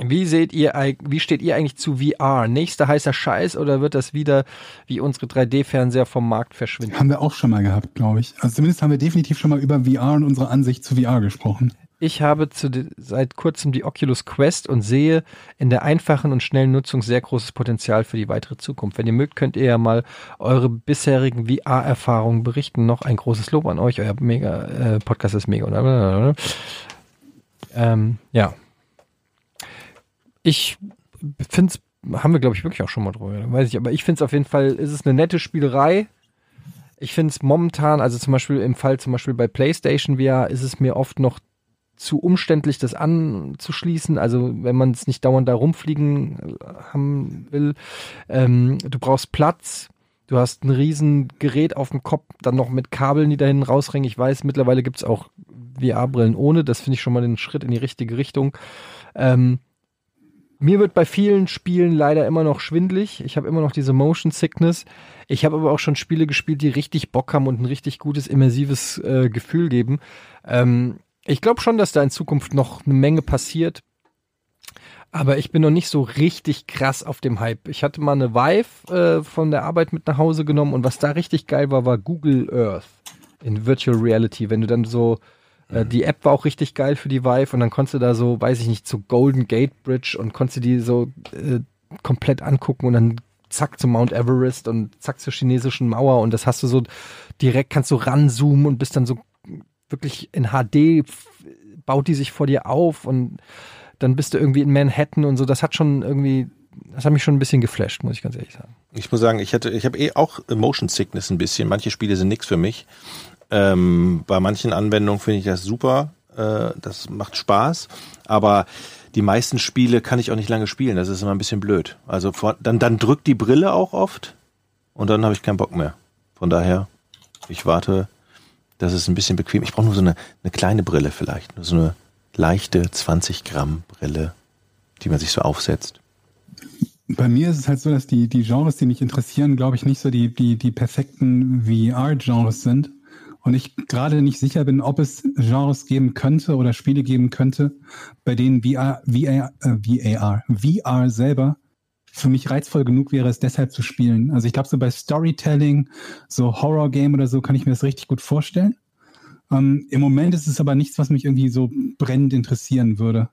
Wie seht ihr, wie steht ihr eigentlich zu VR? Nächster heißer Scheiß oder wird das wieder wie unsere 3D-Fernseher vom Markt verschwinden? Haben wir auch schon mal gehabt, glaube ich. Also zumindest haben wir definitiv schon mal über VR und unsere Ansicht zu VR gesprochen. Ich habe zu seit kurzem die Oculus Quest und sehe in der einfachen und schnellen Nutzung sehr großes Potenzial für die weitere Zukunft. Wenn ihr mögt, könnt ihr ja mal eure bisherigen VR-Erfahrungen berichten. Noch ein großes Lob an euch. Euer mega äh, Podcast ist mega. Ähm, ja. Ich finde es, haben wir glaube ich wirklich auch schon mal drüber, weiß ich, aber ich finde es auf jeden Fall, ist es eine nette Spielerei. Ich finde es momentan, also zum Beispiel im Fall zum Beispiel bei PlayStation VR, ist es mir oft noch zu umständlich, das anzuschließen. Also wenn man es nicht dauernd da rumfliegen äh, haben will. Ähm, du brauchst Platz. Du hast ein riesen Gerät auf dem Kopf, dann noch mit Kabeln, die da hinten rausringen. Ich weiß, mittlerweile gibt es auch VR-Brillen ohne. Das finde ich schon mal den Schritt in die richtige Richtung. Ähm, mir wird bei vielen Spielen leider immer noch schwindlig. Ich habe immer noch diese Motion Sickness. Ich habe aber auch schon Spiele gespielt, die richtig Bock haben und ein richtig gutes immersives äh, Gefühl geben. Ähm, ich glaube schon, dass da in Zukunft noch eine Menge passiert. Aber ich bin noch nicht so richtig krass auf dem Hype. Ich hatte mal eine Vive äh, von der Arbeit mit nach Hause genommen und was da richtig geil war, war Google Earth in Virtual Reality. Wenn du dann so, äh, die App war auch richtig geil für die Vive und dann konntest du da so, weiß ich nicht, zu Golden Gate Bridge und konntest du die so äh, komplett angucken und dann zack zum Mount Everest und zack zur chinesischen Mauer und das hast du so direkt, kannst du ranzoomen und bist dann so wirklich in HD, baut die sich vor dir auf und dann bist du irgendwie in Manhattan und so. Das hat schon irgendwie, das hat mich schon ein bisschen geflasht, muss ich ganz ehrlich sagen. Ich muss sagen, ich hatte, ich habe eh auch Motion Sickness ein bisschen. Manche Spiele sind nix für mich. Ähm, bei manchen Anwendungen finde ich das super. Äh, das macht Spaß. Aber die meisten Spiele kann ich auch nicht lange spielen. Das ist immer ein bisschen blöd. Also vor, dann, dann drückt die Brille auch oft und dann habe ich keinen Bock mehr. Von daher, ich warte. Das ist ein bisschen bequem. Ich brauche nur so eine, eine kleine Brille vielleicht. Nur so eine leichte 20 Gramm Brille, die man sich so aufsetzt. Bei mir ist es halt so, dass die, die Genres, die mich interessieren, glaube ich, nicht so die, die, die perfekten VR-Genres sind. Und ich gerade nicht sicher bin, ob es Genres geben könnte oder Spiele geben könnte, bei denen VR, VR, äh, VAR, VR selber für mich reizvoll genug wäre, es deshalb zu spielen. Also ich glaube, so bei Storytelling, so Horror-Game oder so, kann ich mir das richtig gut vorstellen. Ähm, Im Moment ist es aber nichts, was mich irgendwie so brennend interessieren würde.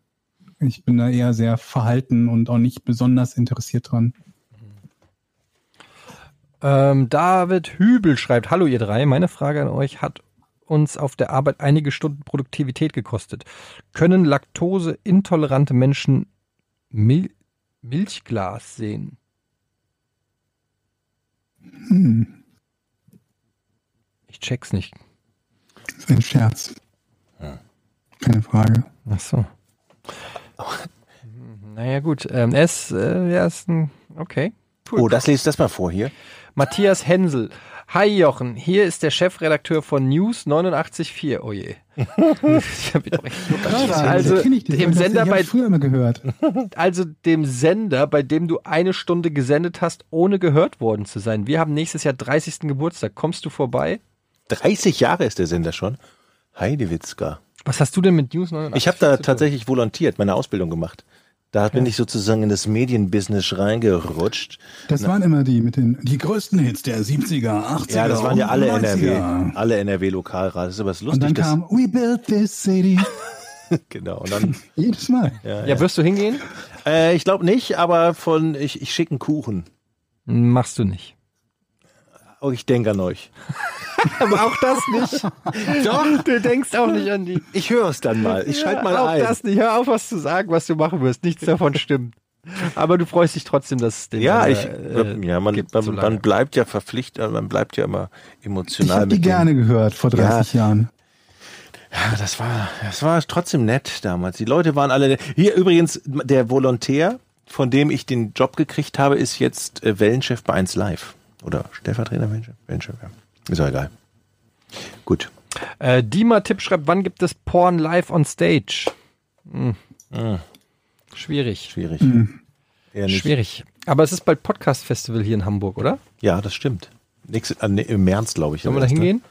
Ich bin da eher sehr verhalten und auch nicht besonders interessiert dran. Ähm, David Hübel schreibt, hallo ihr drei, meine Frage an euch hat uns auf der Arbeit einige Stunden Produktivität gekostet. Können laktoseintolerante Menschen Mil Milchglas sehen? Hm, Ich check's nicht. das ist ein Scherz. Keine Frage. Ach so. Naja gut, ähm, er ist, äh, er ist ein, okay. Cool. Oh, das lest das mal vor hier. Matthias Hensel. Hi Jochen, hier ist der Chefredakteur von News 89.4. Oh je. (laughs) also das. dem Sender bei (laughs) also dem Sender, bei dem du eine Stunde gesendet hast, ohne gehört worden zu sein. Wir haben nächstes Jahr 30. Geburtstag. Kommst du vorbei? 30 Jahre ist der Sender schon. Heidewitzka. Was hast du denn mit News 89? Ich habe da tatsächlich volontiert, meine Ausbildung gemacht. Da bin ich sozusagen in das Medienbusiness reingerutscht. Das waren immer die mit den die größten Hits der 70er, 80er. Ja, das waren ja und alle 90er. NRW, alle ist aber das Und lustig. dann kam We Built This City. (laughs) genau. Und dann, (laughs) Jedes Mal. Ja, wirst du hingehen? äh, ich glaube nicht, aber von ich, ich schicke einen Kuchen. Machst du nicht. Oh, ich denke an euch. (laughs) Aber auch das nicht. Doch, du denkst auch nicht an die. Ich höre es dann mal. Ich schalte mal auch ein. das nicht. Hör auf, was zu sagen, was du machen wirst. Nichts davon stimmt. Aber du freust dich trotzdem, dass es den ja, äh, ich, äh, ja, man, gibt man, so man bleibt ja verpflichtet, man bleibt ja immer Ich emotional habe die mit dem- gerne gehört vor 30 Jahren. Ja, das war, das war trotzdem nett damals. Die Leute waren alle nett. Hier übrigens, der Volontär, von dem ich den Job gekriegt habe, ist jetzt äh, Wellenchef bei 1 Live. Oder Stellvertreter? Wellenchef, ja. Ist auch egal. Gut. Äh, Dima Tipp schreibt, wann gibt es Porn live on stage? Hm. Schwierig. Schwierig. Hm. Eher nicht. Schwierig. Aber es ist bald Podcast Festival hier in Hamburg, oder? Ja, das stimmt. Nächste, äh, Im März, glaube ich. Sollen wir da hingehen?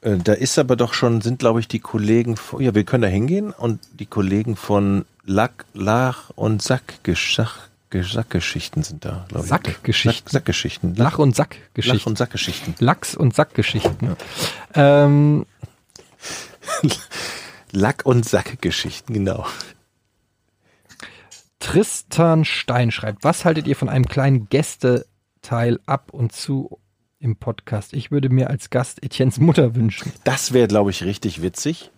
Äh, Da ist aber doch schon, sind glaube ich die Kollegen, von, ja, wir können da hingehen und die Kollegen von Lack, Lach und Sack, Sack, Sackgeschichten sind da, glaube ich. Sackgeschichten? Sack, Sackgeschichten. Lach- und Lach- Sackgeschichten. und Sackgeschichten. Lachs- und Sackgeschichten. Ähm, (laughs) Lack- und Sackgeschichten, genau. Tristan Stein schreibt, was haltet ihr von einem kleinen Gästeteil ab und zu im Podcast? Ich würde mir als Gast Etiennes Mutter wünschen. Das wäre, glaube ich, richtig witzig.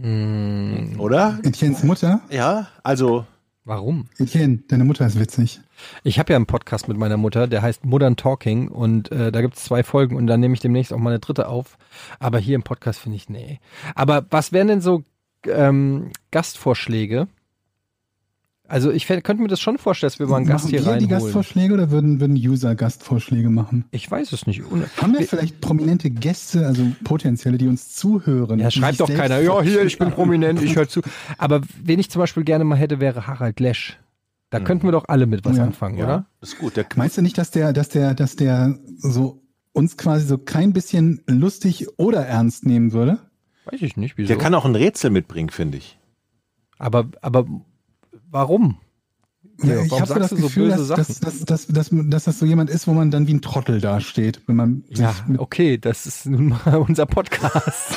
Hm. Oder? Etiennes Mutter? Ja, also, Warum? Etienne, deine Mutter ist witzig. Ich habe ja einen Podcast mit meiner Mutter, der heißt Modern Talking und äh, da gibt es zwei Folgen und dann nehme ich demnächst auch mal eine dritte auf. Aber hier im Podcast finde ich, nee. Aber was wären denn so ähm, Gastvorschläge? Also ich könnte mir das schon vorstellen, dass wir mal einen Gast Machen hier wir die reinholen. Gastvorschläge oder würden, würden User Gastvorschläge machen? Ich weiß es nicht. Un- Haben wir vielleicht prominente Gäste, also potenzielle, die uns zuhören? Ja, die schreibt doch keiner, ja, hier, ich bin prominent, ich höre zu. Aber wen ich zum Beispiel gerne mal hätte, wäre Harald Lesch. Da könnten wir doch alle mit was Ja. anfangen, Ja, oder? ist gut. Der, Meinst du nicht, dass der, dass der, dass der so uns quasi so kein bisschen lustig oder ernst nehmen würde? Weiß ich nicht, wieso. der kann auch ein Rätsel mitbringen, finde ich. aber, aber warum? Ja, ich warum habe so sagst das du so Gefühl, böse dass, dass, dass, dass, dass, dass das so jemand ist, wo man dann wie ein Trottel dasteht, wenn man Ja, okay, das ist nun mal (laughs) unser Podcast.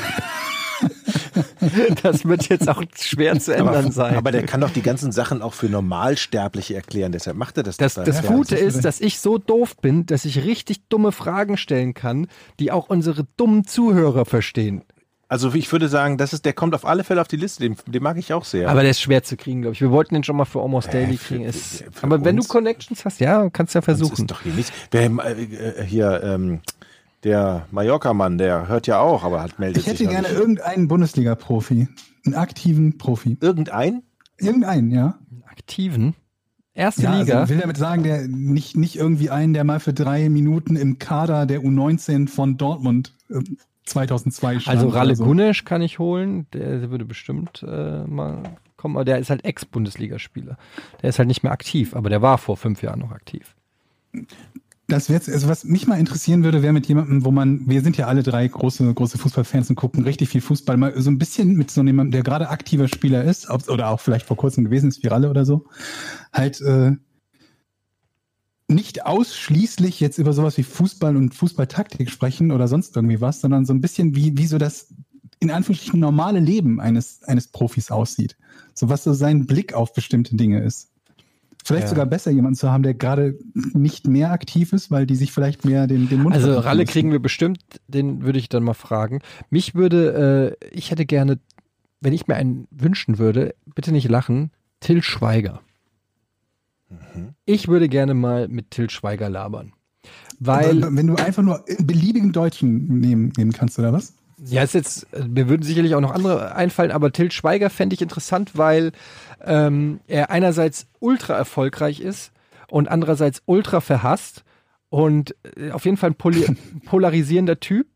(laughs) das wird jetzt auch schwer zu ändern sein. Aber der kann doch die ganzen Sachen auch für Normalsterbliche erklären, deshalb macht er das. Das, das Gute ist, dass ich so doof bin, dass ich richtig dumme Fragen stellen kann, die auch unsere dummen Zuhörer verstehen. Also ich würde sagen, das ist, der kommt auf alle Fälle auf die Liste, den, den mag ich auch sehr. Aber der ist schwer zu kriegen, glaube ich. Wir wollten den schon mal für Almost Daily Äh, für- kriegen. Ist, für aber wenn du? Connections hast, ja, kannst ja das versuchen. ist doch hier nichts. Wer, äh, hier, ähm, der Mallorca-Mann, der hört ja auch, aber hat meldet Ich hätte sich gerne nicht. irgendeinen Bundesliga-Profi, einen aktiven Profi. Irgendein? Irgendeinen, ja. Aktiven. Erste Ja, Liga. also will damit sagen, der nicht, nicht irgendwie einen, der mal für drei Minuten im Kader der U19 von Dortmund äh, 2002 stand. Also Ralle so. Gunesch kann ich holen, der würde bestimmt äh, mal kommen, aber der ist halt Ex-Bundesligaspieler. Der ist halt nicht mehr aktiv, aber der war vor fünf Jahren noch aktiv. Das wäre also was mich mal interessieren würde, wäre mit jemandem, wo man, wir sind ja alle drei große, große Fußballfans und gucken richtig viel Fußball, mal so ein bisschen mit so jemandem, der gerade aktiver Spieler ist, ob- oder auch vielleicht vor kurzem gewesen ist, wie Ralle oder so, halt äh, nicht ausschließlich jetzt über sowas wie Fußball und Fußballtaktik sprechen oder sonst irgendwie was, sondern so ein bisschen wie, wie so das in Anführungsstrichen normale Leben eines, eines Profis aussieht. So was so sein Blick auf bestimmte Dinge ist. Vielleicht Ja. sogar besser, jemanden zu haben, der gerade nicht mehr aktiv ist, weil die sich vielleicht mehr den, den Mund Also Ralle müssen. kriegen wir bestimmt, den würde ich dann mal fragen. Mich würde, äh, ich hätte gerne, wenn ich mir einen wünschen würde, bitte nicht lachen, Till Schweiger. Ich würde gerne mal mit Till Schweiger labern. Weil, wenn du einfach nur einen beliebigen Deutschen nehmen, nehmen kannst, oder was? ja, ist jetzt, mir würden sicherlich auch noch andere einfallen, aber Till Schweiger fände ich interessant, weil ähm, er einerseits ultra erfolgreich ist und andererseits ultra verhasst und äh, auf jeden Fall ein (laughs) polarisierender Typ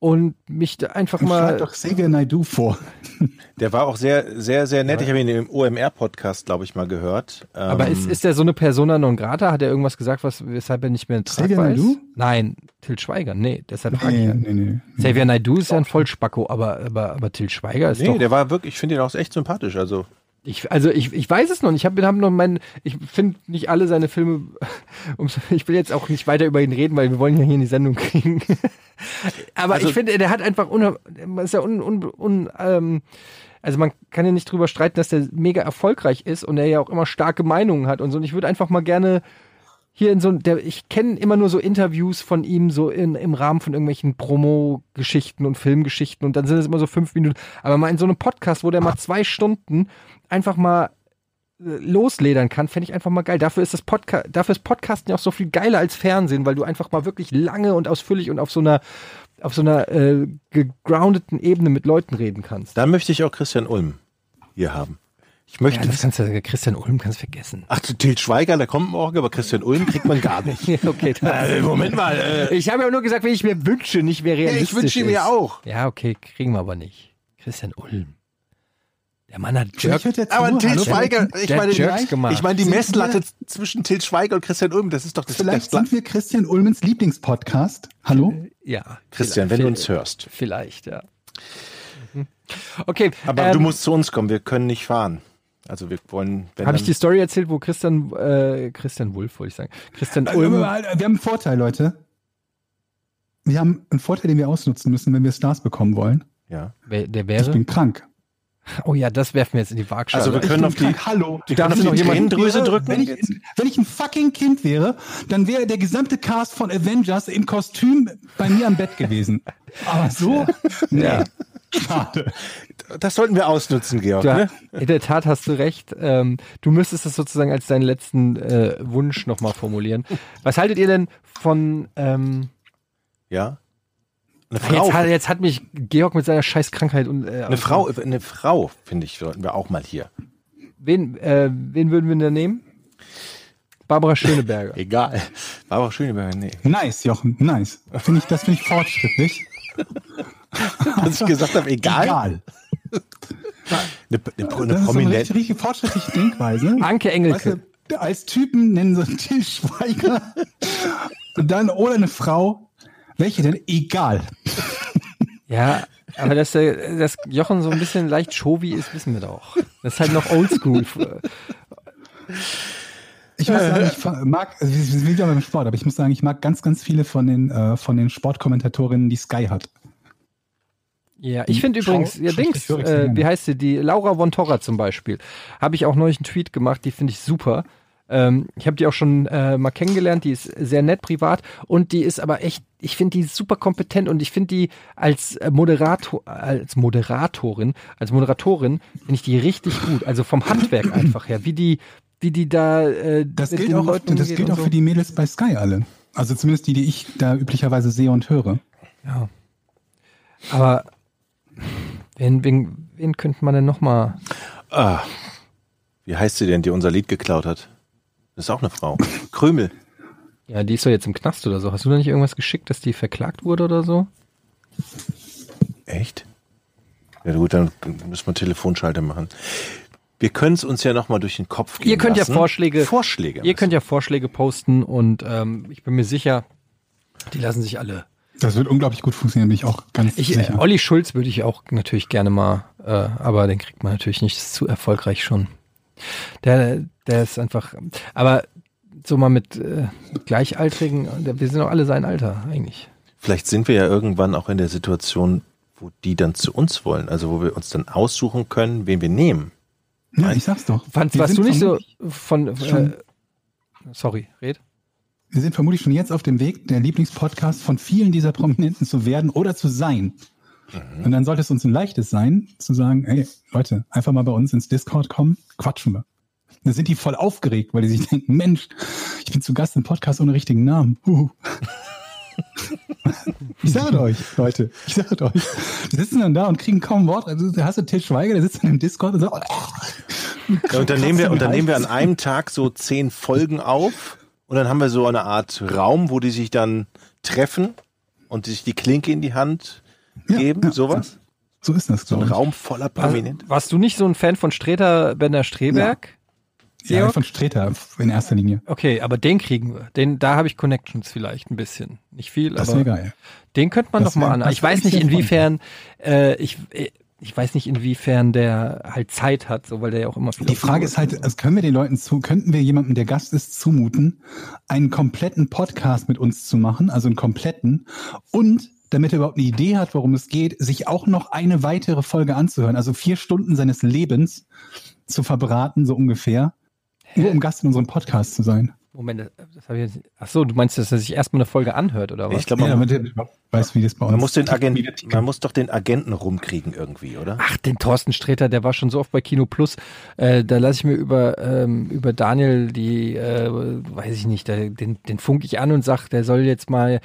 und mich da einfach Schlag mal. doch Sege Naidu vor. (laughs) Der war auch sehr, sehr, sehr nett. Ich habe ihn im OMR-Podcast, glaube ich, mal gehört. Ähm, Aber ist, ist er so eine Persona non grata? Hat er irgendwas gesagt, was, weshalb er nicht mehr Xavier tragbar ist? Naidoo? Nein, Till Schweiger, nee, deshalb Nee, nee. nee, nee. Xavier Naidu ist ja ein Vollspacko, aber, aber, aber Till Schweiger ist Nee, doch. der war wirklich, ich finde ihn auch echt sympathisch. Also Ich, also ich, ich weiß es noch nicht. Ich habe hab noch meinen, ich finde nicht alle seine Filme. (laughs) Ich will jetzt auch nicht weiter über ihn reden, weil wir wollen ja hier in die Sendung kriegen. (laughs) Aber Also- ich finde, der hat einfach un, ist ja un, un, un, ähm, also man kann ja nicht drüber streiten, dass der mega erfolgreich ist und er ja auch immer starke Meinungen hat und so. Und ich würde einfach mal gerne hier in so der ich kenne immer nur so Interviews von ihm so in, im Rahmen von irgendwelchen Promo-Geschichten und Filmgeschichten und dann sind es immer so fünf Minuten. Aber mal in so einem Podcast, wo der mal zwei Stunden einfach mal äh, losledern kann, fände ich einfach mal geil. Dafür ist das Podcast, dafür ist Podcasten ja auch so viel geiler als Fernsehen, weil du einfach mal wirklich lange und ausführlich und auf so einer auf so einer äh, gegroundeten Ebene mit Leuten reden kannst. da möchte ich auch Christian Ulm hier haben. Ich möchte. Ja, das kannst du, Christian Ulm kannst vergessen. Ach, zu Til Schweiger, der kommt morgen, aber Christian Ulm kriegt man gar nicht. (laughs) Okay. Äh, Moment mal. Äh, Ich habe ja nur gesagt, wenn ich mir wünsche, nicht wer realistisch ich wünsche ja auch. Ja, okay, kriegen wir aber nicht. Christian Ulm. Der Mann hat Jerk. Aber Til? Schweiger, ich meine, Jerks gemacht. ich meine, die Sind Messlatte wir- zwischen Til Schweiger und Christian Ulm, das ist doch das, Vielleicht sind wir Christian Ulmens Lieblingspodcast. Hallo? Ja. Christian, wenn du uns hörst. Vielleicht, ja. Okay. Aber ähm, du musst zu uns kommen, wir können nicht fahren. Also wir wollen, Habe ich die Story erzählt, wo Christian, äh, Christian Wulff, wollte ich sagen. Christian Also, Ulm. wir haben einen Vorteil, Leute. Wir haben einen Vorteil, den wir ausnutzen müssen, wenn wir Stars bekommen wollen. ja. Wer, der Ich wäre? bin krank. Oh ja, das werfen wir jetzt in die Waagschale. Also wir können auf die. Hallo. wir Darf können auf noch die Tränendrüse drücken. Wenn ich, wenn ich ein fucking Kind wäre, dann wäre der gesamte Cast von Avengers im Kostüm bei mir am Bett gewesen. Aber (laughs) so? Nee. Ja. Schade. Das sollten wir ausnutzen, Georg. Ja, Ne? in der Tat hast du recht. Ähm, du müsstest es sozusagen als deinen letzten äh, Wunsch nochmal formulieren. Was haltet ihr denn von ähm, Ja. Eine Frau, jetzt, hat, jetzt hat mich Georg mit seiner scheiß Krankheit und äh, eine Frau, eine Frau, finde ich, sollten wir auch mal hier. wen, äh, wen würden wir denn nehmen? Barbara Schöneberger. (laughs) Egal. War aber schön, aber nee. Nice, Jochen, nice. Finde ich, das finde ich fortschrittlich. (laughs) Als ich gesagt habe, egal. Egal. Eine, eine, eine Das ist so eine prominente. richtig, fortschrittliche Denkweise. Anke Weißt Engelke. du, als Typen nennen sie Til Schweiger und dann oder eine Frau. Welche denn? Egal. Ja, aber dass, der, dass Jochen so ein bisschen leicht Showy ist, wissen wir doch. Das ist halt noch oldschool. Ich muss sagen, ich mag, wir sind wieder beim Sport, aber ich muss sagen, ich mag ganz, ganz viele von den, äh, von den Sportkommentatorinnen, die Sky hat. Ja, ich finde übrigens, ja, Dings, äh, wie heißt sie, die Laura von Torra zum Beispiel, habe ich auch neulich einen Tweet gemacht, die finde ich super. Ähm, ich habe die auch schon äh, mal kennengelernt, die ist sehr nett privat und die ist aber echt, ich finde die super kompetent und ich finde die als äh, Moderator, als Moderatorin, als Moderatorin finde ich die richtig gut, also vom Handwerk (clears throat) einfach her, wie die, wie die da äh, Das mit gilt den auch, Leuten das gilt auch so. für die Mädels bei Sky alle. Also zumindest die, die ich da üblicherweise sehe und höre. Ja. Aber wen, wen, wen könnte man denn noch mal Ah, wie heißt sie denn, die unser Lied geklaut hat? Das ist auch eine Frau. (coughs) Krümel. Ja, die ist doch jetzt im Knast oder so. Hast du da nicht irgendwas geschickt, dass die verklagt wurde oder so? Echt? Ja gut, dann müssen wir Telefonschalter machen. Wir können es uns ja nochmal durch den Kopf gehen Ihr könnt ja lassen. Vorschläge- Vorschläge. Ihr könnt ja Vorschläge posten und ähm, ich bin mir sicher, die lassen sich alle. Das wird unglaublich gut funktionieren, bin ich auch ganz Ich, äh, sicher. Olli Schulz würde ich auch natürlich gerne mal, äh, aber den kriegt man natürlich nicht, ist zu erfolgreich schon. Der, der ist einfach, aber so mal mit äh, Gleichaltrigen, der- wir sind doch alle sein Alter eigentlich. Vielleicht sind wir ja irgendwann auch in der Situation, wo die dann zu uns wollen. Also wo wir uns dann aussuchen können, wen wir nehmen. ja, ich sag's doch. Wir warst du nicht so von, schon- äh, sorry, red? Wir sind vermutlich schon jetzt auf dem Weg, der Lieblingspodcast von vielen dieser Prominenten zu werden oder zu sein. Mhm. Und dann sollte es uns ein leichtes sein, zu sagen, ey, Leute, einfach mal bei uns ins Discord kommen, quatschen wir. Dann sind die voll aufgeregt, weil die sich denken, Mensch, ich bin zu Gast im Podcast ohne richtigen Namen. Huhu. Ich sage euch, Leute, ich sage euch. Die sitzen dann da und kriegen kaum Wort. Also, da hast du Til Schweiger, der sitzt dann im Discord und sagt, Ja, und dann nehmen wir, und dann nehmen wir an einem Tag so zehn Folgen auf und dann haben wir so eine Art Raum, wo die sich dann treffen und sich die Klinke in die Hand Ja, geben, ja. sowas. so ist das, So ein glaube ich. Raum voller Prominent. Warst du nicht so ein Fan von Streter Bender Streberg? Ja, Georg? von Streter in erster Linie. Okay, aber den kriegen wir. Den, da habe ich Connections vielleicht ein bisschen. Nicht viel, Das aber wäre geil. den könnte man Das doch mal an. Ich weiß nicht, inwiefern, äh, ich, äh, ich weiß nicht, inwiefern der halt Zeit hat, so weil der ja auch immer viel Die Frage ist halt, also können wir den Leuten zu, könnten wir jemandem, der Gast ist, zumuten, einen kompletten Podcast mit uns zu machen, also einen kompletten, und damit er überhaupt eine Idee hat, worum es geht, sich auch noch eine weitere Folge anzuhören, also vier Stunden seines Lebens zu verbraten, so ungefähr, nur um Gast in unserem Podcast zu sein. Moment, das, habe ich jetzt. Ach so, du meinst, dass er sich erstmal eine Folge anhört oder was? Ich glaube, Ja, man, damit er überhaupt weiß, wie das bei uns man muss den tickt. man muss doch den Agenten rumkriegen irgendwie, oder? Ach, den Thorsten Sträter, der war schon so oft bei Kino Plus. Äh, da lasse ich mir über, ähm, über Daniel die, äh, weiß ich nicht, der, den, den funk ich an und sag, der soll jetzt mal.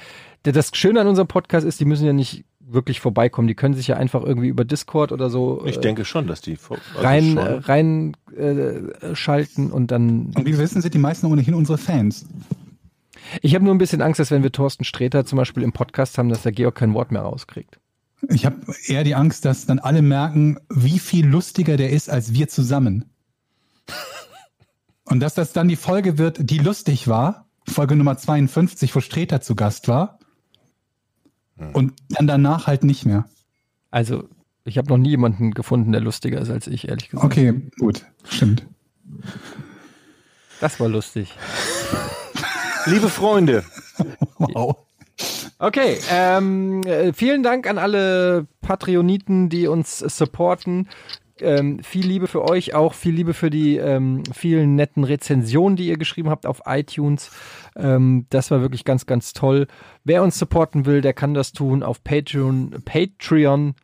Der, das Schöne an unserem Podcast ist, die müssen ja nicht wirklich vorbeikommen. Die können sich ja einfach irgendwie über Discord oder so Ich äh, denke schon, dass die vor- also rein, äh, rein äh, schalten und dann. Und wie wir wissen, sind die meisten ohnehin unsere Fans. Ich habe nur ein bisschen Angst, dass wenn wir Thorsten Sträter zum Beispiel im Podcast haben, dass der Georg kein Wort mehr rauskriegt. Ich habe eher die Angst, dass dann alle merken, wie viel lustiger der ist als wir zusammen. Und dass das dann die Folge wird, die lustig war, Folge Nummer 52, wo Streter zu Gast war. Und dann danach halt nicht mehr. Also, ich habe noch nie jemanden gefunden, der lustiger ist als ich, ehrlich gesagt. Okay, gut, stimmt. Das war lustig. (laughs) Liebe Freunde, Wow. Okay, ähm, äh, vielen Dank an alle Patreoniten, die uns supporten. Ähm, viel Liebe für euch auch, viel Liebe für die ähm, vielen netten Rezensionen, die ihr geschrieben habt auf iTunes. Ähm, das war wirklich ganz, ganz toll. Wer uns supporten will, der kann das tun auf Patreon, Patreon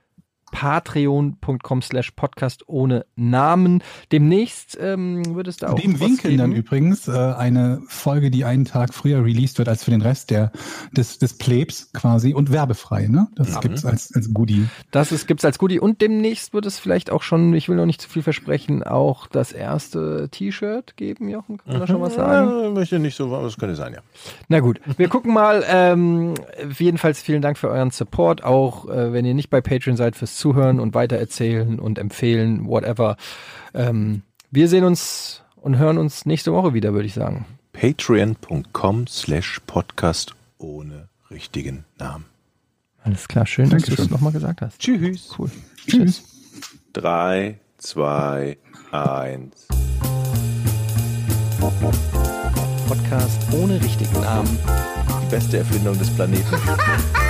patreon.com slash podcast ohne Namen. Demnächst ähm, wird es da auch Dem Winkeln dann übrigens äh, eine Folge, die einen Tag früher released wird als für den Rest der, des, des Plebs quasi und werbefrei. Ne? Das gibt's als, als Goodie. Das ist, gibt's als Goodie und demnächst wird es vielleicht auch schon, ich will noch nicht zu viel versprechen, auch das erste T-Shirt geben, Jochen, kann man da schon was sagen? Ja, möchte nicht so, aber das könnte sein, ja. Na gut, wir gucken mal. Ähm, jedenfalls vielen Dank für euren Support, auch äh, wenn ihr nicht bei Patreon seid, fürs Zuhören und weitererzählen und empfehlen, whatever. Ähm, wir sehen uns und hören uns nächste Woche wieder, würde ich sagen. Patreon.com slash Podcast ohne richtigen Namen. Alles klar, schön, dass du es Dankeschön. nochmal gesagt hast. Tschüss. Cool. Tschüss. Drei, zwei, eins. Podcast ohne richtigen Namen. Die beste Erfindung des Planeten. (laughs)